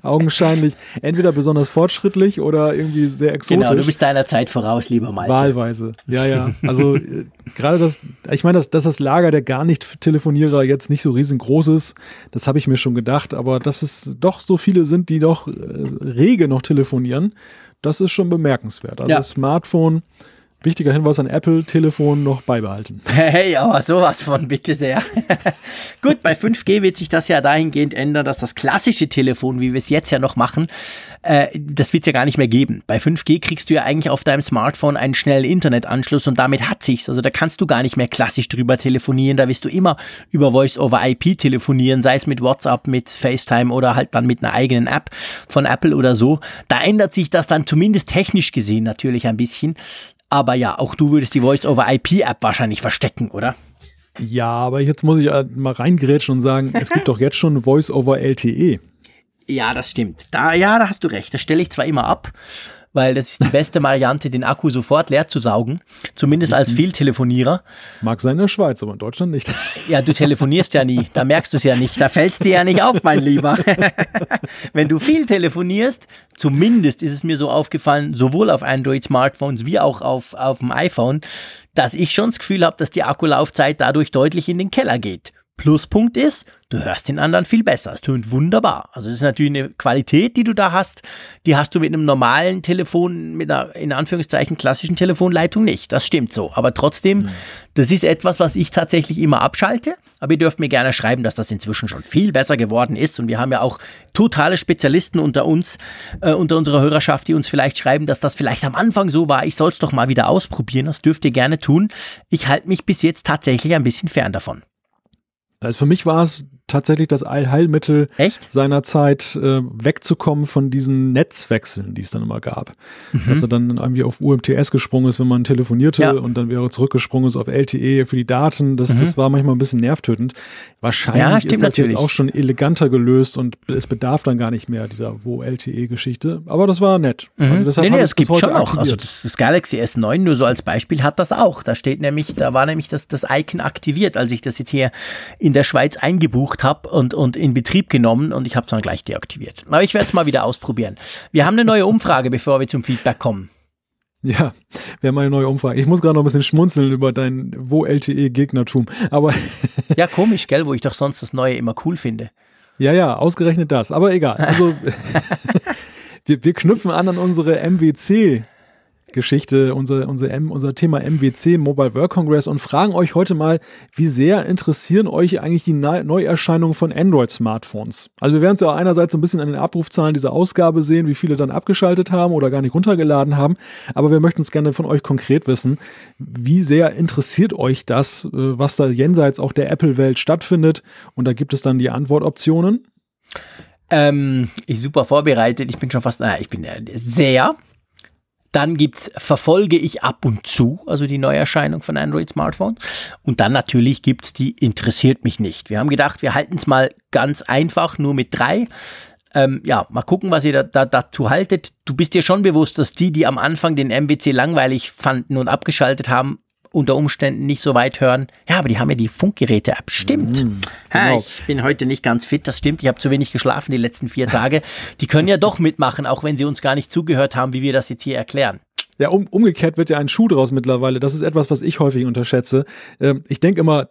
augenscheinlich entweder besonders fortschrittlich oder irgendwie sehr exotisch. Genau, du bist deiner Zeit voraus, lieber Malte. Wahlweise, ja, ja. Also äh, gerade das, ich meine, dass, dass das Lager der gar nicht Telefonierer jetzt nicht so riesengroß ist, das habe ich mir schon gedacht. Aber dass es doch so viele sind, die doch äh, rege noch telefonieren, das ist schon bemerkenswert. Also ja. das Smartphone wichtiger Hinweis an Apple, Telefon noch beibehalten. Hey, aber sowas von, bitte sehr. Gut, bei 5G wird sich das ja dahingehend ändern, dass das klassische Telefon, wie wir es jetzt ja noch machen, äh, das wird es ja gar nicht mehr geben. Bei 5G kriegst du ja eigentlich auf deinem Smartphone einen schnellen Internetanschluss und damit hat sich's. Also da kannst du gar nicht mehr klassisch drüber telefonieren, da wirst du immer über Voice over IP telefonieren, sei es mit WhatsApp, mit FaceTime oder halt dann mit einer eigenen App von Apple oder so. Da ändert sich das dann zumindest technisch gesehen natürlich ein bisschen. Aber ja, auch du würdest die Voice-over-IP-App wahrscheinlich verstecken, oder? Ja, aber jetzt muss ich mal reingrätschen und sagen, es gibt doch jetzt schon Voice-over-LTE. Ja, das stimmt. Da, ja, da hast du recht. Das stelle ich zwar immer ab, weil das ist die beste Variante, den Akku sofort leer zu saugen. Zumindest als Vieltelefonierer. Mag sein in der Schweiz, aber in Deutschland nicht. Ja, du telefonierst ja nie. Da merkst du es ja nicht. Da fällst dir ja nicht auf, mein Lieber. Wenn du viel telefonierst, zumindest ist es mir so aufgefallen, sowohl auf Android-Smartphones wie auch auf, auf dem iPhone, dass ich schon das Gefühl habe, dass die Akkulaufzeit dadurch deutlich in den Keller geht. Pluspunkt ist, du hörst den anderen viel besser. Es tönt wunderbar. Also es ist natürlich eine Qualität, die du da hast. Die hast du mit einem normalen Telefon, mit einer in Anführungszeichen klassischen Telefonleitung nicht. Das stimmt so. Aber trotzdem, mhm. das ist etwas, was ich tatsächlich immer abschalte. Aber ihr dürft mir gerne schreiben, dass das inzwischen schon viel besser geworden ist. Und wir haben ja auch totale Spezialisten unter uns, äh, unter unserer Hörerschaft, die uns vielleicht schreiben, dass das vielleicht am Anfang so war. Ich soll es doch mal wieder ausprobieren. Das dürft ihr gerne tun. Ich halte mich bis jetzt tatsächlich ein bisschen fern davon. Also für mich war es tatsächlich das Allheilmittel Echt? seiner Zeit, äh, wegzukommen von diesen Netzwechseln, die es dann immer gab. Mhm. Dass er dann irgendwie auf UMTS gesprungen ist, wenn man telefonierte ja. und dann wäre zurückgesprungen ist auf LTE für die Daten. Das, mhm. das war manchmal ein bisschen nervtötend. Wahrscheinlich ja, ist das natürlich. jetzt auch schon eleganter gelöst und es bedarf dann gar nicht mehr dieser Wo-LTE-Geschichte. Aber das war nett. Mhm. Also nee, nee, es gibt schon auch. Also das, das, Galaxy S9 nur so als Beispiel hat das auch. Da steht nämlich, da war nämlich das, das Icon aktiviert, als ich das jetzt hier in der Schweiz eingebucht gemacht habe und, und in Betrieb genommen und ich habe es dann gleich deaktiviert. Aber ich werde es mal wieder ausprobieren. Wir haben eine neue Umfrage, bevor wir zum Feedback kommen. Ja, wir haben eine neue Umfrage. Ich muss gerade noch ein bisschen schmunzeln über dein Wo-LTE-Gegnertum. Aber. ja, komisch, gell, wo ich doch sonst das Neue immer cool finde. Ja, ja, ausgerechnet das. Aber egal. Also, wir, wir knüpfen an an unsere MWC Geschichte, unser, unser, M, unser Thema MWC, Mobile Work Congress, und fragen euch heute mal, wie sehr interessieren euch eigentlich die Neuerscheinungen von Android-Smartphones? Also wir werden es ja einerseits so ein bisschen an den Abrufzahlen dieser Ausgabe sehen, wie viele dann abgeschaltet haben oder gar nicht runtergeladen haben, aber wir möchten es gerne von euch konkret wissen, wie sehr interessiert euch das, äh, was da jenseits auch der Apple-Welt stattfindet? Und da gibt es dann die Antwortoptionen. Ähm, ich super vorbereitet. Ich bin schon fast, naja, ich bin sehr dann gibt's verfolge ich ab und zu, also die Neuerscheinung von Android-Smartphones. Und dann natürlich gibt's die interessiert mich nicht. Wir haben gedacht, wir halten es mal ganz einfach, nur mit drei. Ähm, ja, mal gucken, was ihr da, da, dazu haltet. Du bist dir schon bewusst, dass die, die am Anfang den MWC langweilig fanden und abgeschaltet haben, unter Umständen nicht so weit hören. Ja, aber die haben ja die Funkgeräte-App. Stimmt. Mhm, genau. ha, ich bin heute nicht ganz fit, das stimmt. Ich habe zu wenig geschlafen die letzten vier Tage. Die können ja doch mitmachen, auch wenn sie uns gar nicht zugehört haben, wie wir das jetzt hier erklären. Ja, um, umgekehrt wird ja ein Schuh draus mittlerweile. Das ist etwas, was ich häufig unterschätze. Ähm, ich denke immer,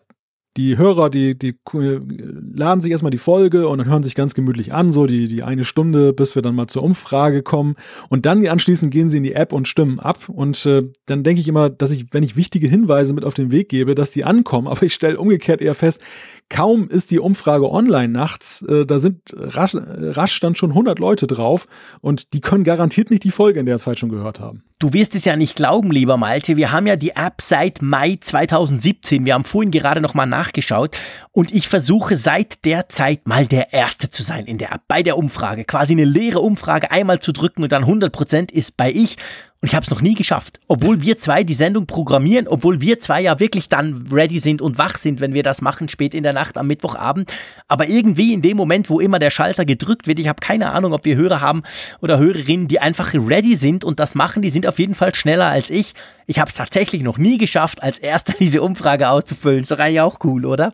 die Hörer, die, die laden sich erstmal die Folge und dann hören sich ganz gemütlich an, so die, die eine Stunde, bis wir dann mal zur Umfrage kommen. Und dann anschließend gehen sie in die App und stimmen ab. Und äh, dann denke ich immer, dass ich, wenn ich wichtige Hinweise mit auf den Weg gebe, dass die ankommen. Aber ich stelle umgekehrt eher fest, kaum ist die Umfrage online nachts, äh, da sind rasch, rasch dann schon 100 Leute drauf und die können garantiert nicht die Folge in der Zeit schon gehört haben. Du wirst es ja nicht glauben, lieber Malte, wir haben ja die App seit Mai 2017. Wir haben vorhin gerade noch mal nachgeschaut und ich versuche seit der Zeit mal der Erste zu sein in der App, bei der Umfrage. Quasi eine leere Umfrage einmal zu drücken und dann 100 Prozent ist bei ich. Und ich habe es noch nie geschafft. Obwohl wir zwei die Sendung programmieren, obwohl wir zwei ja wirklich dann ready sind und wach sind, wenn wir das machen, spät in der Nacht am Mittwochabend. Aber irgendwie in dem Moment, wo immer der Schalter gedrückt wird, ich habe keine Ahnung, ob wir Hörer haben oder Hörerinnen, die einfach ready sind und das machen, die sind auf jeden Fall schneller als ich. Ich habe es tatsächlich noch nie geschafft, als erster diese Umfrage auszufüllen. Ist doch eigentlich auch cool, oder?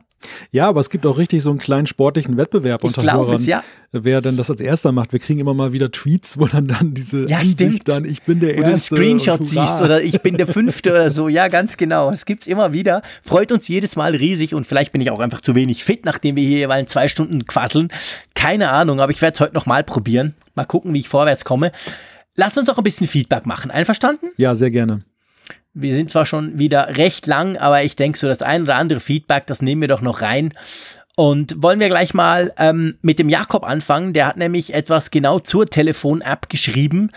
Ja, aber es gibt auch richtig so einen kleinen sportlichen Wettbewerb ich unter Hörern, es, ja. wer denn das als erster macht. Wir kriegen immer mal wieder Tweets, wo dann dann diese ja, Ansicht dann, ich bin der Erste. Oder einen Screenshot siehst oder ich bin der Fünfte oder so. Ja, ganz genau. Es gibt's immer wieder. Freut uns jedes Mal riesig und vielleicht bin ich auch einfach zu wenig fit, nachdem wir hier jeweils zwei Stunden quasseln. Keine Ahnung, aber ich werde es heute nochmal probieren. Mal gucken, wie ich vorwärts komme. Lass uns doch ein bisschen Feedback machen. Einverstanden? Ja, sehr gerne. Wir sind zwar schon wieder recht lang, aber ich denke so, das ein oder andere Feedback, das nehmen wir doch noch rein. Und wollen wir gleich mal ähm, mit dem Jakob anfangen. Der hat nämlich etwas genau zur Telefon-App geschrieben.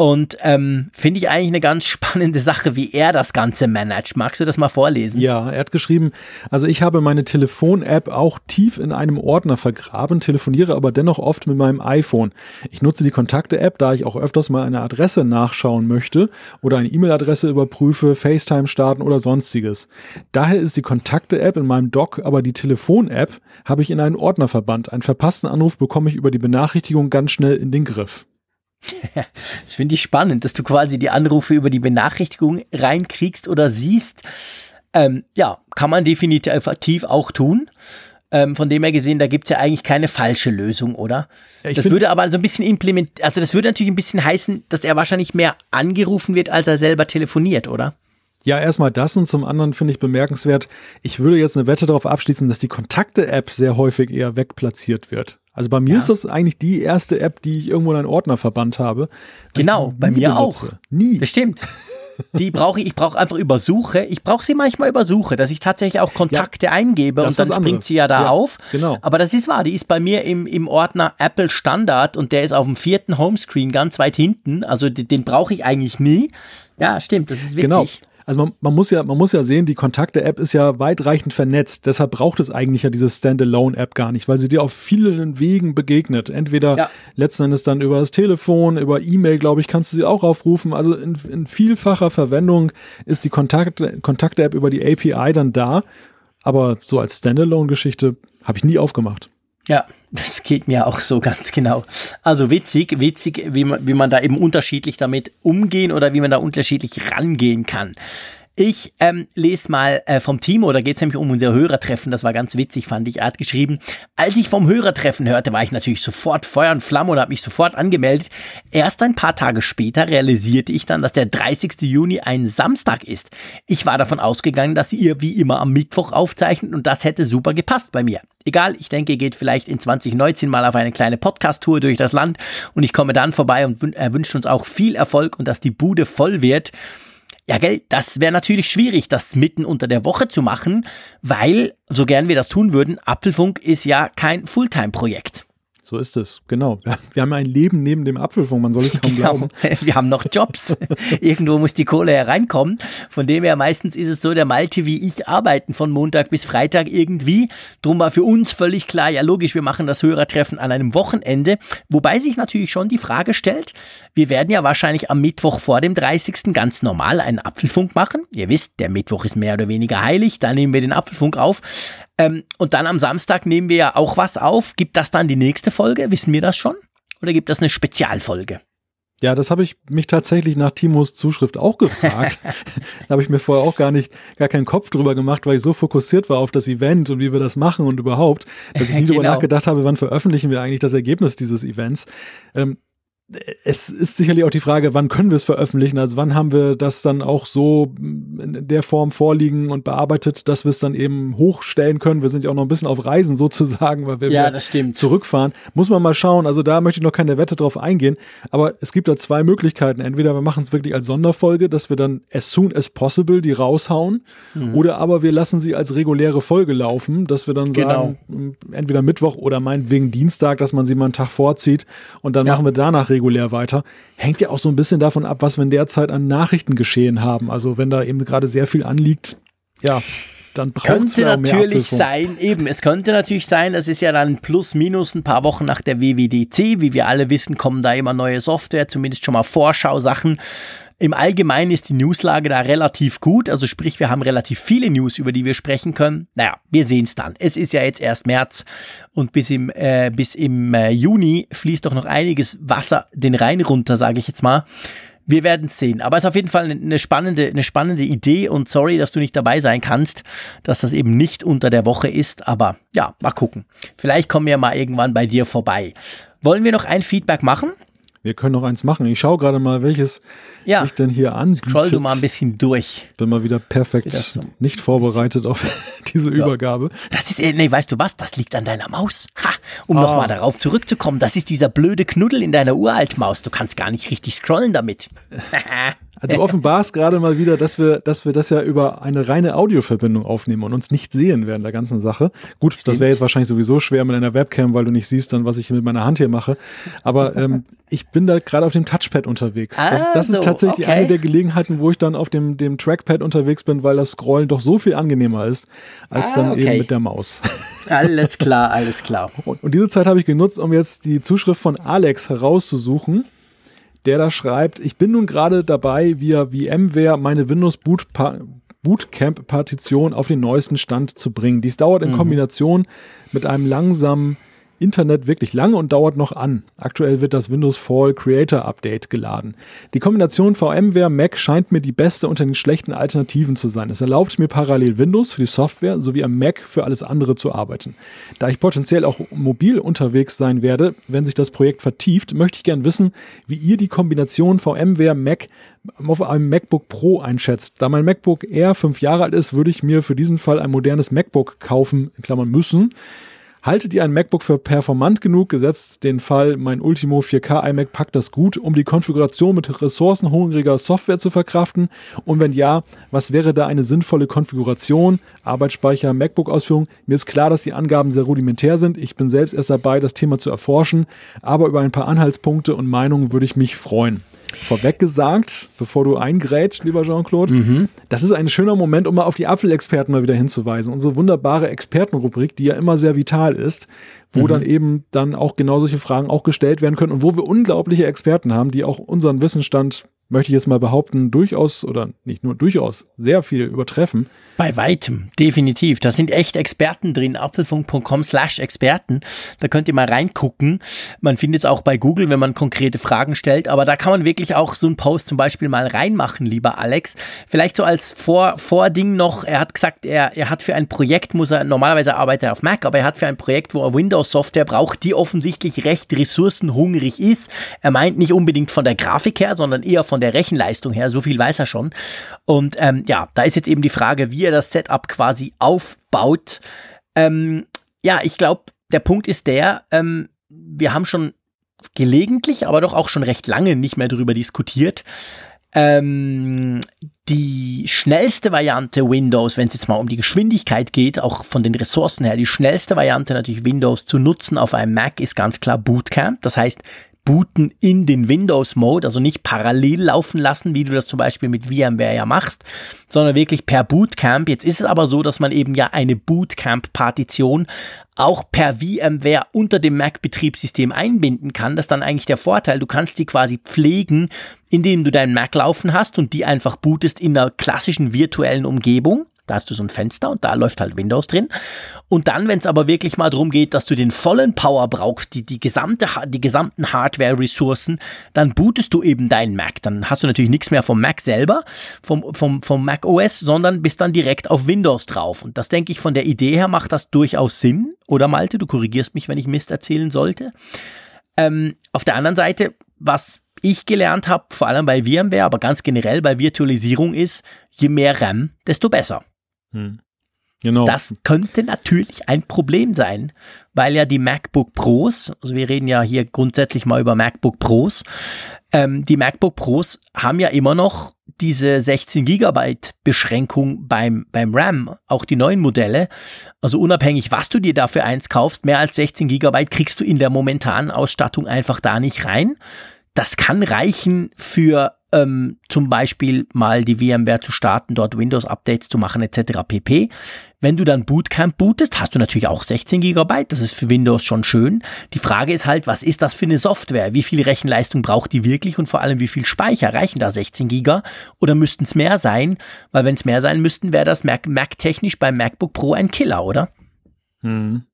Und ähm, finde ich eigentlich eine ganz spannende Sache, wie er das Ganze managt. Magst du das mal vorlesen? Ja, er hat geschrieben, also ich habe meine Telefon-App auch tief in einem Ordner vergraben, telefoniere aber dennoch oft mit meinem iPhone. Ich nutze die Kontakte-App, da ich auch öfters mal eine Adresse nachschauen möchte oder eine E-Mail-Adresse überprüfe, FaceTime starten oder sonstiges. Daher ist die Kontakte-App in meinem Dock, aber die Telefon-App habe ich in einen Ordner verbannt. Einen verpassten Anruf bekomme ich über die Benachrichtigung ganz schnell in den Griff. Das finde ich spannend, dass du quasi die Anrufe über die Benachrichtigung reinkriegst oder siehst. Ähm, ja, kann man definitiv auch tun. Ähm, von dem her gesehen, da gibt es ja eigentlich keine falsche Lösung, oder? Ja, das würde aber so ein bisschen implementieren, also das würde natürlich ein bisschen heißen, dass er wahrscheinlich mehr angerufen wird, als er selber telefoniert, oder? Ja, erstmal das und zum anderen finde ich bemerkenswert, ich würde jetzt eine Wette darauf abschließen, dass die Kontakte-App sehr häufig eher wegplatziert wird. Also bei mir ja. ist das eigentlich die erste App, die ich irgendwo in einen Ordner verbannt habe. Genau, bei mir benutze. auch. Nie. Das stimmt. Die brauche ich, ich brauche einfach über Suche. Ich brauche sie manchmal über Suche, dass ich tatsächlich auch Kontakte ja, eingebe und dann springt sie ja da ja, auf. Genau. Aber das ist wahr, die ist bei mir im, im Ordner Apple Standard und der ist auf dem vierten Homescreen ganz weit hinten. Also den, den brauche ich eigentlich nie. Ja, stimmt, das ist witzig. Genau. Also man, man, muss ja, man muss ja sehen, die Kontakte-App ist ja weitreichend vernetzt. Deshalb braucht es eigentlich ja diese Standalone-App gar nicht, weil sie dir auf vielen Wegen begegnet. Entweder ja. letzten Endes dann über das Telefon, über E-Mail, glaube ich, kannst du sie auch aufrufen. Also in, in vielfacher Verwendung ist die Kontakte-App Kontakte über die API dann da. Aber so als Standalone-Geschichte habe ich nie aufgemacht. Ja, das geht mir auch so ganz genau. Also witzig, witzig, wie man, wie man da eben unterschiedlich damit umgehen oder wie man da unterschiedlich rangehen kann. Ich ähm, lese mal äh, vom Timo, da geht es nämlich um unser Hörertreffen, das war ganz witzig, fand ich. Er hat geschrieben, als ich vom Hörertreffen hörte, war ich natürlich sofort Feuer und Flamme und habe mich sofort angemeldet. Erst ein paar Tage später realisierte ich dann, dass der 30. Juni ein Samstag ist. Ich war davon ausgegangen, dass ihr wie immer am Mittwoch aufzeichnet und das hätte super gepasst bei mir. Egal, ich denke, ihr geht vielleicht in 2019 mal auf eine kleine Podcast-Tour durch das Land und ich komme dann vorbei und er wünscht uns auch viel Erfolg und dass die Bude voll wird. Ja, gell, das wäre natürlich schwierig, das mitten unter der Woche zu machen, weil, so gern wir das tun würden, Apfelfunk ist ja kein Fulltime-Projekt. So ist es, genau. Wir haben ein Leben neben dem Apfelfunk, man soll es kaum genau. glauben. Wir haben noch Jobs. Irgendwo muss die Kohle hereinkommen. Von dem her meistens ist es so, der Malte wie ich arbeiten von Montag bis Freitag irgendwie. Drum war für uns völlig klar, ja logisch, wir machen das Hörertreffen an einem Wochenende. Wobei sich natürlich schon die Frage stellt, wir werden ja wahrscheinlich am Mittwoch vor dem 30. ganz normal einen Apfelfunk machen. Ihr wisst, der Mittwoch ist mehr oder weniger heilig, da nehmen wir den Apfelfunk auf. Ähm, und dann am Samstag nehmen wir ja auch was auf. Gibt das dann die nächste Folge? Wissen wir das schon? Oder gibt das eine Spezialfolge? Ja, das habe ich mich tatsächlich nach Timos Zuschrift auch gefragt. da habe ich mir vorher auch gar nicht, gar keinen Kopf drüber gemacht, weil ich so fokussiert war auf das Event und wie wir das machen und überhaupt, dass ich nie genau. darüber nachgedacht habe, wann veröffentlichen wir eigentlich das Ergebnis dieses Events. Ähm, es ist sicherlich auch die Frage, wann können wir es veröffentlichen? Also wann haben wir das dann auch so in der Form vorliegen und bearbeitet, dass wir es dann eben hochstellen können? Wir sind ja auch noch ein bisschen auf Reisen sozusagen, weil wir ja, zurückfahren. Muss man mal schauen. Also da möchte ich noch keine Wette drauf eingehen. Aber es gibt da zwei Möglichkeiten. Entweder wir machen es wirklich als Sonderfolge, dass wir dann as soon as possible die raushauen. Mhm. Oder aber wir lassen sie als reguläre Folge laufen, dass wir dann genau. sagen, entweder Mittwoch oder meinetwegen Dienstag, dass man sie mal einen Tag vorzieht und dann ja. machen wir danach regulär regulär weiter. Hängt ja auch so ein bisschen davon ab, was wir in der Zeit an Nachrichten geschehen haben. Also wenn da eben gerade sehr viel anliegt, ja, dann braucht Könnte natürlich sein, eben, es könnte natürlich sein, das ist ja dann plus minus ein paar Wochen nach der WWDC. Wie wir alle wissen, kommen da immer neue Software, zumindest schon mal Vorschau-Sachen. Im Allgemeinen ist die Newslage da relativ gut, also sprich, wir haben relativ viele News, über die wir sprechen können. Naja, wir sehen es dann. Es ist ja jetzt erst März und bis im, äh, bis im äh, Juni fließt doch noch einiges Wasser den Rhein runter, sage ich jetzt mal. Wir werden es sehen. Aber es ist auf jeden Fall eine spannende, eine spannende Idee und sorry, dass du nicht dabei sein kannst, dass das eben nicht unter der Woche ist. Aber ja, mal gucken. Vielleicht kommen wir mal irgendwann bei dir vorbei. Wollen wir noch ein Feedback machen? Wir können noch eins machen. Ich schaue gerade mal, welches ja. sich denn hier anbietet. Scroll du mal ein bisschen durch. Bin mal wieder perfekt so nicht vorbereitet auf diese ja. Übergabe. Das ist, äh, nee, weißt du was? Das liegt an deiner Maus. Ha, um ah. nochmal darauf zurückzukommen. Das ist dieser blöde Knuddel in deiner Uraltmaus. Du kannst gar nicht richtig scrollen damit. Du offenbarst gerade mal wieder, dass wir, dass wir das ja über eine reine Audioverbindung aufnehmen und uns nicht sehen während der ganzen Sache. Gut, Stimmt. das wäre jetzt wahrscheinlich sowieso schwer mit einer Webcam, weil du nicht siehst dann, was ich mit meiner Hand hier mache. Aber ähm, ich bin da gerade auf dem Touchpad unterwegs. Ah, das, das so, ist tatsächlich okay. eine der Gelegenheiten, wo ich dann auf dem, dem Trackpad unterwegs bin, weil das Scrollen doch so viel angenehmer ist, als ah, dann okay. eben mit der Maus. Alles klar, alles klar. Und, und diese Zeit habe ich genutzt, um jetzt die Zuschrift von Alex herauszusuchen der da schreibt, ich bin nun gerade dabei, via VMware meine Windows Boot Bootcamp-Partition auf den neuesten Stand zu bringen. Dies dauert in mhm. Kombination mit einem langsamen Internet wirklich lange und dauert noch an. Aktuell wird das Windows Fall Creator Update geladen. Die Kombination VMware Mac scheint mir die beste unter den schlechten Alternativen zu sein. Es erlaubt mir parallel Windows für die Software sowie am Mac für alles andere zu arbeiten. Da ich potenziell auch mobil unterwegs sein werde, wenn sich das Projekt vertieft, möchte ich gern wissen, wie ihr die Kombination VMware Mac auf einem MacBook Pro einschätzt. Da mein MacBook Air fünf Jahre alt ist, würde ich mir für diesen Fall ein modernes MacBook kaufen, in Klammern müssen. Haltet ihr ein MacBook für performant genug? Gesetzt den Fall, mein Ultimo 4K iMac packt das gut, um die Konfiguration mit ressourcenhungriger Software zu verkraften? Und wenn ja, was wäre da eine sinnvolle Konfiguration? Arbeitsspeicher, MacBook-Ausführung? Mir ist klar, dass die Angaben sehr rudimentär sind. Ich bin selbst erst dabei, das Thema zu erforschen, aber über ein paar Anhaltspunkte und Meinungen würde ich mich freuen vorweg gesagt, bevor du eingrätscht, lieber Jean-Claude. Mhm. Das ist ein schöner Moment, um mal auf die Apfelexperten mal wieder hinzuweisen. Unsere wunderbare Expertenrubrik, die ja immer sehr vital ist, wo mhm. dann eben dann auch genau solche Fragen auch gestellt werden können und wo wir unglaubliche Experten haben, die auch unseren Wissensstand möchte ich jetzt mal behaupten, durchaus oder nicht nur durchaus sehr viel übertreffen. Bei weitem, definitiv. Da sind echt Experten drin. Apfelfunk.com slash Experten. Da könnt ihr mal reingucken. Man findet es auch bei Google, wenn man konkrete Fragen stellt. Aber da kann man wirklich auch so einen Post zum Beispiel mal reinmachen, lieber Alex. Vielleicht so als Vor Vording noch. Er hat gesagt, er, er hat für ein Projekt, muss er, normalerweise arbeitet er auf Mac, aber er hat für ein Projekt, wo er Windows-Software braucht, die offensichtlich recht ressourcenhungrig ist. Er meint nicht unbedingt von der Grafik her, sondern eher von der Rechenleistung her. So viel weiß er schon. Und ähm, ja, da ist jetzt eben die Frage, wie er das Setup quasi aufbaut. Ähm, ja, ich glaube, der Punkt ist der, ähm, wir haben schon gelegentlich, aber doch auch schon recht lange nicht mehr darüber diskutiert. Ähm, die schnellste Variante Windows, wenn es jetzt mal um die Geschwindigkeit geht, auch von den Ressourcen her, die schnellste Variante natürlich Windows zu nutzen auf einem Mac ist ganz klar Bootcamp. Das heißt, booten in den Windows-Mode, also nicht parallel laufen lassen, wie du das zum Beispiel mit VMware ja machst, sondern wirklich per Bootcamp. Jetzt ist es aber so, dass man eben ja eine Bootcamp-Partition auch per VMware unter dem Mac-Betriebssystem einbinden kann. Das ist dann eigentlich der Vorteil. Du kannst die quasi pflegen, indem du deinen Mac laufen hast und die einfach bootest in einer klassischen virtuellen Umgebung. Da hast du so ein Fenster und da läuft halt Windows drin. Und dann, wenn es aber wirklich mal darum geht, dass du den vollen Power brauchst, die, die, gesamte, die gesamten Hardware-Ressourcen, dann bootest du eben deinen Mac. Dann hast du natürlich nichts mehr vom Mac selber, vom, vom, vom Mac OS, sondern bist dann direkt auf Windows drauf. Und das denke ich von der Idee her macht das durchaus Sinn. Oder Malte, du korrigierst mich, wenn ich Mist erzählen sollte. Ähm, auf der anderen Seite, was ich gelernt habe, vor allem bei VMware, aber ganz generell bei Virtualisierung ist, je mehr RAM, desto besser. Hm. Genau. Das könnte natürlich ein Problem sein, weil ja die MacBook Pros, also wir reden ja hier grundsätzlich mal über MacBook Pros, ähm, die MacBook Pros haben ja immer noch diese 16 Gigabyte Beschränkung beim, beim RAM, auch die neuen Modelle. Also unabhängig, was du dir dafür eins kaufst, mehr als 16 Gigabyte kriegst du in der momentanen Ausstattung einfach da nicht rein. Das kann reichen für ähm, zum Beispiel mal die VMware zu starten, dort Windows-Updates zu machen etc. pp. Wenn du dann Bootcamp bootest, hast du natürlich auch 16 GB. Das ist für Windows schon schön. Die Frage ist halt, was ist das für eine Software? Wie viel Rechenleistung braucht die wirklich und vor allem wie viel Speicher? Reichen da 16 GB oder müssten es mehr sein? Weil wenn es mehr sein müssten, wäre das Mac, Mac technisch beim MacBook Pro ein Killer, oder? Hm.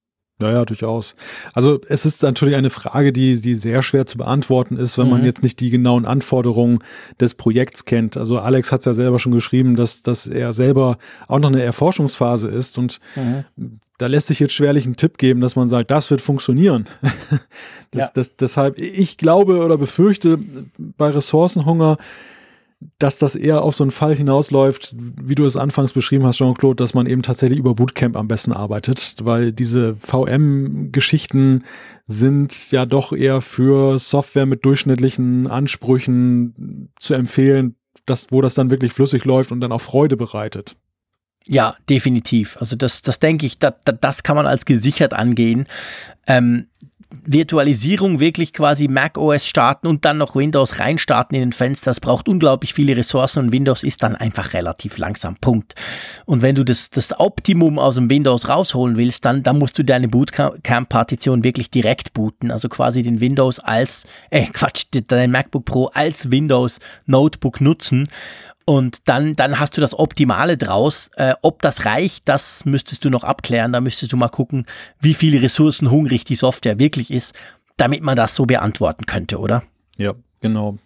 Ja, ja, durchaus. Also es ist natürlich eine Frage, die, die sehr schwer zu beantworten ist, wenn mhm. man jetzt nicht die genauen Anforderungen des Projekts kennt. Also Alex hat es ja selber schon geschrieben, dass, dass er selber auch noch eine Erforschungsphase ist und mhm. da lässt sich jetzt schwerlich einen Tipp geben, dass man sagt, das wird funktionieren. das, ja. das, deshalb, ich glaube oder befürchte, bei Ressourcenhunger dass das eher auf so einen Fall hinausläuft, wie du es anfangs beschrieben hast, Jean-Claude, dass man eben tatsächlich über Bootcamp am besten arbeitet, weil diese VM-Geschichten sind ja doch eher für Software mit durchschnittlichen Ansprüchen zu empfehlen, das, wo das dann wirklich flüssig läuft und dann auch Freude bereitet. Ja, definitiv. Also das, das denke ich, da, da, das kann man als gesichert angehen. Ähm, Virtualisierung wirklich quasi Mac OS starten und dann noch Windows reinstarten in den Fenster. Das braucht unglaublich viele Ressourcen und Windows ist dann einfach relativ langsam. Punkt. Und wenn du das, das Optimum aus dem Windows rausholen willst, dann, dann musst du deine Bootcamp-Partition wirklich direkt booten. Also quasi den Windows als, äh, Quatsch, dein MacBook Pro als Windows Notebook nutzen und dann, dann hast du das Optimale draus. Äh, ob das reicht, das müsstest du noch abklären. Da müsstest du mal gucken, wie viele Ressourcen hungrig die Software wirklich ist, damit man das so beantworten könnte, oder? Ja, genau.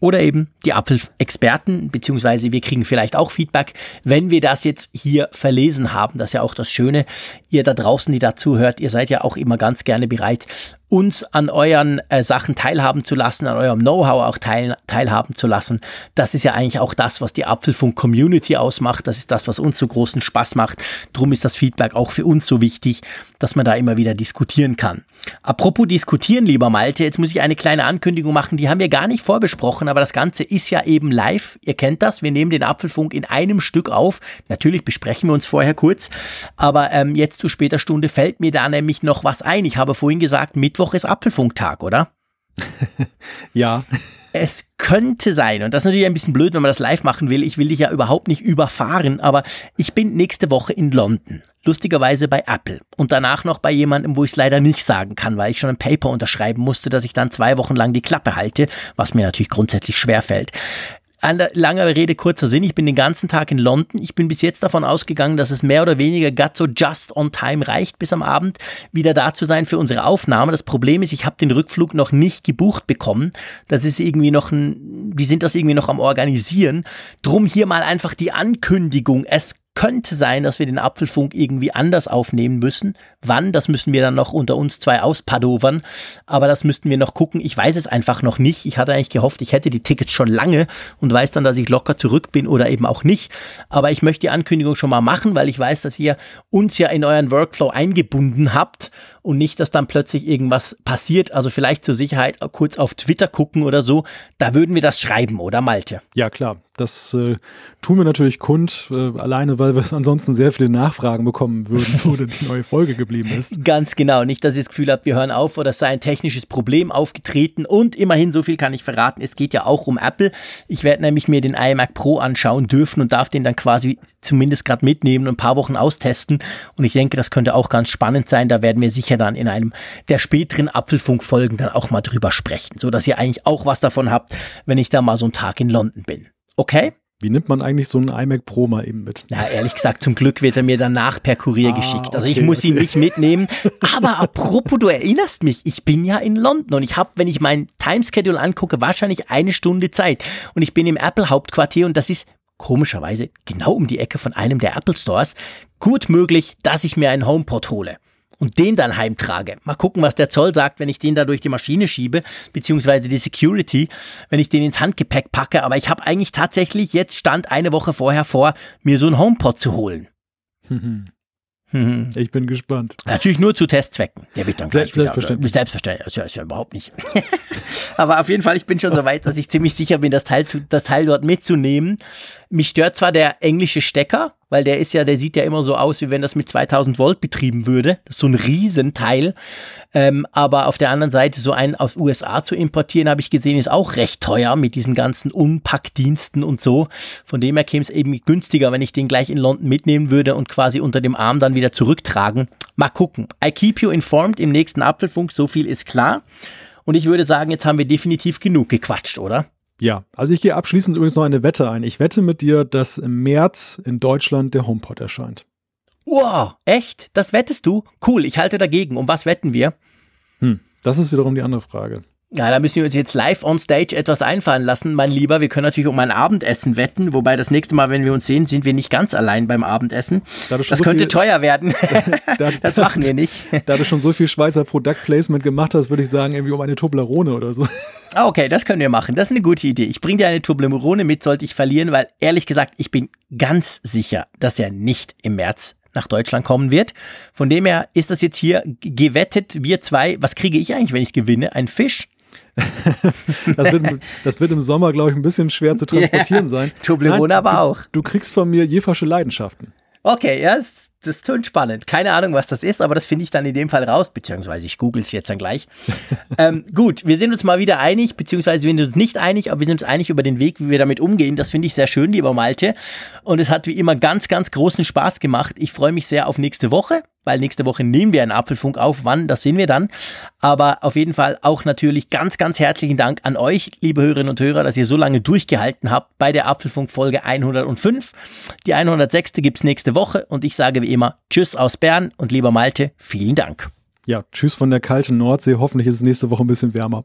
Oder eben die Apfelexperten, beziehungsweise wir kriegen vielleicht auch Feedback, wenn wir das jetzt hier verlesen haben. Das ist ja auch das Schöne. Ihr da draußen, die dazu hört, ihr seid ja auch immer ganz gerne bereit, uns an euren äh, Sachen teilhaben zu lassen, an eurem Know-how auch teil, teilhaben zu lassen. Das ist ja eigentlich auch das, was die Apfelfunk-Community ausmacht. Das ist das, was uns so großen Spaß macht. Drum ist das Feedback auch für uns so wichtig, dass man da immer wieder diskutieren kann. Apropos diskutieren, lieber Malte, jetzt muss ich eine kleine Ankündigung machen. Die haben wir gar nicht vorbesprochen, aber das Ganze ist ja eben live. Ihr kennt das. Wir nehmen den Apfelfunk in einem Stück auf. Natürlich besprechen wir uns vorher kurz, aber ähm, jetzt zu später Stunde fällt mir da nämlich noch was ein. Ich habe vorhin gesagt, mit Mittwoch ist Apfelfunktag, oder? ja. Es könnte sein, und das ist natürlich ein bisschen blöd, wenn man das live machen will. Ich will dich ja überhaupt nicht überfahren, aber ich bin nächste Woche in London. Lustigerweise bei Apple. Und danach noch bei jemandem, wo ich es leider nicht sagen kann, weil ich schon ein Paper unterschreiben musste, dass ich dann zwei Wochen lang die Klappe halte, was mir natürlich grundsätzlich schwer fällt. Langer Rede, kurzer Sinn. Ich bin den ganzen Tag in London. Ich bin bis jetzt davon ausgegangen, dass es mehr oder weniger gerade so just on time reicht, bis am Abend wieder da zu sein für unsere Aufnahme. Das Problem ist, ich habe den Rückflug noch nicht gebucht bekommen. Das ist irgendwie noch ein, wir sind das irgendwie noch am Organisieren. Drum hier mal einfach die Ankündigung. Es könnte sein, dass wir den Apfelfunk irgendwie anders aufnehmen müssen. Wann, das müssen wir dann noch unter uns zwei auspadovern. Aber das müssten wir noch gucken. Ich weiß es einfach noch nicht. Ich hatte eigentlich gehofft, ich hätte die Tickets schon lange und weiß dann, dass ich locker zurück bin oder eben auch nicht. Aber ich möchte die Ankündigung schon mal machen, weil ich weiß, dass ihr uns ja in euren Workflow eingebunden habt und nicht, dass dann plötzlich irgendwas passiert. Also vielleicht zur Sicherheit kurz auf Twitter gucken oder so. Da würden wir das schreiben, oder Malte? Ja, klar. Das äh, tun wir natürlich kund, äh, alleine weil wir ansonsten sehr viele Nachfragen bekommen würden, wo die neue Folge geblieben ist. Ganz genau, nicht, dass ihr das Gefühl habt, wir hören auf oder es sei ein technisches Problem aufgetreten. Und immerhin, so viel kann ich verraten, es geht ja auch um Apple. Ich werde nämlich mir den iMac Pro anschauen dürfen und darf den dann quasi zumindest gerade mitnehmen und ein paar Wochen austesten. Und ich denke, das könnte auch ganz spannend sein. Da werden wir sicher dann in einem der späteren Apfelfunk-Folgen dann auch mal drüber sprechen, so dass ihr eigentlich auch was davon habt, wenn ich da mal so einen Tag in London bin. Okay? Wie nimmt man eigentlich so einen iMac Pro mal eben mit? Ja, ehrlich gesagt, zum Glück wird er mir danach per Kurier ah, geschickt. Also okay, ich muss okay. ihn nicht mitnehmen. Aber apropos, du erinnerst mich, ich bin ja in London und ich habe, wenn ich mein Timeschedule angucke, wahrscheinlich eine Stunde Zeit. Und ich bin im Apple Hauptquartier und das ist komischerweise genau um die Ecke von einem der Apple Stores. Gut möglich, dass ich mir einen HomePod hole und den dann heimtrage. Mal gucken, was der Zoll sagt, wenn ich den da durch die Maschine schiebe, beziehungsweise die Security, wenn ich den ins Handgepäck packe. Aber ich habe eigentlich tatsächlich jetzt stand eine Woche vorher vor, mir so einen HomePod zu holen. Ich bin gespannt. Natürlich nur zu Testzwecken. Der wird dann gleich Selbstverständlich. Wieder, selbstverständlich. Ist ja, ist ja überhaupt nicht. Aber auf jeden Fall, ich bin schon so weit, dass ich ziemlich sicher bin, das Teil, zu, das Teil dort mitzunehmen. Mich stört zwar der englische Stecker, weil der ist ja, der sieht ja immer so aus, wie wenn das mit 2000 Volt betrieben würde. Das ist so ein Riesenteil. Ähm, aber auf der anderen Seite, so einen aus USA zu importieren, habe ich gesehen, ist auch recht teuer mit diesen ganzen Unpackdiensten und so. Von dem her käme es eben günstiger, wenn ich den gleich in London mitnehmen würde und quasi unter dem Arm dann wieder zurücktragen. Mal gucken. I keep you informed im nächsten Apfelfunk, so viel ist klar. Und ich würde sagen, jetzt haben wir definitiv genug gequatscht, oder? Ja, also ich gehe abschließend übrigens noch eine Wette ein. Ich wette mit dir, dass im März in Deutschland der HomePod erscheint. Wow, echt? Das wettest du? Cool, ich halte dagegen. Um was wetten wir? Hm, das ist wiederum die andere Frage. Ja, da müssen wir uns jetzt live on stage etwas einfallen lassen, mein Lieber. Wir können natürlich um ein Abendessen wetten, wobei das nächste Mal, wenn wir uns sehen, sind wir nicht ganz allein beim Abendessen. Da das könnte viel, teuer werden. da, das machen wir nicht. Da du schon so viel Schweizer Product Placement gemacht hast, würde ich sagen, irgendwie um eine Toblerone oder so. Ah, okay, das können wir machen. Das ist eine gute Idee. Ich bringe dir eine Toblerone mit, sollte ich verlieren, weil ehrlich gesagt, ich bin ganz sicher, dass er nicht im März nach Deutschland kommen wird. Von dem her ist das jetzt hier gewettet, wir zwei. Was kriege ich eigentlich, wenn ich gewinne? Ein Fisch? Das, wird, das, wird, im Sommer, glaube ich, ein bisschen schwer zu transportieren yeah. sein. Toblerone aber auch. Du kriegst von mir Jeversche Leidenschaften. Okay, ja, das, das tönt spannend. Keine Ahnung, was das ist, aber das finde ich dann in dem Fall raus, beziehungsweise ich google es jetzt dann gleich. ähm, gut, wir sind uns mal wieder einig, beziehungsweise wir sind uns nicht einig, aber wir sind uns einig über den Weg, wie wir damit umgehen. Das finde ich sehr schön, lieber Malte. Und es hat wie immer ganz, ganz großen Spaß gemacht. Ich freue mich sehr auf nächste Woche weil nächste Woche nehmen wir einen Apfelfunk auf. Wann, das sehen wir dann. Aber auf jeden Fall auch natürlich ganz, ganz herzlichen Dank an euch, liebe Hörerinnen und Hörer, dass ihr so lange durchgehalten habt bei der Apfelfunk Folge 105. Die 106. gibt's nächste Woche und ich sage wie immer Tschüss aus Bern und lieber Malte, vielen Dank. Ja, tschüss von der kalten Nordsee. Hoffentlich ist es nächste Woche ein bisschen wärmer.